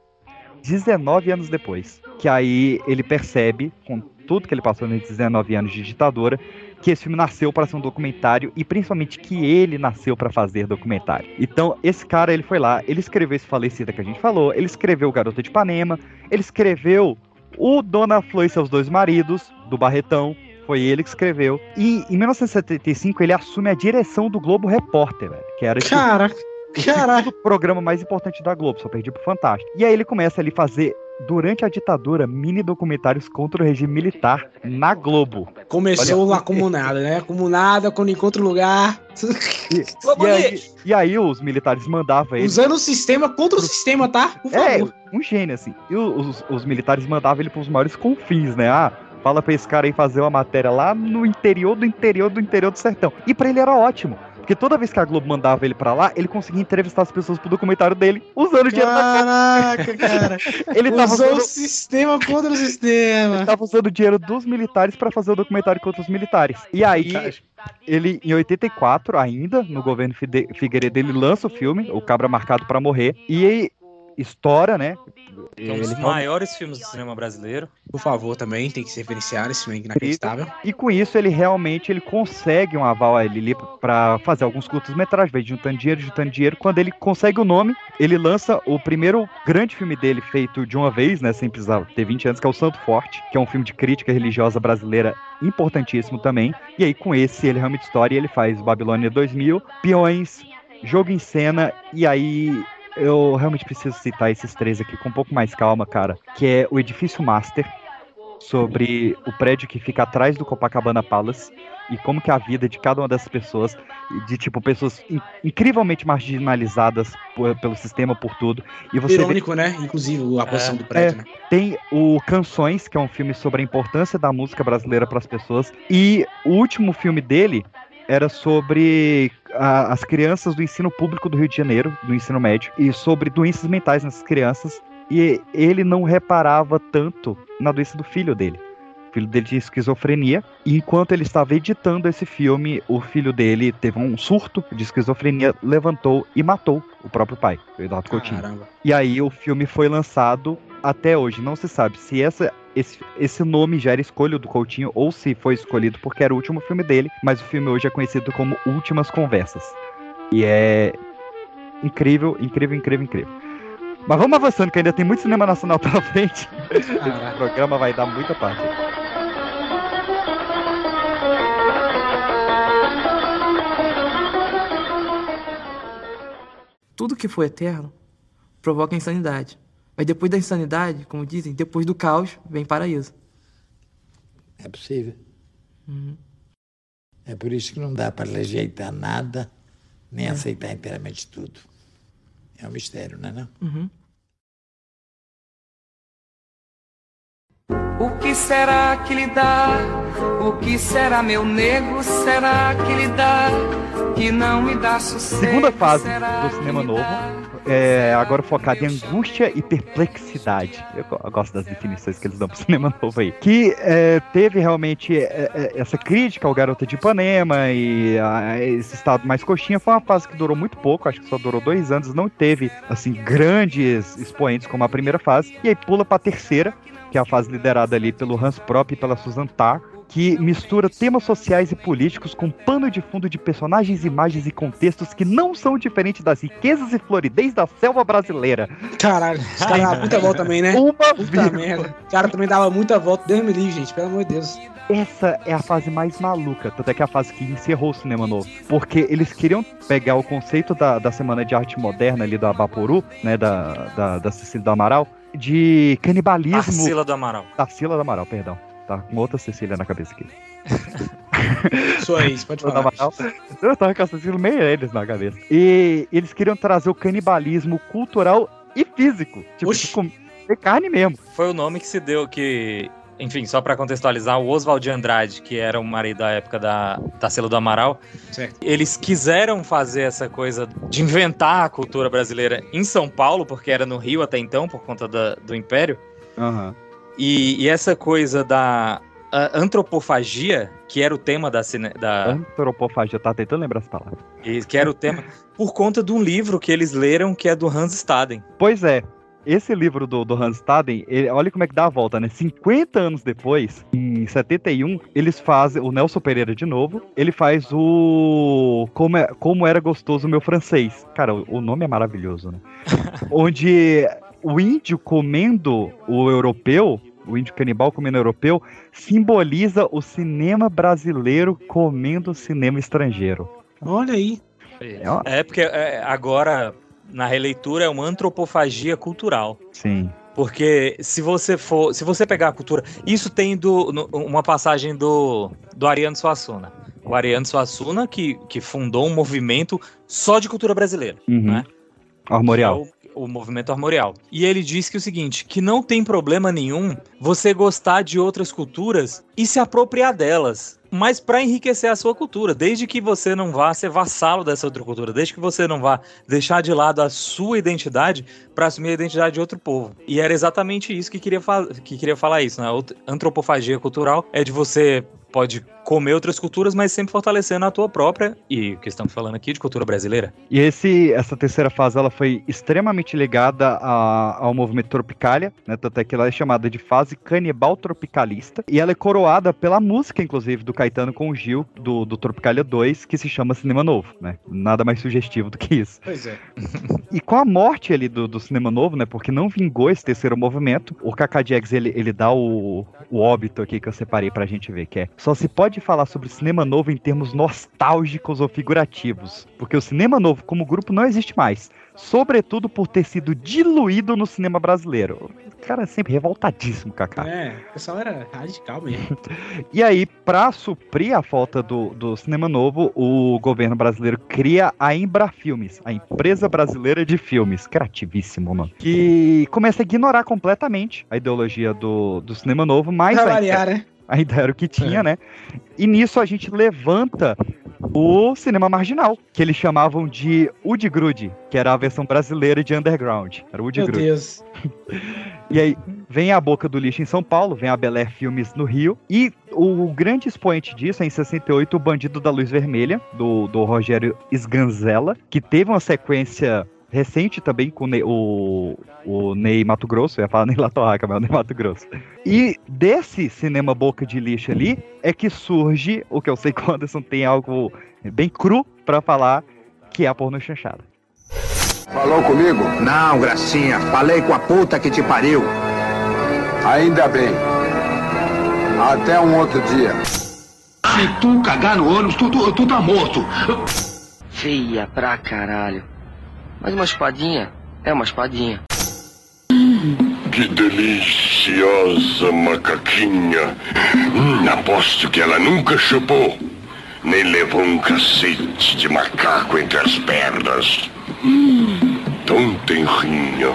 19 anos depois. Que aí ele percebe, com tudo que ele passou nesses 19 anos de ditadura, que esse filme nasceu para ser um documentário e principalmente que ele nasceu para fazer documentário. Então, esse cara, ele foi lá, ele escreveu esse Falecida que a gente falou, ele escreveu Garota de Ipanema, ele escreveu o Dona Flor e seus dois maridos, do Barretão, foi ele que escreveu. E em 1975 ele assume a direção do Globo Repórter, velho, que era Caraca, o caraca. segundo programa mais importante da Globo, só perdi pro Fantástico. E aí ele começa ali fazer durante a ditadura mini documentários contra o regime militar na Globo. Começou Olha- a comunada, né? Comunada, quando encontra um lugar. E, e aí, e aí os militares mandavam ele Usando o sistema contra o sistema, tá? Por É, favor. um gênio, assim. E os, os militares mandavam ele pros maiores confins, né? Ah, fala pra esse cara aí fazer uma matéria lá no interior do interior do interior do sertão. E pra ele era ótimo. Porque toda vez que a Globo mandava ele pra lá, ele conseguia entrevistar as pessoas pro documentário dele, usando o dinheiro da Caraca, cara. Ele tava Usou usando- o sistema contra o sistema. Ele tava usando o dinheiro dos militares pra fazer o documentário contra os militares. E aí, ele, em 84, ainda, no governo Figueiredo, ele lança o filme, O Cabra Marcado pra Morrer. E aí, estoura, né? É um dos Ele maiores filmes do cinema brasileiro. Por favor, também tem que se referenciar esse filme inacreditável. E com isso ele realmente ele consegue um aval ali para fazer alguns curtas-metragens, vai juntando dinheiro, juntando dinheiro. Quando ele consegue o nome, ele lança o primeiro grande filme dele feito de uma vez, né, sem precisar ter 20 anos, que é o Santo Forte, que é um filme de crítica religiosa brasileira importantíssimo também. E aí com esse ele realmente estoura e ele faz Babilônia 2000, Peões, Jogo em Cena e aí eu realmente preciso citar esses três aqui com um pouco mais calma, cara, que é o Edifício Master, sobre o prédio que fica atrás do Copacabana Palace e como que a vida de cada uma dessas pessoas, de tipo pessoas in- incrivelmente marginalizadas por- pelo sistema por tudo. E você vê- Irônico, né? Inclusive a posição do prédio, é, né? Tem o Canções, que é um filme sobre a importância da música brasileira para as pessoas. E o último filme dele era sobre a- as crianças do ensino público do Rio de Janeiro, do ensino médio, e sobre doenças mentais nessas crianças. E ele não reparava tanto na doença do filho dele. O filho dele tinha esquizofrenia, e enquanto ele estava editando esse filme, o filho dele teve um surto de esquizofrenia, levantou e matou o próprio pai, o Eduardo Coutinho. Caramba. E aí o filme foi lançado até hoje. Não se sabe se essa, esse, esse nome já era escolha do Coutinho ou se foi escolhido porque era o último filme dele, mas o filme hoje é conhecido como Últimas Conversas. E é incrível, incrível, incrível, incrível. Mas vamos avançando, que ainda tem muito cinema nacional pela frente. Esse programa vai dar muita parte. Tudo que for eterno provoca insanidade. Mas depois da insanidade, como dizem, depois do caos, vem paraíso. É possível. Uhum. É por isso que não dá para rejeitar nada, nem aceitar inteiramente tudo. É um mistério, não é não? Uhum. O que será que lhe dá? O que será, meu nego? Será que lhe dá? Que não me dá sossego? Segunda fase do cinema novo, é, agora focado em angústia e perplexidade. Eu, go- eu gosto das definições que eles dão pro cinema novo aí. Que é, teve realmente é, é, essa crítica ao Garota de Ipanema e a esse estado mais coxinha. Foi uma fase que durou muito pouco, acho que só durou dois anos. Não teve, assim, grandes expoentes como a primeira fase. E aí pula pra terceira, que é a fase liderada ali pelo Hans Prop e pela Susan Tarr, que mistura temas sociais e políticos com pano de fundo de personagens, imagens e contextos que não são diferentes das riquezas e floridez da selva brasileira. Caralho, os caras davam muita volta também, né? Uma Puta merda. O cara também dava muita volta. Deus me livre, gente. Pelo amor de Deus. Essa é a fase mais maluca, tanto é que é a fase que encerrou o cinema novo. Porque eles queriam pegar o conceito da, da Semana de Arte Moderna ali da Vaporu, né, da, da, da Cecília do Amaral, de canibalismo. Tarsila do Amaral. Tarsila do Amaral, perdão. Tá com outra Cecília na cabeça aqui. Sua ex, pode falar. Amaral. Eu tava com a Cecília meio eles na cabeça. E eles queriam trazer o canibalismo cultural e físico. Tipo, de comer carne mesmo. Foi o nome que se deu que. Enfim, só pra contextualizar, o Oswald de Andrade, que era o marido da época da Tarsila do Amaral, Certo. eles quiseram fazer essa coisa de inventar a cultura brasileira em São Paulo, porque era no Rio até então, por conta da- do Império. Aham. E, e essa coisa da antropofagia, que era o tema da, cine, da Antropofagia, tava tentando lembrar essa palavra. e que era o tema por conta de um livro que eles leram que é do Hans Staden. Pois é, esse livro do, do Hans Staden, ele- olha como é que dá a volta, né? 50 anos depois, em 71, eles fazem, o Nelson Pereira de novo, ele faz o Como, é- como Era Gostoso o Meu Francês. Cara, o, o nome é maravilhoso, né? Onde o índio comendo o europeu, o índio canibal comendo o europeu, simboliza o cinema brasileiro comendo o cinema estrangeiro. Olha aí. É porque é, agora, na releitura, é uma antropofagia cultural. Sim. Porque se você for. Se você pegar a cultura. Isso tem do, no- uma passagem do, do Ariano Suassuna. O Ariano Suassuna, que, que fundou um movimento só de cultura brasileira. Uhum. Né? Armorial. O, movimento armorial. E ele diz que o seguinte: que não tem problema nenhum você gostar de outras culturas e se apropriar delas. Mas para enriquecer a sua cultura, desde que você não vá ser vassalo dessa outra cultura, desde que você não vá deixar de lado a sua identidade para assumir a identidade de outro povo. E era exatamente isso que queria, que queria falar isso, né? Antropofagia cultural é de você pode comer outras culturas, mas sempre fortalecendo a tua própria, e o que estamos falando aqui de cultura brasileira. E esse, essa terceira fase ela foi extremamente ligada a- ao movimento Tropicalia, né? Tanto é que ela é chamada de fase canibal tropicalista. E ela é coroada pela música, inclusive, do Caetano com o Gil, do, do Tropicalia 2, que se chama Cinema Novo, né? Nada mais sugestivo do que isso. Pois é. E com a morte ali do, do cinema novo, né? Porque não vingou esse terceiro movimento, o Kaká Jags, ele, ele dá o, o óbito aqui que eu separei pra gente ver, que é só se pode falar sobre cinema novo em termos nostálgicos ou figurativos. Porque o cinema novo como grupo não existe mais. Sobretudo por ter sido diluído no cinema brasileiro. O cara é sempre revoltadíssimo, Kaká. É, o pessoal era radical mesmo. E aí, pra suprir a falta do, do cinema novo, o governo brasileiro cria a Embra Filmes, a empresa brasileira de filmes. Criativíssimo, mano. Que começa a ignorar completamente a ideologia do, do cinema novo, mas Pra variar, né? ainda era o que tinha, né? E nisso a gente levanta o cinema marginal, que eles chamavam de Udi Grude, que era a versão brasileira de Underground. Era o Udi Meu. Deus. E aí, vem a Boca do Lixo em São Paulo, vem a Bel Air Filmes no Rio. E o grande expoente disso é em 68, o Bandido da Luz Vermelha, do, do Rogério Sganzella, que teve uma sequência recente também com o Ney- o, o Ney Mato Grosso, eu ia falar Ney Latorraca, mas é o Ney Mato Grosso. E desse cinema Boca de Lixo ali, é que surge o que eu sei que o Anderson tem algo bem cru pra falar, que é a porno chanchada. Falou comigo? Não, Gracinha. Falei com a puta que te pariu. Ainda bem. Até um outro dia. Se tu cagar no ônibus, tu, tu, tu tá morto. Feia pra caralho. Mas uma espadinha é uma espadinha. Que deliciosa macaquinha. Hum, aposto que ela nunca chupou. Nem levou um cacete de macaco entre as pernas. Hum, tão tenrinha.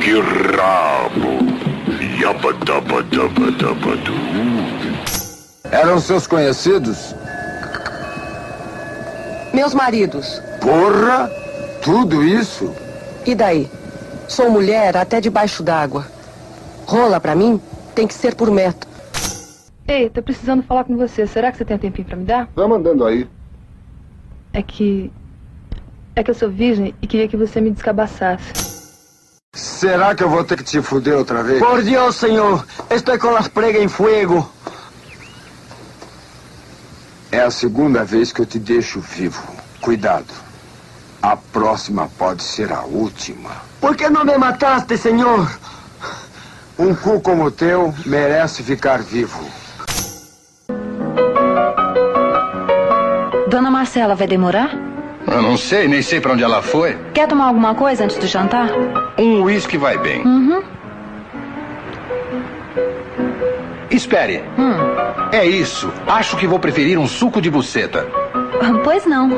Que rabo. Yabadabadabadabadu. Eram seus conhecidos? Meus maridos. Porra! Tudo isso? E daí? Sou mulher até debaixo d'água. Rola pra mim tem que ser por metro. Ei, tô precisando falar com você. Será que você tem um tempinho pra me dar? Tá mandando aí. É que. É que eu sou virgem e queria que você me descabaçasse. Será que eu vou ter que te fuder outra vez? Por Dios, señor. Estoy con las pregas en fuego. É a segunda vez que eu te deixo vivo. Cuidado. A próxima pode ser a última. ¿Por qué no me mataste, señor? Um cu como o teu merece ficar vivo. Dona Marcela vai demorar? Eu não sei, nem sei pra onde ela foi. Quer tomar alguma coisa antes do jantar? Um uísque vai bem. Uhum. Espere. Hum. É isso. Acho que vou preferir um suco de buceta. Pois não.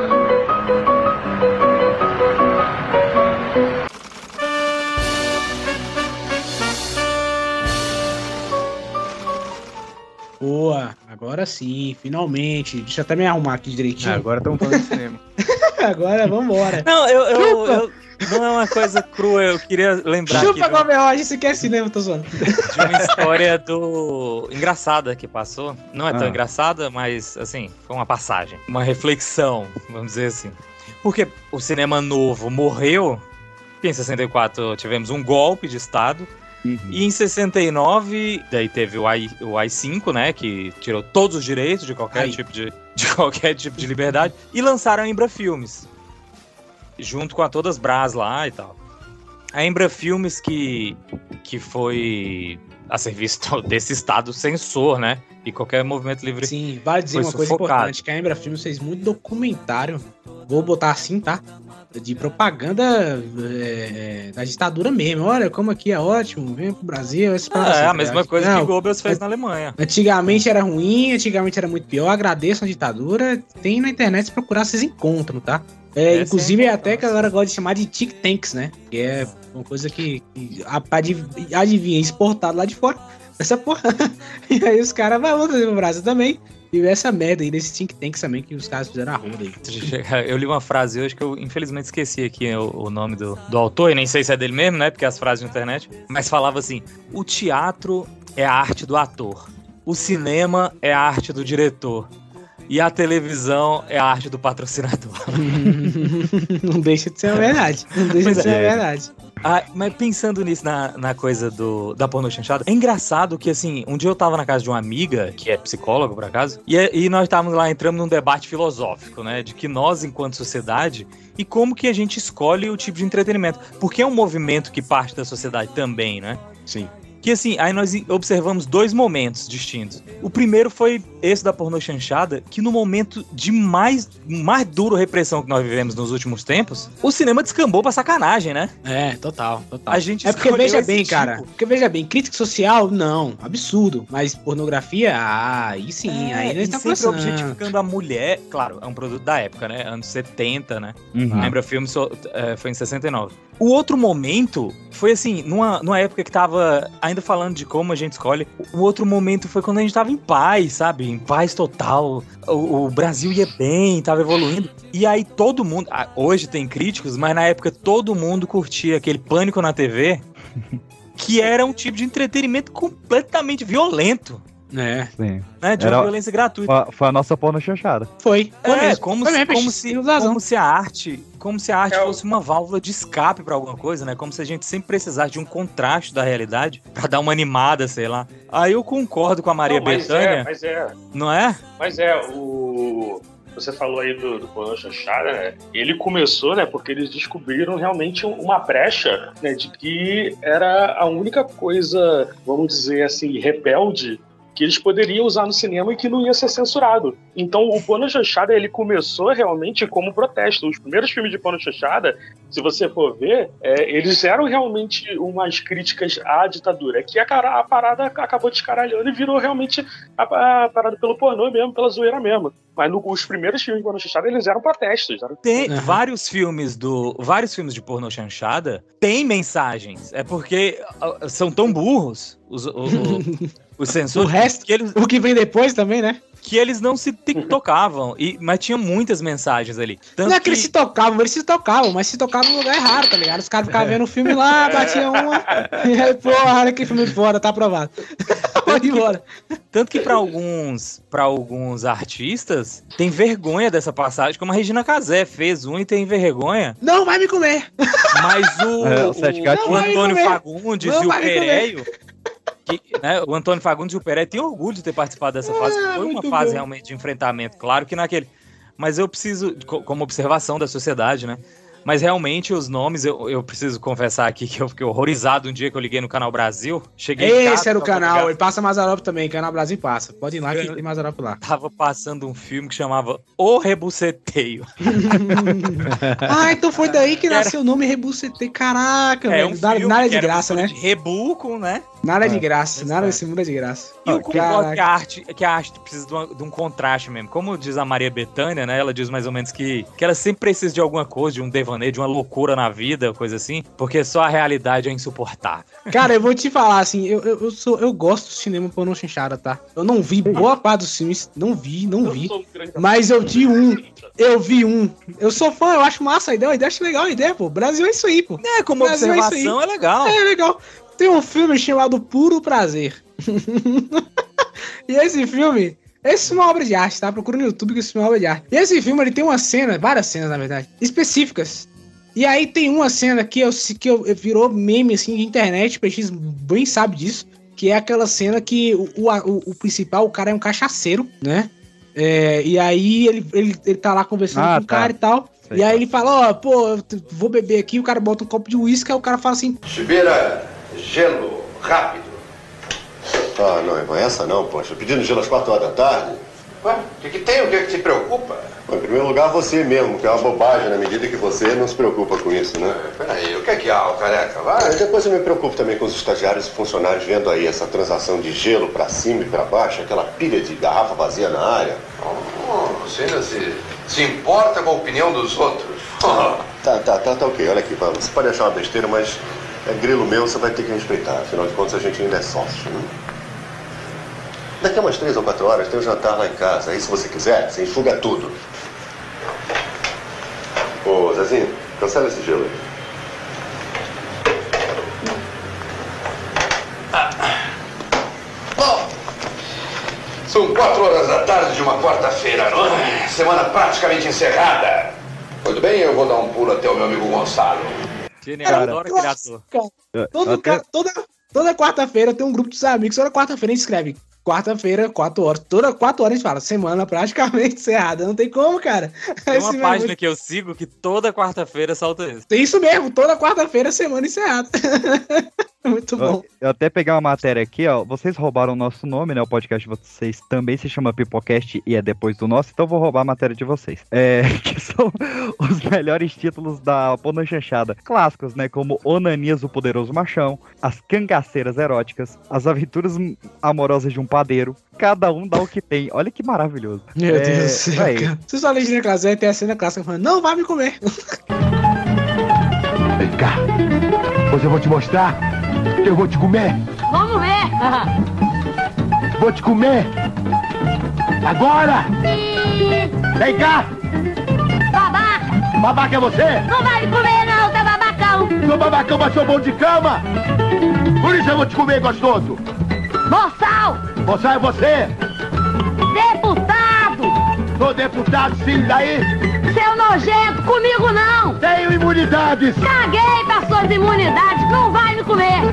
Agora sim, finalmente. Deixa eu até me arrumar aqui direitinho. Ah, agora estamos falando de cinema. agora vambora. Não, eu, eu, eu- não é uma coisa crua, eu queria lembrar Chupa, de, Gomes Rocha, isso aqui é cinema, tô zoando. de uma história do engraçada que passou. Não é tão Ah. engraçada, mas assim, foi uma passagem, uma reflexão, vamos dizer assim. Porque o cinema novo morreu, em 64 tivemos um golpe de Estado. E em 69, daí teve o, AI, o AI-5, né? Que tirou todos os direitos de qualquer, Ai. tipo de, de qualquer tipo de liberdade. E lançaram a Embra Filmes. Junto com a Todas Brás lá e tal. A Embra Filmes que, que foi a serviço desse estado censor, né? E qualquer movimento livre. Sim, vale dizer foi uma coisa sufocado. importante, que a Embra Filmes fez muito documentário, vou botar assim, tá? De propaganda é, é, da ditadura mesmo. Olha como aqui é ótimo, vem pro Brasil. Ah, é a tá mesma coisa Não, que Goebbels fez na Alemanha. Antigamente era ruim, antigamente era muito pior. Agradeço a ditadura. Tem na internet, se procurar, vocês encontram, tá? É, É, inclusive, é até que a galera gosta de chamar de tic tanks, né? Que é uma coisa que, que adiv- adivinha, exportado lá de fora. Essa porra. e aí os caras vão trazer pro Brasil também. E essa merda aí desse think tanks também que os caras fizeram a ronda aí. Eu li uma frase hoje que eu infelizmente esqueci aqui o, o nome do, do autor, e nem sei se é dele mesmo, né? Porque as frases na internet. Mas falava assim: o teatro é a arte do ator. o cinema é a arte do diretor. E a televisão é a arte do patrocinador. Não deixa de ser a verdade. Não deixa Pois de ser é. a verdade. Ah, mas pensando nisso, na, na coisa do, da pornô chanchada, é engraçado que, assim, um dia eu tava na casa de uma amiga, que é psicóloga, por acaso, e, e nós estávamos lá entrando num debate filosófico, né? De que nós, enquanto sociedade, e como que a gente escolhe o tipo de entretenimento. Porque é um movimento que parte da sociedade também, né? Sim. Que assim, aí nós observamos dois momentos distintos. O primeiro foi esse da pornô chanchada, que no momento de mais, mais duro repressão que nós vivemos nos últimos tempos, o cinema descambou pra sacanagem, né? É, total, total. A gente é porque veja bem, tipo. cara. Porque veja bem, crítica social, não, absurdo. Mas pornografia, ah, aí sim, É, aí nós tá sempre conversando. objetificando a mulher, claro, é um produto da época, né? Anos 70, né? Uhum. Lembra o filme é, foi em 69. O outro momento foi assim, numa, numa época que tava ainda falando de como a gente escolhe. O outro momento foi quando a gente tava em paz, sabe? Em paz total. O, o Brasil ia bem, tava evoluindo. E aí todo mundo, ah, hoje tem críticos, mas na época todo mundo curtia aquele pânico na TV, que era um tipo de entretenimento completamente violento. É. Sim. Né, de uma violência gratuita. Foi, foi a nossa porno chanchada. Foi. É, como, Foi se, mesmo, como, mas se, tem razão. como se a arte, como se a arte fosse uma válvula de escape pra alguma coisa, né? Como se a gente sempre precisasse de um contraste da realidade pra dar uma animada, sei lá. Aí eu concordo com a Maria Não, mas Bethânia, é, mas é. não é? Mas é, o. Você falou aí do, do pornô chanchada, né? Ele começou, né? Porque eles descobriram realmente uma brecha, né? De que era a única coisa, vamos dizer assim, rebelde que eles poderiam usar no cinema e que não ia ser censurado. Então, o porno chanchada, ele começou realmente como protesto. Os primeiros filmes de porno chanchada, se você for ver, é, eles eram realmente umas críticas à ditadura, que a, cara- a parada acabou descaralhando e virou realmente a, a parada pelo pornô mesmo, pela zoeira mesmo. Mas no- os primeiros filmes de porno chanchada, eles eram protestos. Eram... Tem vários filmes do. Vários filmes de pornô chanchada têm mensagens. É porque são tão burros os, o- o- os censores. O resto, que eles, o que vem depois também, né? que eles não se tocavam. E, mas tinha muitas mensagens ali. Tanto não é que eles se tocavam, eles se tocavam, mas se tocavam no lugar errado, tá ligado? Os caras ficavam vendo o filme lá, batiam uma. E aí, porra, olha que filme foda, tá aprovado. Pode ir embora. Tanto que pra alguns, para alguns artistas tem vergonha dessa passagem, como a Regina Casé fez um e tem vergonha. Não vai me comer! Mas o, É, o o, o Antônio comer. Fagundes Não e o me comer. Que, né, o Antônio Fagundes e o Pereio têm orgulho de ter participado dessa fase. Ah, Foi uma fase bom. realmente de enfrentamento, claro que naquele. Mas eu preciso, co- como observação da sociedade, né? Mas realmente os nomes, eu, eu preciso confessar aqui que eu fiquei horrorizado um dia que eu liguei no Canal Brasil. Cheguei em Esse casa, era o canal, ligado- ele passa Mazarop também, Canal Brasil passa. Pode ir lá que tem Mazarop lá. Tava passando um filme que chamava O Rebuceteio. Ah, então foi daí que nasceu o nome Rebucetei. Caraca, É velho. um nada, nada de graça, né? De rebu com, né? Nada de É, graça, nada desse mundo é de graça. E eu concordo que a, arte, que a arte precisa de, uma- de um contraste mesmo. Como diz a Maria Bethânia, né? Ela diz mais ou menos que, que ela sempre precisa de alguma coisa, de um devaneio, de uma loucura na vida, coisa assim, porque só a realidade é insuportável. Cara, eu vou te falar assim, eu, eu, eu sou, eu gosto do cinema pornô chanchada, tá? Eu não vi boa parte dos filmes, não vi, não vi. Mas eu vi um, eu vi um. Eu sou fã, eu acho massa a ideia, a ideia acho legal a ideia, pô. Brasil é isso aí, pô. É, como Brasil isso observação aí. é legal. É legal. Tem um filme chamado Puro Prazer. e esse filme, esse é uma obra de arte, tá? Procura no YouTube que esse filme é uma obra de arte. E esse filme, ele tem uma cena, várias cenas, na verdade, específicas. E aí tem uma cena que eu que eu, eu virou meme assim de internet, o PX bem sabe disso, que é aquela cena que o, o, o- principal, o cara é um cachaceiro, né? É, e aí ele, ele, ele tá lá conversando Ah, com o tá. cara e tal. Sei e aí lá. ele fala, ó, pô, eu t- vou beber aqui, o cara bota um copo de uísque, aí o cara fala assim, Chibeira, gelo, rápido. Ah, não, Ivan, essa não, poxa. Pedindo gelo às quatro horas da tarde. Ué, o que, que tem? O que, que te preocupa? Bom, em primeiro lugar, você mesmo, que é uma bobagem na medida que você não se preocupa com isso, né? Peraí, o que é que há, ô careca? Vai. e depois eu me preocupo também com os estagiários e funcionários vendo aí essa transação de gelo pra cima e pra baixo, aquela pilha de garrafa vazia na área. Oh, você ainda se, se importa com a opinião dos outros. Oh, Tá, tá, tá, tá ok. Olha aqui. Você pode achar uma besteira, mas é grilo meu, você vai ter que respeitar. Afinal de contas, a gente ainda é sócio, né? Daqui a umas três ou quatro horas tem um jantar lá em casa. Aí, se você quiser, você enxuga tudo. Ô, Zezinho, cancela esse gelo aí. Bom, São quatro horas da tarde de uma quarta-feira. Ai, Semana praticamente encerrada. Muito bem, eu vou dar um pulo até o meu amigo Gonçalo. Genial, Cara, adoro eu aquele ator. Todo toda toda quarta-feira tem um grupo dos amigos. Toda quarta-feira a gente escreve. Quarta-feira, quatro horas. Toda quatro horas a gente fala. Semana praticamente encerrada. Não tem como, cara. Tem uma mesmo- página que eu sigo que toda quarta-feira solta isso. Tem isso mesmo. Toda quarta-feira, semana encerrada. Muito bom. Eu, eu até pegar uma matéria aqui, ó. Vocês roubaram o nosso nome, né? O podcast de vocês também se chama Pipocast e é depois do nosso, então eu vou roubar a matéria de vocês. É, que são os melhores títulos da Pona Chanchada. Clássicos, né? Como Onanias, o Poderoso Machão, As Cangaceiras Eróticas, As Aventuras Amorosas de um Padeiro. Cada um dá o que tem. Olha que maravilhoso. Meu É, Deus do céu, véi, cara. Vocês falam de cena clássica, aí tem a cena clássica falando, não vai me comer. Vem cá. Hoje eu vou te mostrar eu vou te comer. Vamos ver. Vou te comer. Agora. Vem cá. Babaca. Babaca é você? Não vai me comer não, tá babacão. Sou babacão, mas sou bom de cama. Por isso eu vou te comer, gostoso. Boçal. Você é você. Deputado. Sou deputado, sim, daí. Seu nojento, comigo não. Tenho imunidades. Caguei pra suas imunidades, não vai me comer.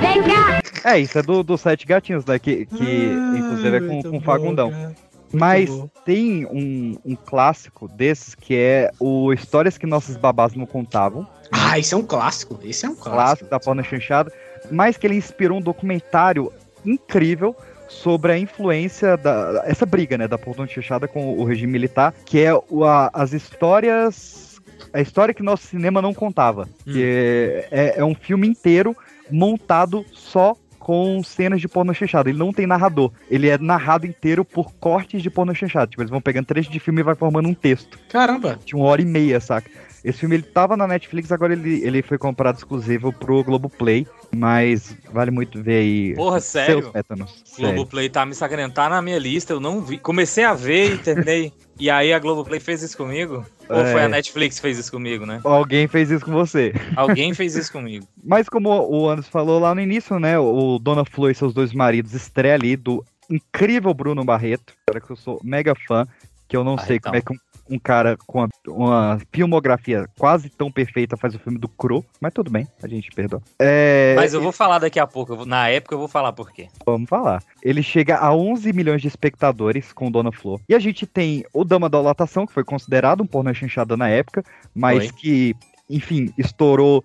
Vem cá. É, isso é do, do Sete Gatinhos, né? Que, que inclusive é com, com o Fagundão. Mas tem um, um clássico desses que é o Histórias que Nossos Babás Não Contavam. Ah, esse é um clássico. Esse é um clássico. Clássico da Porna Chanchada. Mas que ele inspirou um documentário incrível sobre a influência da essa briga, né, da Porna Chanchada com o regime militar, que é o- a- as histórias a história que nosso cinema não contava. Que é, é um filme inteiro montado só com cenas de porno chanchada. Ele não tem narrador. Ele é narrado inteiro por cortes de porno chanchada. Tipo, eles vão pegando trecho de filme e vai formando um texto. Caramba. De uma hora e meia, saca? Esse filme ele tava na Netflix, agora ele, ele foi comprado exclusivo pro Globoplay. Mas vale muito ver aí. Porra, sério? Seus tétanos. Sério. Globoplay tá me sacaneando, tá na minha lista, eu não vi. Comecei a ver e terminei. e aí a Globoplay fez isso comigo? Ou É. foi a Netflix que fez isso comigo, né? Alguém fez isso com você. Alguém fez isso comigo. Mas como o Anderson falou lá no início, né? O Dona Flor e seus dois maridos estreia ali do incrível Bruno Barreto, cara que eu sou mega fã, que eu não sei então. como é que um, um cara com uma, uma filmografia quase tão perfeita faz o filme do Cro, mas tudo bem, a gente perdoa. É, Mas eu vou falar daqui a pouco. vou- Na época eu vou falar por quê. Vamos falar. Ele chega a 11 milhões de espectadores com Dona Flor. E a gente tem o Dama da Lotação, que foi considerado um pornô chanchada na época, mas Foi. que, enfim, estourou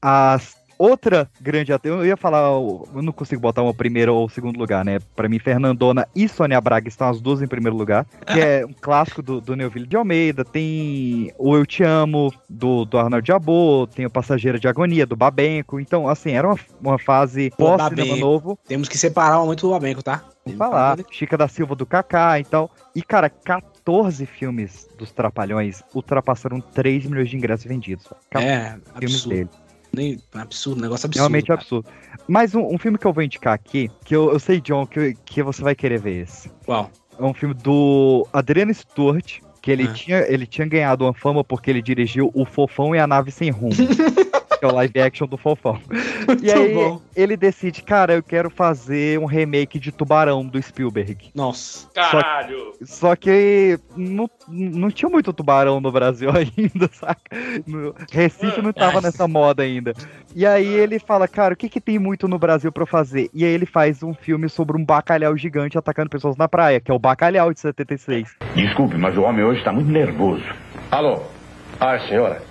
as. Outra grande atriz, eu ia falar, o- eu não consigo botar uma primeiro ou segundo lugar, né? Pra mim, Fernandona e Sônia Braga estão as duas em primeiro lugar, que é um clássico do, do Neuville de Almeida. Tem o Eu Te Amo, do, do Arnold Jabot, tem o Passageiro de Agonia, do Babenco. Então, assim, era uma, uma fase pós-cinema novo. Temos que separar muito do Babenco, tá? Vamos falar. Chica da Silva do Kaká e tal. E, cara, 14 filmes dos Trapalhões ultrapassaram 3 milhões de ingressos vendidos. É, filmes absurdo. dele. Nem, absurdo, negócio absurdo. Realmente cara. absurdo. Mas um, um filme que eu vou indicar aqui, que eu, eu sei, John, que, que você vai querer ver esse. Qual? É um filme do Adriano Stewart, que ele, Ah. tinha, ele tinha ganhado uma fama porque ele dirigiu O Fofão e a Nave Sem Rumo. que é o live action do Fofão. e aí bom. ele decide, cara, eu quero fazer um remake de Tubarão do Spielberg. Nossa. Caralho! Só que não, não tinha muito tubarão no Brasil ainda, saca? No, Recife não tava nessa moda ainda. E aí ele fala, cara, o que que tem muito no Brasil pra eu fazer? E aí ele faz um filme sobre um bacalhau gigante atacando pessoas na praia, que é o Bacalhau de 76. Desculpe, mas o homem hoje está muito nervoso. Alô? Ah, senhora.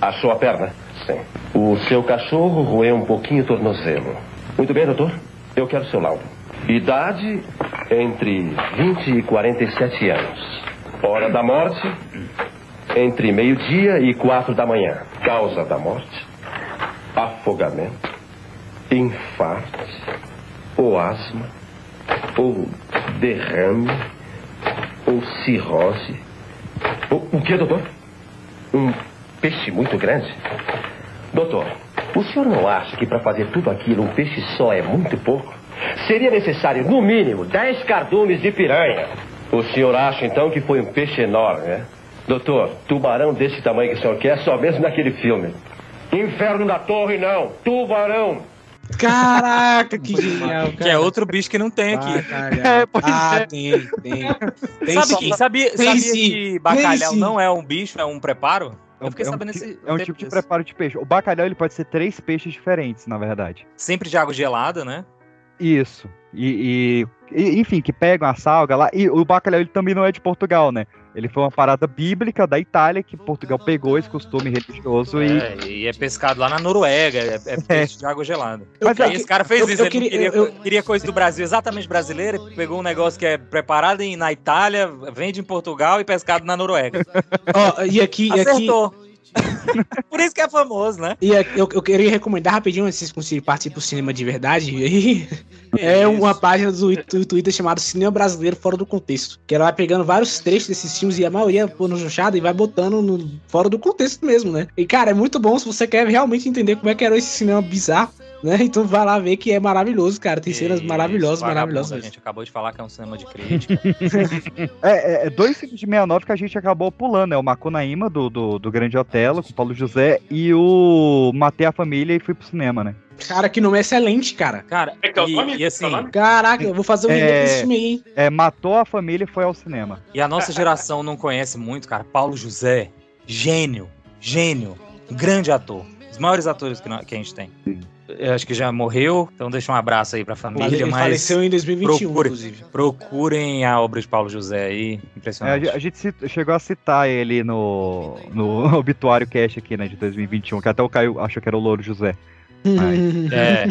A sua perna? Sim. O seu cachorro roeu um pouquinho o tornozelo. Muito bem, doutor. Eu quero seu laudo. Idade entre 20 e 47 anos. Hora da morte entre meio-dia e quatro da manhã. Causa da morte: afogamento, infarto, ou asma, ou derrame, ou cirrose. O, o que, doutor? Um peixe muito grande? Doutor, o senhor não acha que para fazer tudo aquilo um peixe só é muito pouco? Seria necessário, no mínimo, 10 cardumes de piranha. O senhor acha então que foi um peixe enorme, né? Doutor, tubarão desse tamanho que o senhor quer só mesmo naquele filme. Inferno na torre, não. Tubarão. Caraca, que genial, Que é outro bicho que não tem aqui. É, pois Ah, é. tem, tem. Tem Sabe, sim. que, sabia, Tem sabia sim. que bacalhau Tem não é um bicho, é um preparo? É um, Eu fiquei é um sabendo esse. é um tipo de preparo de peixe. O bacalhau ele pode ser três peixes diferentes, na verdade. Sempre de água gelada, né? Isso. E, e- e, enfim, que pegam a salga lá. E o bacalhau ele também não é de Portugal, né? Ele foi uma parada bíblica da Itália que Portugal pegou esse costume religioso e. É, e é pescado lá na Noruega, é, é peixe de água gelada. Mas Aí eu- esse cara fez eu- isso, eu ele não queria- queria, eu- queria coisa do Brasil, exatamente brasileira, pegou um negócio que é preparado em- na Itália, vende em Portugal e pescado na Noruega. Ó, e aqui, e aqui, Acertou. Por isso que é famoso, né? E aqui, eu, eu queria recomendar rapidinho, antes de vocês conseguirem partir pro cinema de verdade, aí, é uma página do, do Twitter chamada Cinema Brasileiro Fora do Contexto. Que ela vai pegando vários trechos desses filmes e a maioria pô no Jochada e vai botando no, fora do contexto mesmo, né? E cara, é muito bom se você quer realmente entender como é que era esse cinema bizarro, né? Então vai lá ver que é maravilhoso, cara. Tem cenas maravilhosas, Isso, vagabundo, maravilhosas A gente acabou de falar que é um cinema de crítica. É, é, é dois filmes de 69 que a gente acabou pulando. É o Macunaíma, do, do, do Grande Otelo, com o Paulo José, e o Matei a Família e fui pro cinema, né? Cara, que nome é excelente, cara. Cara, É que é o e, nome? e assim, É o nome? Caraca, eu vou fazer um É. remake desse filme aí, hein? É, matou a família e foi ao cinema. e a nossa geração não conhece muito, cara. Paulo José, gênio, gênio, grande ator. Os maiores atores que, a gente tem. Eu acho que já morreu, então deixa um abraço aí pra família, Ele mas faleceu em 2021, procure- inclusive. procurem a obra de Paulo José aí, É, a, impressionante. ge- a gente chegou a citar ele no, no obituário cast aqui, né, de 2021, que até o Caio achou que era o Louro José. Mas- É,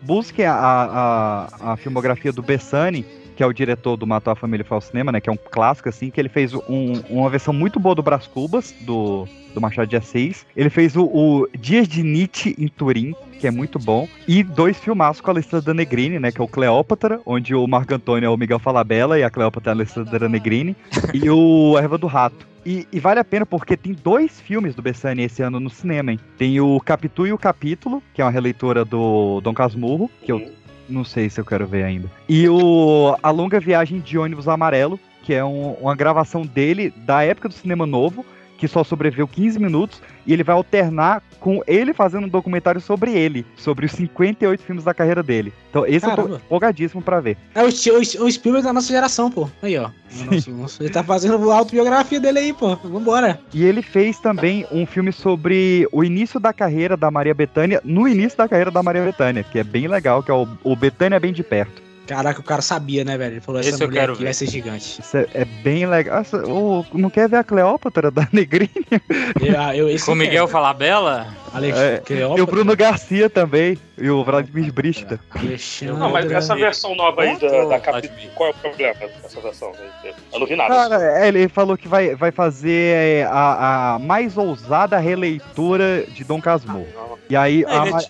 Busquem a, a, a filmografia do Bessani, que é o diretor do Matou a Família Foi ao Cinema, né? Que é um clássico, assim, que ele fez um- uma versão muito boa do Brás Cubas, do, do Machado de Assis. Ele fez o, o Dias de Nietzsche em Turim, que é muito bom. E dois filmaços com a Alessandra Negrini, né? Que é o Cleópatra, onde o Marco Antônio é o Miguel Falabella e a Cleópatra é a Alessandra Negrini. e o Erva do Rato. E, e vale a pena porque tem dois filmes do Bessani esse ano no cinema, hein? Tem o Capitu e o Capítulo, que é uma releitura do Dom Casmurro, que eu não sei se eu quero ver ainda. E o A Longa Viagem de Ônibus Amarelo, que é um- uma gravação dele da época do cinema novo, que só sobreviveu 15 minutos, e ele vai alternar com ele fazendo um documentário sobre ele, sobre os 58 filmes da carreira dele. Então esse eu tô Caramba. empolgadíssimo pra ver. É o, o, o Spielberg da nossa geração, pô. Aí, ó. Nosso- nosso- ele tá fazendo a autobiografia dele aí, pô. Vambora. E ele fez também um filme sobre o início da carreira da Maria Bethânia, no início da carreira da Maria Bethânia, que é bem legal, que é o, o Betânia Bem de Perto. Caraca, o cara sabia, né, velho? Ele falou, essa Esse eu mulher quero aqui ver. vai ser gigante. Isso é, é bem legal. Nossa, ô, não quer ver a Cleópatra da Negrini? Eu, ah, eu, esse Com o eu Miguel quero. Falabella, Alex, É, Cleópatra, E o Bruno Garcia também. E o Vladimir Brista. Alexandre. Não, mas essa versão nova aí da, da Vladimir. qual é o problema dessa versão? Eu não vi nada. Cara, é, ele falou que vai, vai fazer é, a, a mais ousada releitura de Dom Casmurro. E aí, a, é Ma-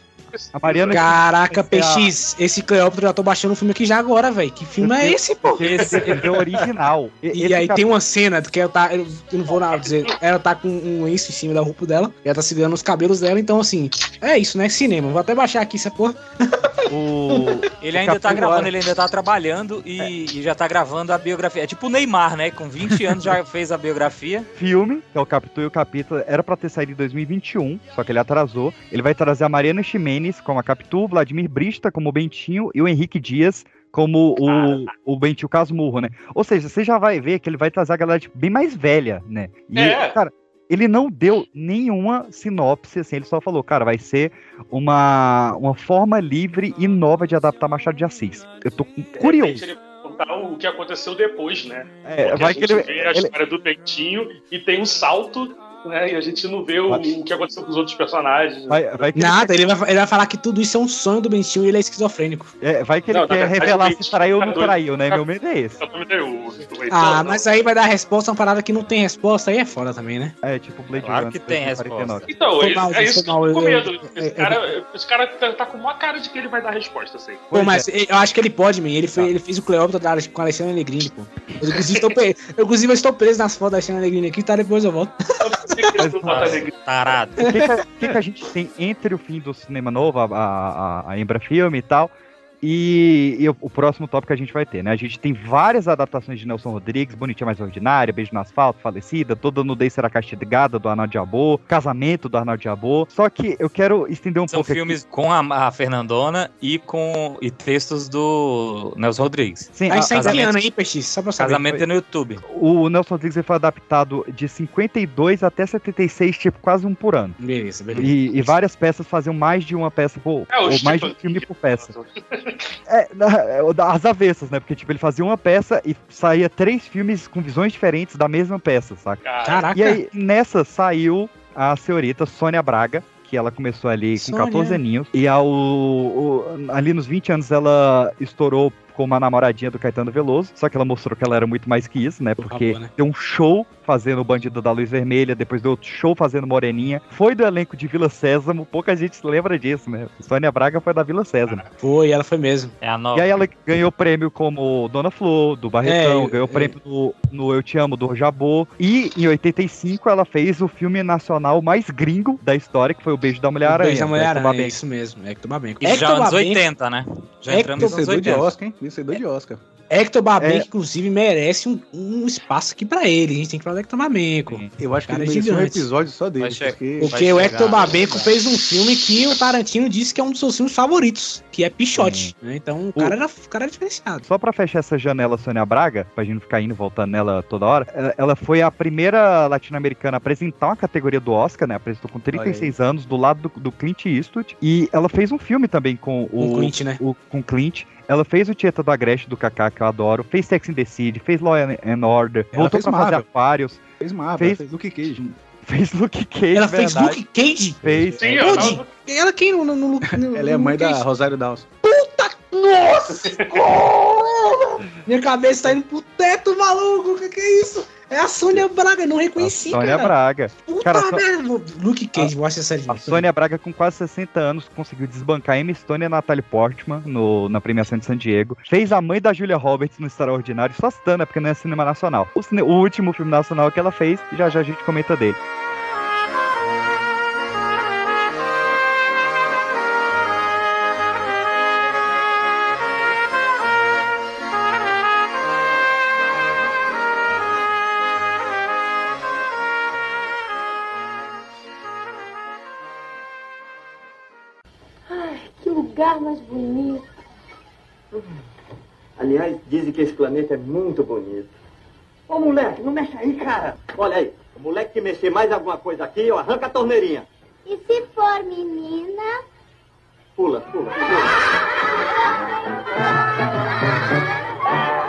a Mariana. Caraca, PX, esse Cleópatra eu já tô baixando o filme aqui já agora, velho. Que filme é esse, pô? Esse é o original. E Esse aí cap- tem uma cena que ela tá. Eu não vou nada dizer. Ela tá com um lenço em cima da roupa dela. E ela tá segurando os cabelos dela. Então, assim, é isso, né? Cinema. Vou até baixar aqui essa porra. o, ele ainda tá gravando, ele ainda tá trabalhando e, e já tá gravando a biografia. É tipo o Neymar, né? Com 20 anos já fez a biografia. filme, que é o Capitu e o Capítulo, era pra ter saído em 2021, só que ele atrasou. Ele vai trazer a Mariana Ximenes como a Capitu, Vladimir Brista como o Bentinho e o Henrique Dias como o, o Bentinho Casmurro, né? Ou seja, você já vai ver que ele vai trazer a galera tipo, bem mais velha, né? E, É. cara, ele não deu nenhuma sinopse, assim, ele só falou, cara, vai ser uma, uma forma livre e nova de adaptar Machado de Assis. Eu tô curioso. Ele o que aconteceu depois, né? É, Porque vai a que gente ele- vê a ele- história do Bentinho e tem um salto, né? E a gente não vê o, o que aconteceu com os outros personagens. Vai, vai que Nada, ele vai, ele vai falar que tudo isso é um sonho do Bentinho e ele é esquizofrênico. É, vai que ele Não, quer verdade, revelar se traiu ou tá não traiu, né? Meu medo é esse. Ah, mas aí vai dar resposta a uma parada que não tem resposta, aí é foda também, né? É, tipo Blade Claro Runner que tem 2049. Então, Foi é, mal, é foi isso que eu tô com medo. Esse cara, esse cara tá, tá com uma cara de que ele vai dar resposta, assim. Pô, mas eu acho que ele pode, man. Ele, fez, ele fez o Cleópatra da- com a Alexandre Negrini, pô. Eu, inclusive, estou eu, inclusive, eu estou preso nas fotos da Alexandre Negrini aqui, tá? Depois eu volto. Tarado. O que, que, a- gente tem entre o fim do cinema novo, a, a, a Embra Filme e tal, E, e o, o próximo tópico que a gente vai ter, né? A gente tem várias adaptações de Nelson Rodrigues, Bonitinha Mais Ordinária, Beijo no Asfalto, Falecida, Toda Nudez Será Castigada, do Arnaldo Jabô, Casamento, do Arnaldo Jabô. Só que eu quero estender um São pouco filmes com a, a Fernandona e com e textos do Nelson Rodrigues. Sim, Aí a- sai que casamento- ano aí, Peixe? Só pra saber. Casamento é no YouTube. O Nelson Rodrigues foi adaptado de 52 até 76, tipo, quase um por ano. Beleza, beleza. E, e várias peças faziam mais de uma peça por. É, o ou mais de um filme por peça. É, na- é, as avessas, né? Porque, tipo, ele fazia uma peça e saía três filmes com visões diferentes da mesma peça, saca? Caraca. E aí, nessa saiu a senhorita Sônia Braga, que ela começou ali com Sônia. 14 aninhos. E ao, o- ali nos 20 anos ela estourou com uma namoradinha do Caetano Veloso. Só que ela mostrou que ela era muito mais que isso, né? Porque favor, né? deu um show fazendo o Bandido da Luz Vermelha, depois deu outro show fazendo Moreninha. Foi do elenco de Vila Sésamo, pouca gente se lembra disso, né? Sônia Braga foi da Vila Sésamo. Foi, ela foi mesmo. É a nova. E aí ela ganhou prêmio como Dona Flor, do Barretão, É, ganhou é. prêmio no, no Eu Te Amo, do Jabô. E em 85 ela fez o filme nacional mais gringo da história, que foi O Beijo da Mulher-Aranha. Beijo da do mulher Hector é isso mesmo. Hector Babenco. Isso já Hector anos Babenco- 80, né? Já Hector- entramos nos anos Vencedor de 80. Oscar, hein? Vencedor de Oscar. Hector Babenco, É. inclusive, merece um, um espaço aqui pra ele. A gente tem que falar do Hector Babenco. Eu acho que ele é merecia um episódio só dele. Vai porque... Porque o chegar, Hector vai Babenco chegar. fez um filme que o Tarantino disse que é um dos seus filmes favoritos, que é Pichote. né? Então o cara, era, o cara era diferenciado. Só pra fechar essa janela Sônia Braga, pra gente não ficar indo e voltando nela toda hora, ela- ela foi a primeira latino-americana a apresentar uma categoria do Oscar, né? Apresentou com 36 anos, do lado do, do Clint Eastwood. E ela fez um filme também com o. Com o Clint, né? o- com Clint. Ela fez o Tieta do Agreste do Kaká, que eu adoro. Fez Sex and the City, fez Law and Order. Ela voltou fez pra fazer Marvel. Aquários. Fez Marvel, Fez- fez, Luke Cage. Fez Luke Cage, Ela fez verdade. Luke Cage? Fez. Sim, eu Onde? tava- Ela quem no, no, no, no Ela é a mãe da? Rosário Dawson. Nossa! Minha cabeça tá indo pro teto, maluco. O que, que é isso? É a Sônia Braga, não reconheci, Sônia cara. Braga. Puta Cara, merda. Luke Cage, vou assistir essa. A Sônia Braga, com quase 60 anos, conseguiu desbancar Emma Stone e a Natalie Portman no, na premiação de San Diego. Fez a mãe da Julia Roberts no Extraordinário, só citando, é porque não é cinema nacional. O, o último filme nacional que ela fez, já já a gente comenta dele. Lugar mais bonito. Aliás, dizem que esse planeta é muito bonito. Ô moleque, não mexe aí, cara. Olha aí, o moleque que mexer mais alguma coisa aqui, eu arranca a torneirinha. E se for menina? Pula, pula.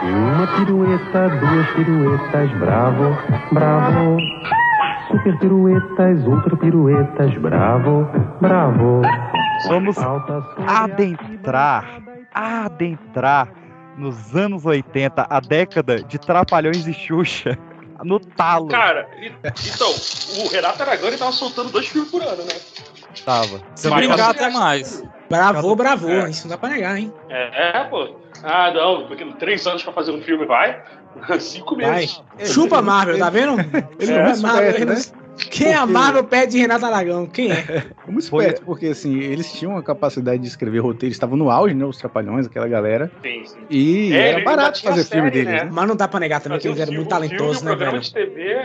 Uma pirueta, duas piruetas, bravo, bravo. Super piruetas, ultra piruetas, bravo, bravo. Vamos adentrar, adentrar nos anos 80, a década de Trapalhões e Xuxa, no talo. Cara, então, o Renato Aragão tava soltando dois filmes por ano, né? Tava. Se brincar até mais. Bravou, bravou. É. Isso não dá pra negar, hein? É, pô. Ah, não, porque três anos pra fazer um filme vai. Cinco Vai. meses. Chupa Marvel, tá vendo? Ele Chupa é muito Marvel. esperto, né? Quem é Porque- Marvel pede de Renato Aragão? Quem é? Como esperto, porque assim, eles tinham a capacidade de escrever roteiro, estavam no auge, né? Os trapalhões, aquela galera. Sim, sim. E É, era barato fazer filme série, deles, né? né? Mas não dá pra negar também que eles eram muito talentosos, né, velho? de TV,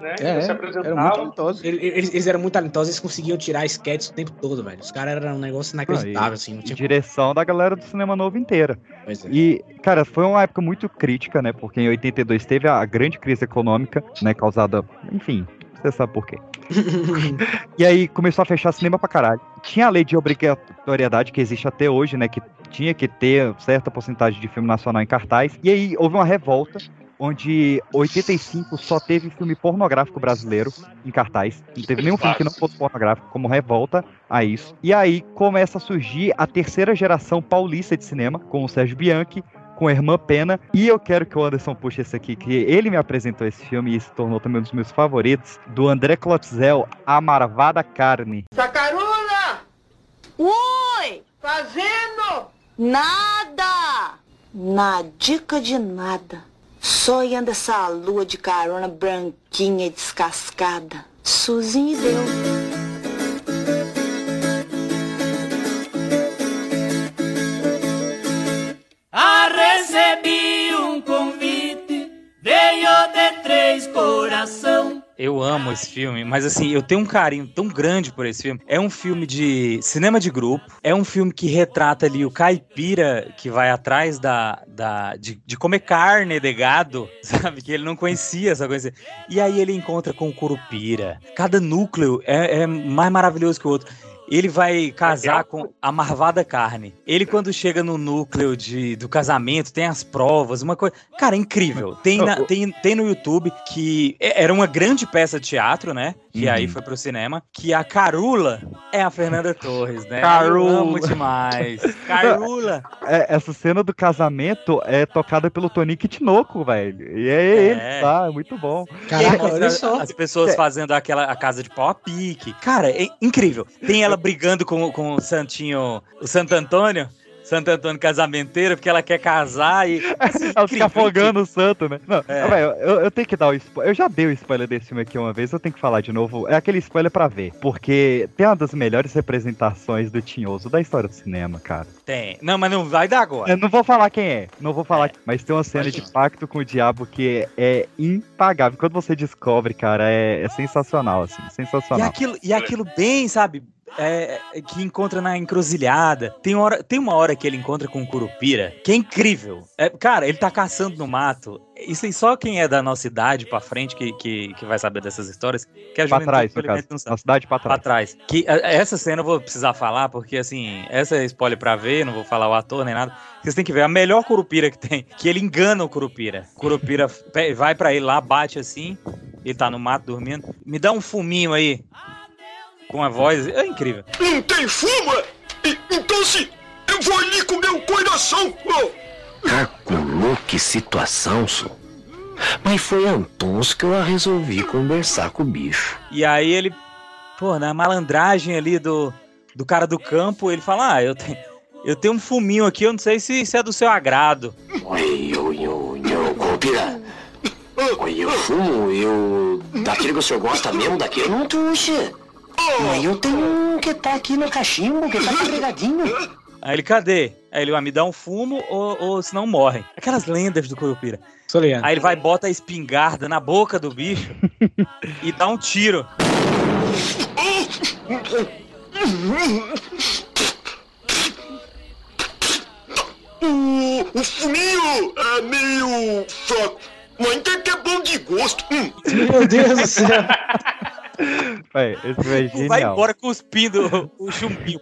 né? É, eles se era apresentavam. muito talentoso. Eles, eles- eram muito talentosos, eles conseguiam tirar sketches o tempo todo, velho. Os caras eram um negócio inacreditável, assim. Não tinha como. Direção da galera do cinema novo inteira. Pois é. E, cara, foi uma época muito crítica, né? Porque em 82 teve a grande crise econômica, né? Causada, enfim, você sabe por quê. e aí começou a fechar cinema pra caralho. Tinha a lei de obrigatoriedade que existe até hoje, né? Que tinha que ter certa porcentagem de filme nacional em cartaz. E aí houve uma revolta. Onde 85 só teve filme pornográfico brasileiro em cartaz. Não teve nenhum filme que não fosse pornográfico, como revolta a isso. E aí começa a surgir a terceira geração paulista de cinema, com o Sérgio Bianchi, com a irmã Pena. E eu quero que o Anderson puxe esse aqui, que ele me apresentou esse filme e se tornou também um dos meus favoritos, do André Klotzel, A Marvada Carne. Sacaruna! Oi! Fazendo? Nada! Na dica de nada. Só anda essa lua de carona branquinha e descascada. Suzinho deu. Amo esse filme, mas assim, eu tenho um carinho tão grande por esse filme. É um filme de cinema de grupo, é um filme que retrata ali o caipira que vai atrás da, da de, de comer carne de gado, sabe? Que ele não conhecia essa coisa. E aí ele encontra com o curupira. Cada núcleo é, é mais maravilhoso que o outro. Ele vai casar com a marvada carne. Ele, quando chega no núcleo de, do casamento, tem as provas, uma coisa. Cara, é incrível. Tem, na- tem, tem no YouTube que é- era uma grande peça de teatro, né? Que Uhum. aí foi pro cinema. Que a Carula é a Fernanda Torres, né? Carula. Eu amo demais. Carula. É, essa cena do casamento é tocada pelo Tonico Tinoco, velho. E é, ele, tá? É muito bom. E aí mostra As pessoas fazendo aquela a casa de pau a pique. Cara, é incrível. Tem ela brigando com, com o Santinho, o Santo Antônio. Santo Antônio casamenteiro, porque ela quer casar e. assim, Ela fica afogando o santo, né? Não, É. velho, eu, eu tenho que dar o spoiler. Eu já dei o spoiler desse filme aqui uma vez, eu tenho que falar de novo. É aquele spoiler pra ver. Porque tem uma das melhores representações do Tinhoso da história do cinema, cara. Tem. Não, mas não vai dar agora. Eu não vou falar quem é, não vou falar, mas tem uma cena de pacto com o diabo que é, é impagável. Quando você descobre, cara, é, é sensacional, assim, E sensacional. aquilo, e aquilo bem, sabe? É, é, que encontra na encruzilhada. Tem, hora, tem uma hora que ele encontra com o Curupira, que é incrível. É, cara, ele tá caçando no mato. Isso aí só quem é da nossa idade pra frente que, que, que vai saber dessas histórias. Que a Pra trás, no caso. não sabe. Pra trás. Pra trás. Que, essa cena eu vou precisar falar, porque assim, essa é spoiler pra ver, não vou falar o ator nem nada. Vocês têm que ver a melhor Curupira que tem, que ele engana o Curupira. O Curupira vai pra ele lá, bate assim, ele tá no mato dormindo. Me dá um fuminho aí. Com a voz, é incrível. Não tem fuma? Então se eu vou ali comer o coração. Caculô, que situação, só. Mas foi Antons que eu resolvi conversar com o bicho. E aí ele, pô, na malandragem ali do, do cara do campo, ele fala: Ah, eu tenho, eu tenho um fuminho aqui, eu não sei se, se é do seu agrado. Oi, oi, oi, oi. Oi, eu fumo, eu. Daquele que o senhor gosta mesmo, daquele eu não trouxe. Mas eu tenho um que tá aqui no cachimbo, que tá carregadinho. Aí ele, cadê? Aí ele vai me dar um fumo ou, ou senão morre. Aquelas lendas do Curupira. ligado. Aí ele vai, bota a espingarda na boca do bicho e dá um tiro. O, o fuminho é meio fraco, mas até que é bom de gosto. Hum. Meu Deus do céu. Véi, esse filme é genial. Vai embora cuspindo o chumbinho.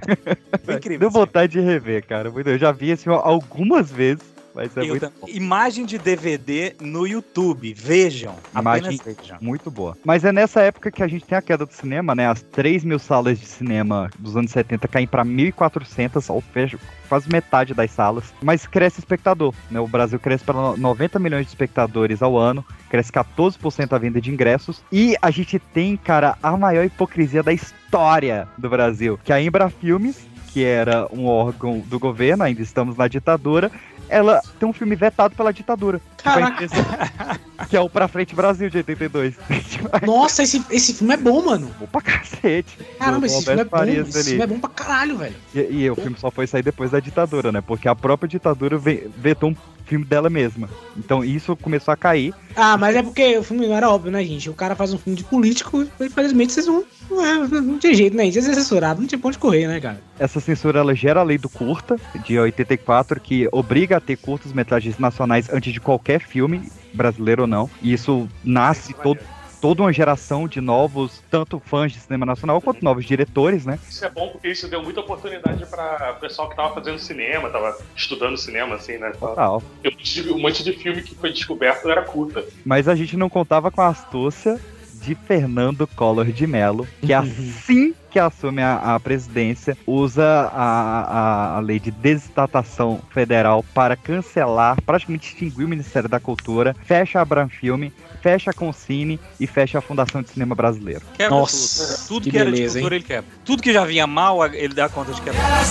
Foi incrível. Deu vontade de rever, cara. Eu já vi esse algumas vezes, mas é Eu muito tam- Imagem de DVD no YouTube. Vejam. Imagem Apenas vejam. muito boa. Mas é nessa época que a gente tem a queda do cinema, né? As 3 mil salas de cinema dos anos 70 caem pra 1.400, ou fecha quase metade das salas. Mas cresce espectador, né? O Brasil cresce para 90 milhões de espectadores ao ano, cresce 14% a venda de ingressos. E a gente tem, cara, a maior hipocrisia da história do Brasil, que é a Embra Filmes, que era um órgão do governo, ainda estamos na ditadura, ela tem um filme vetado pela ditadura. Caraca. Que é o Pra Frente Brasil de 82. Nossa, esse, esse filme é bom, mano. Bom pra cacete. Caramba, esse filme é bom. Farias Esse ali. filme é bom pra caralho, velho. E, e o filme só foi sair depois da ditadura, né? Porque a própria ditadura ve- vetou um filme dela mesma. Então isso começou a cair. Ah, mas é porque o filme não era óbvio, né, gente? O cara faz um filme de político, infelizmente vocês não. Não, é- não tem jeito, né? Vocês é censurado, não tinha pra onde correr, né, cara? Essa censura ela gera a lei do curta, de 84, que obriga a ter curtas metragens nacionais antes de qualquer filme, brasileiro ou não. E isso nasce todo, toda uma geração de novos, tanto fãs de cinema nacional quanto novos diretores, né? Isso é bom porque isso deu muita oportunidade pra pessoal que tava fazendo cinema, tava estudando cinema, assim, né? Total. E um monte de- um monte de filme que foi descoberto era curta. Mas a gente não contava com a astúcia de Fernando Collor de Mello, que assim que assume a, a presidência, usa a, a, a lei de desestatação federal para cancelar, praticamente extinguir o Ministério da Cultura, fecha a Abram Filme, fecha a Concine e fecha a Fundação de Cinema Brasileiro. Quebra Nossa, tudo. Tudo que que, era de beleza, cultura, hein? ele quebra. Tudo que já vinha mal, ele dá conta de quebrar.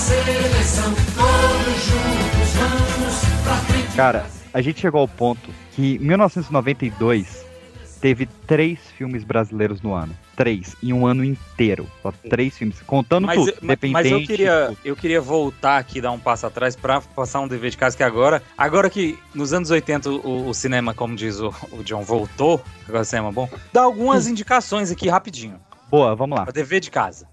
Cara, a gente chegou ao ponto que em 1992 teve três filmes brasileiros no ano. Três, em um ano inteiro. Só três filmes, contando Mas, tudo. eu- mas- mas eu queria, tudo. eu queria voltar aqui, dar um passo atrás pra passar um dever de casa que agora, agora que nos anos 80 o, o cinema, como diz o, o John, voltou, agora o cinema é bom, dá algumas indicações aqui rapidinho. Boa, vamos lá. Pra dever de casa.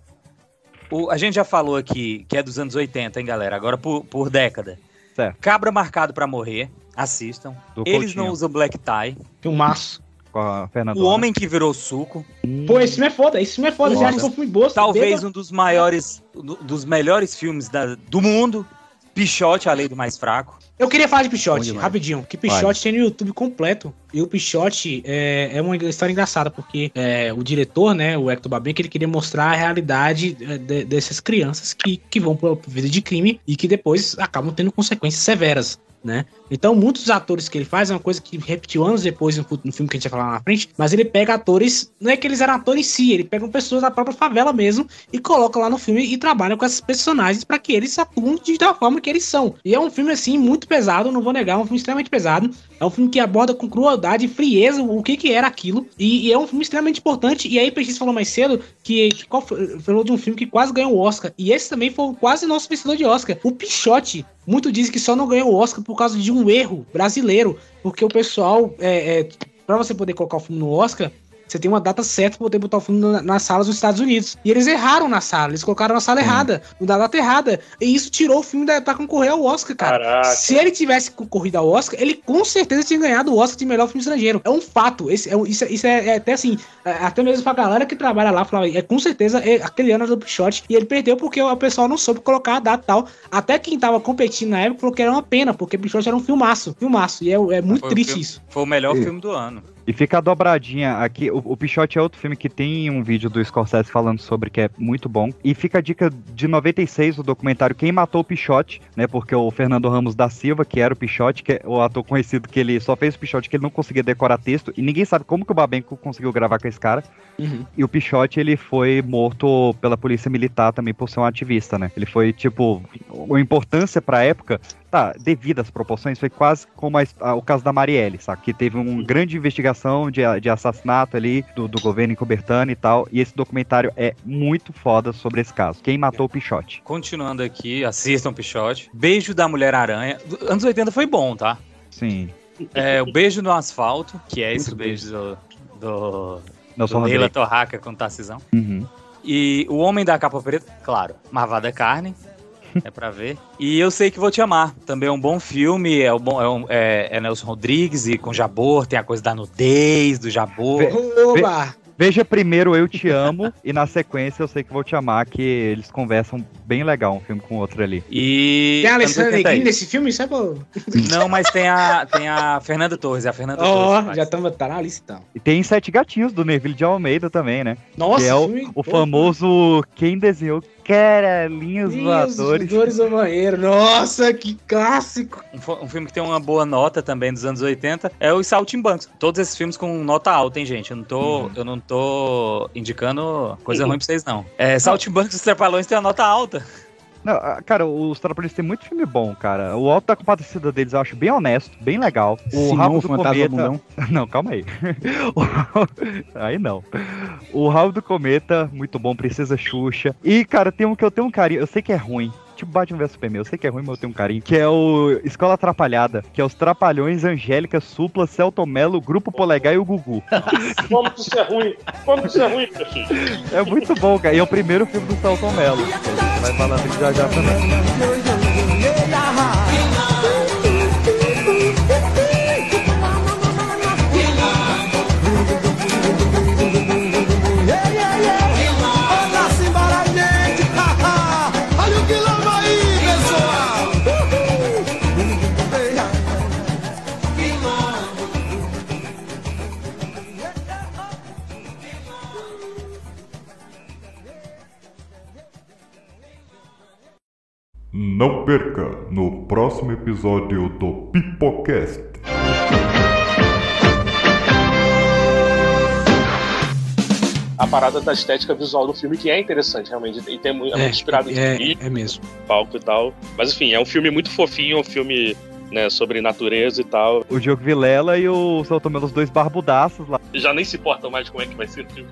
O- a gente já falou aqui que é dos anos 80, hein, galera? Agora por, por década. Certo. Cabra Marcado pra Morrer, assistam. Do Eles Coutinho. não usam black tie. Filmaço. Com a Fernanda. O Homem que Virou Suco. Pô, esse filme é foda, esse filme é foda. Foda. acho que um boa. Talvez um dos maiores, do- dos melhores filmes da- do mundo. Pichote, a lei do mais fraco. Eu queria falar de Pichote, rapidinho. Que Pichote Vai. tem no YouTube completo. E o Pichote é, é uma história engraçada, porque é, o diretor, né, o Hector Babenco, ele queria mostrar a realidade é, de- dessas crianças que, que vão pra vida de crime e que depois acabam tendo consequências severas. Né? Então, muitos atores que ele faz é uma coisa que repetiu anos depois no, filme que a gente vai falar na frente, mas ele pega atores, não é que eles eram atores em si, ele pega pessoas da própria favela mesmo e coloca lá no filme e trabalha com esses personagens para que eles atuem de- da forma que eles são. E é um filme, assim, muito pesado, não vou negar, é um filme extremamente pesado. É um filme que aborda com crueldade e frieza o que que era aquilo. E, e é um filme extremamente importante. E aí, Peixes falou mais cedo que, que falou de um filme que quase ganhou o Oscar. E esse também foi quase nosso vencedor de Oscar. O Pichote. Muito dizem que só não ganhou o Oscar por causa de um erro brasileiro. Porque o pessoal, é, é, para você poder colocar o filme no Oscar, você tem uma data certa para poder botar o filme na- nas salas dos Estados Unidos. E eles erraram na sala, eles colocaram na sala errada, na data errada. E isso tirou o filme da, pra concorrer ao Oscar, cara. Caraca. Se ele tivesse concorrido ao Oscar, ele com certeza tinha ganhado o Oscar de melhor filme estrangeiro. É um fato. Esse, é, um- isso, é- isso é, é até assim, é, até mesmo pra galera que trabalha lá, falava, é com certeza é, aquele ano era do Pichote. E ele perdeu porque o pessoal não soube colocar a data e tal. Até quem tava competindo na época falou que era uma pena, porque Pichote era um filmaço. Filmaço. E é, é muito Foi o triste filme- isso. Foi o melhor E- filme do ano. E fica a dobradinha aqui. O, o Pichote é outro filme que tem um vídeo do Scorsese falando sobre que é muito bom. E fica a dica de 96, o documentário Quem Matou o Pichote, né? Porque o Fernando Ramos da Silva, que era o Pichote, que é o ator conhecido que ele só fez o Pichote, que ele não conseguia decorar texto. E ninguém sabe como que o Babenco conseguiu gravar com esse cara. E o Pichote, ele foi morto pela polícia militar também por ser um ativista, né? Ele foi, tipo, a importância pra época, tá, devido às proporções, foi quase como a a- o caso da Marielle, sabe? Que teve uma grande investigação de, de assassinato ali do, do governo encobertando e tal. E esse documentário é muito foda sobre esse caso. Quem matou o Pichote? Continuando aqui, assistam Pichote. Beijo da Mulher-Aranha. Anos 80 foi bom, tá? Sim. É, o Beijo no Asfalto, que é esse beijo do, do, Nelson do Leila. Torraca com Tarcisão. Uhum. E O Homem da Capa Preta, claro, Marvada Carne, é pra ver. E Eu Sei Que Vou Te Amar, também é um bom filme, é, o bom, é, um- é- é Nelson Rodrigues e com Jabor, tem a coisa da nudez do Jabor. Oba! Veja primeiro Eu Te Amo e na sequência Eu Sei Que Vou Te Amar, que eles conversam bem legal um filme com o outro ali. E... Tem a Alessandra 80 aí. Negrini nesse filme? Isso é bom. Não, mas tem a, tem a Fernanda Torres, é a Fernanda Ó, Torres. já estamos tá na lista então. E tem Sete Gatinhos, do Neville de Almeida também, né? Nossa, que é o, filme o famoso Quem Desenhou Caralhinhos Voadores. voadores do banheiro. Nossa, que clássico. Um, um filme que tem uma boa nota também dos anos 80 é o Saltimbancos. Todos esses filmes com nota alta, hein, gente? Eu não tô, eu não tô indicando coisa ruim pra vocês, não. É, Saltimbancos e Trapalhões tem uma nota alta. Não, cara, os Trapalhões têm muito filme bom, cara. O Alto da Compadecida deles eu acho bem honesto, bem legal. O Simão, Rabo do Fantasma Cometa... Bundão. Não, calma aí. O- aí não. O Rabo do Cometa, muito bom. Princesa Xuxa. E, cara, tem um que eu tenho um carinho, eu sei que é ruim. Tipo Batman vs Superman, eu sei que é ruim, mas eu tenho um carinho. Que é o Escola Atrapalhada, que é os Trapalhões, Angélica, Supla, Celto Melo, Grupo Polegar e o Gugu. Como que isso é ruim? Como que isso é ruim, Peixinho? É muito bom, cara. E é o primeiro filme do Celto Melo. A gente vai falar dele já já também. Não perca no próximo episódio do Pipocast. A parada da estética visual do filme, que é interessante, realmente. E tem, mu- é, muito inspirado em é, é mesmo. palco e tal. Mas enfim, é um filme muito fofinho, é um filme né, sobre natureza e tal. O Diogo Vilela e o São Tomé, os dois barbudaços lá. Já nem se importam mais de como é que vai ser o filme.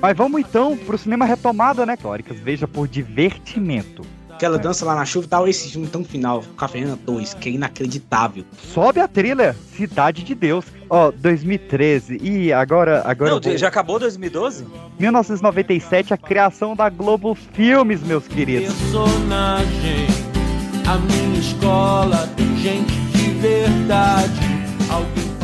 Mas vamos então pro cinema retomada, né, históricas. Veja por divertimento. Aquela dança lá na chuva e tal, esse filme tão final, Cafeína 2, que é inacreditável. Sobe a trilha, Cidade de Deus. Ó, 2013. E agora. agora Não, vou- já acabou 2012? 1997, a criação da Globo Filmes, meus queridos. personagem. A minha escola tem gente de verdade. Alguém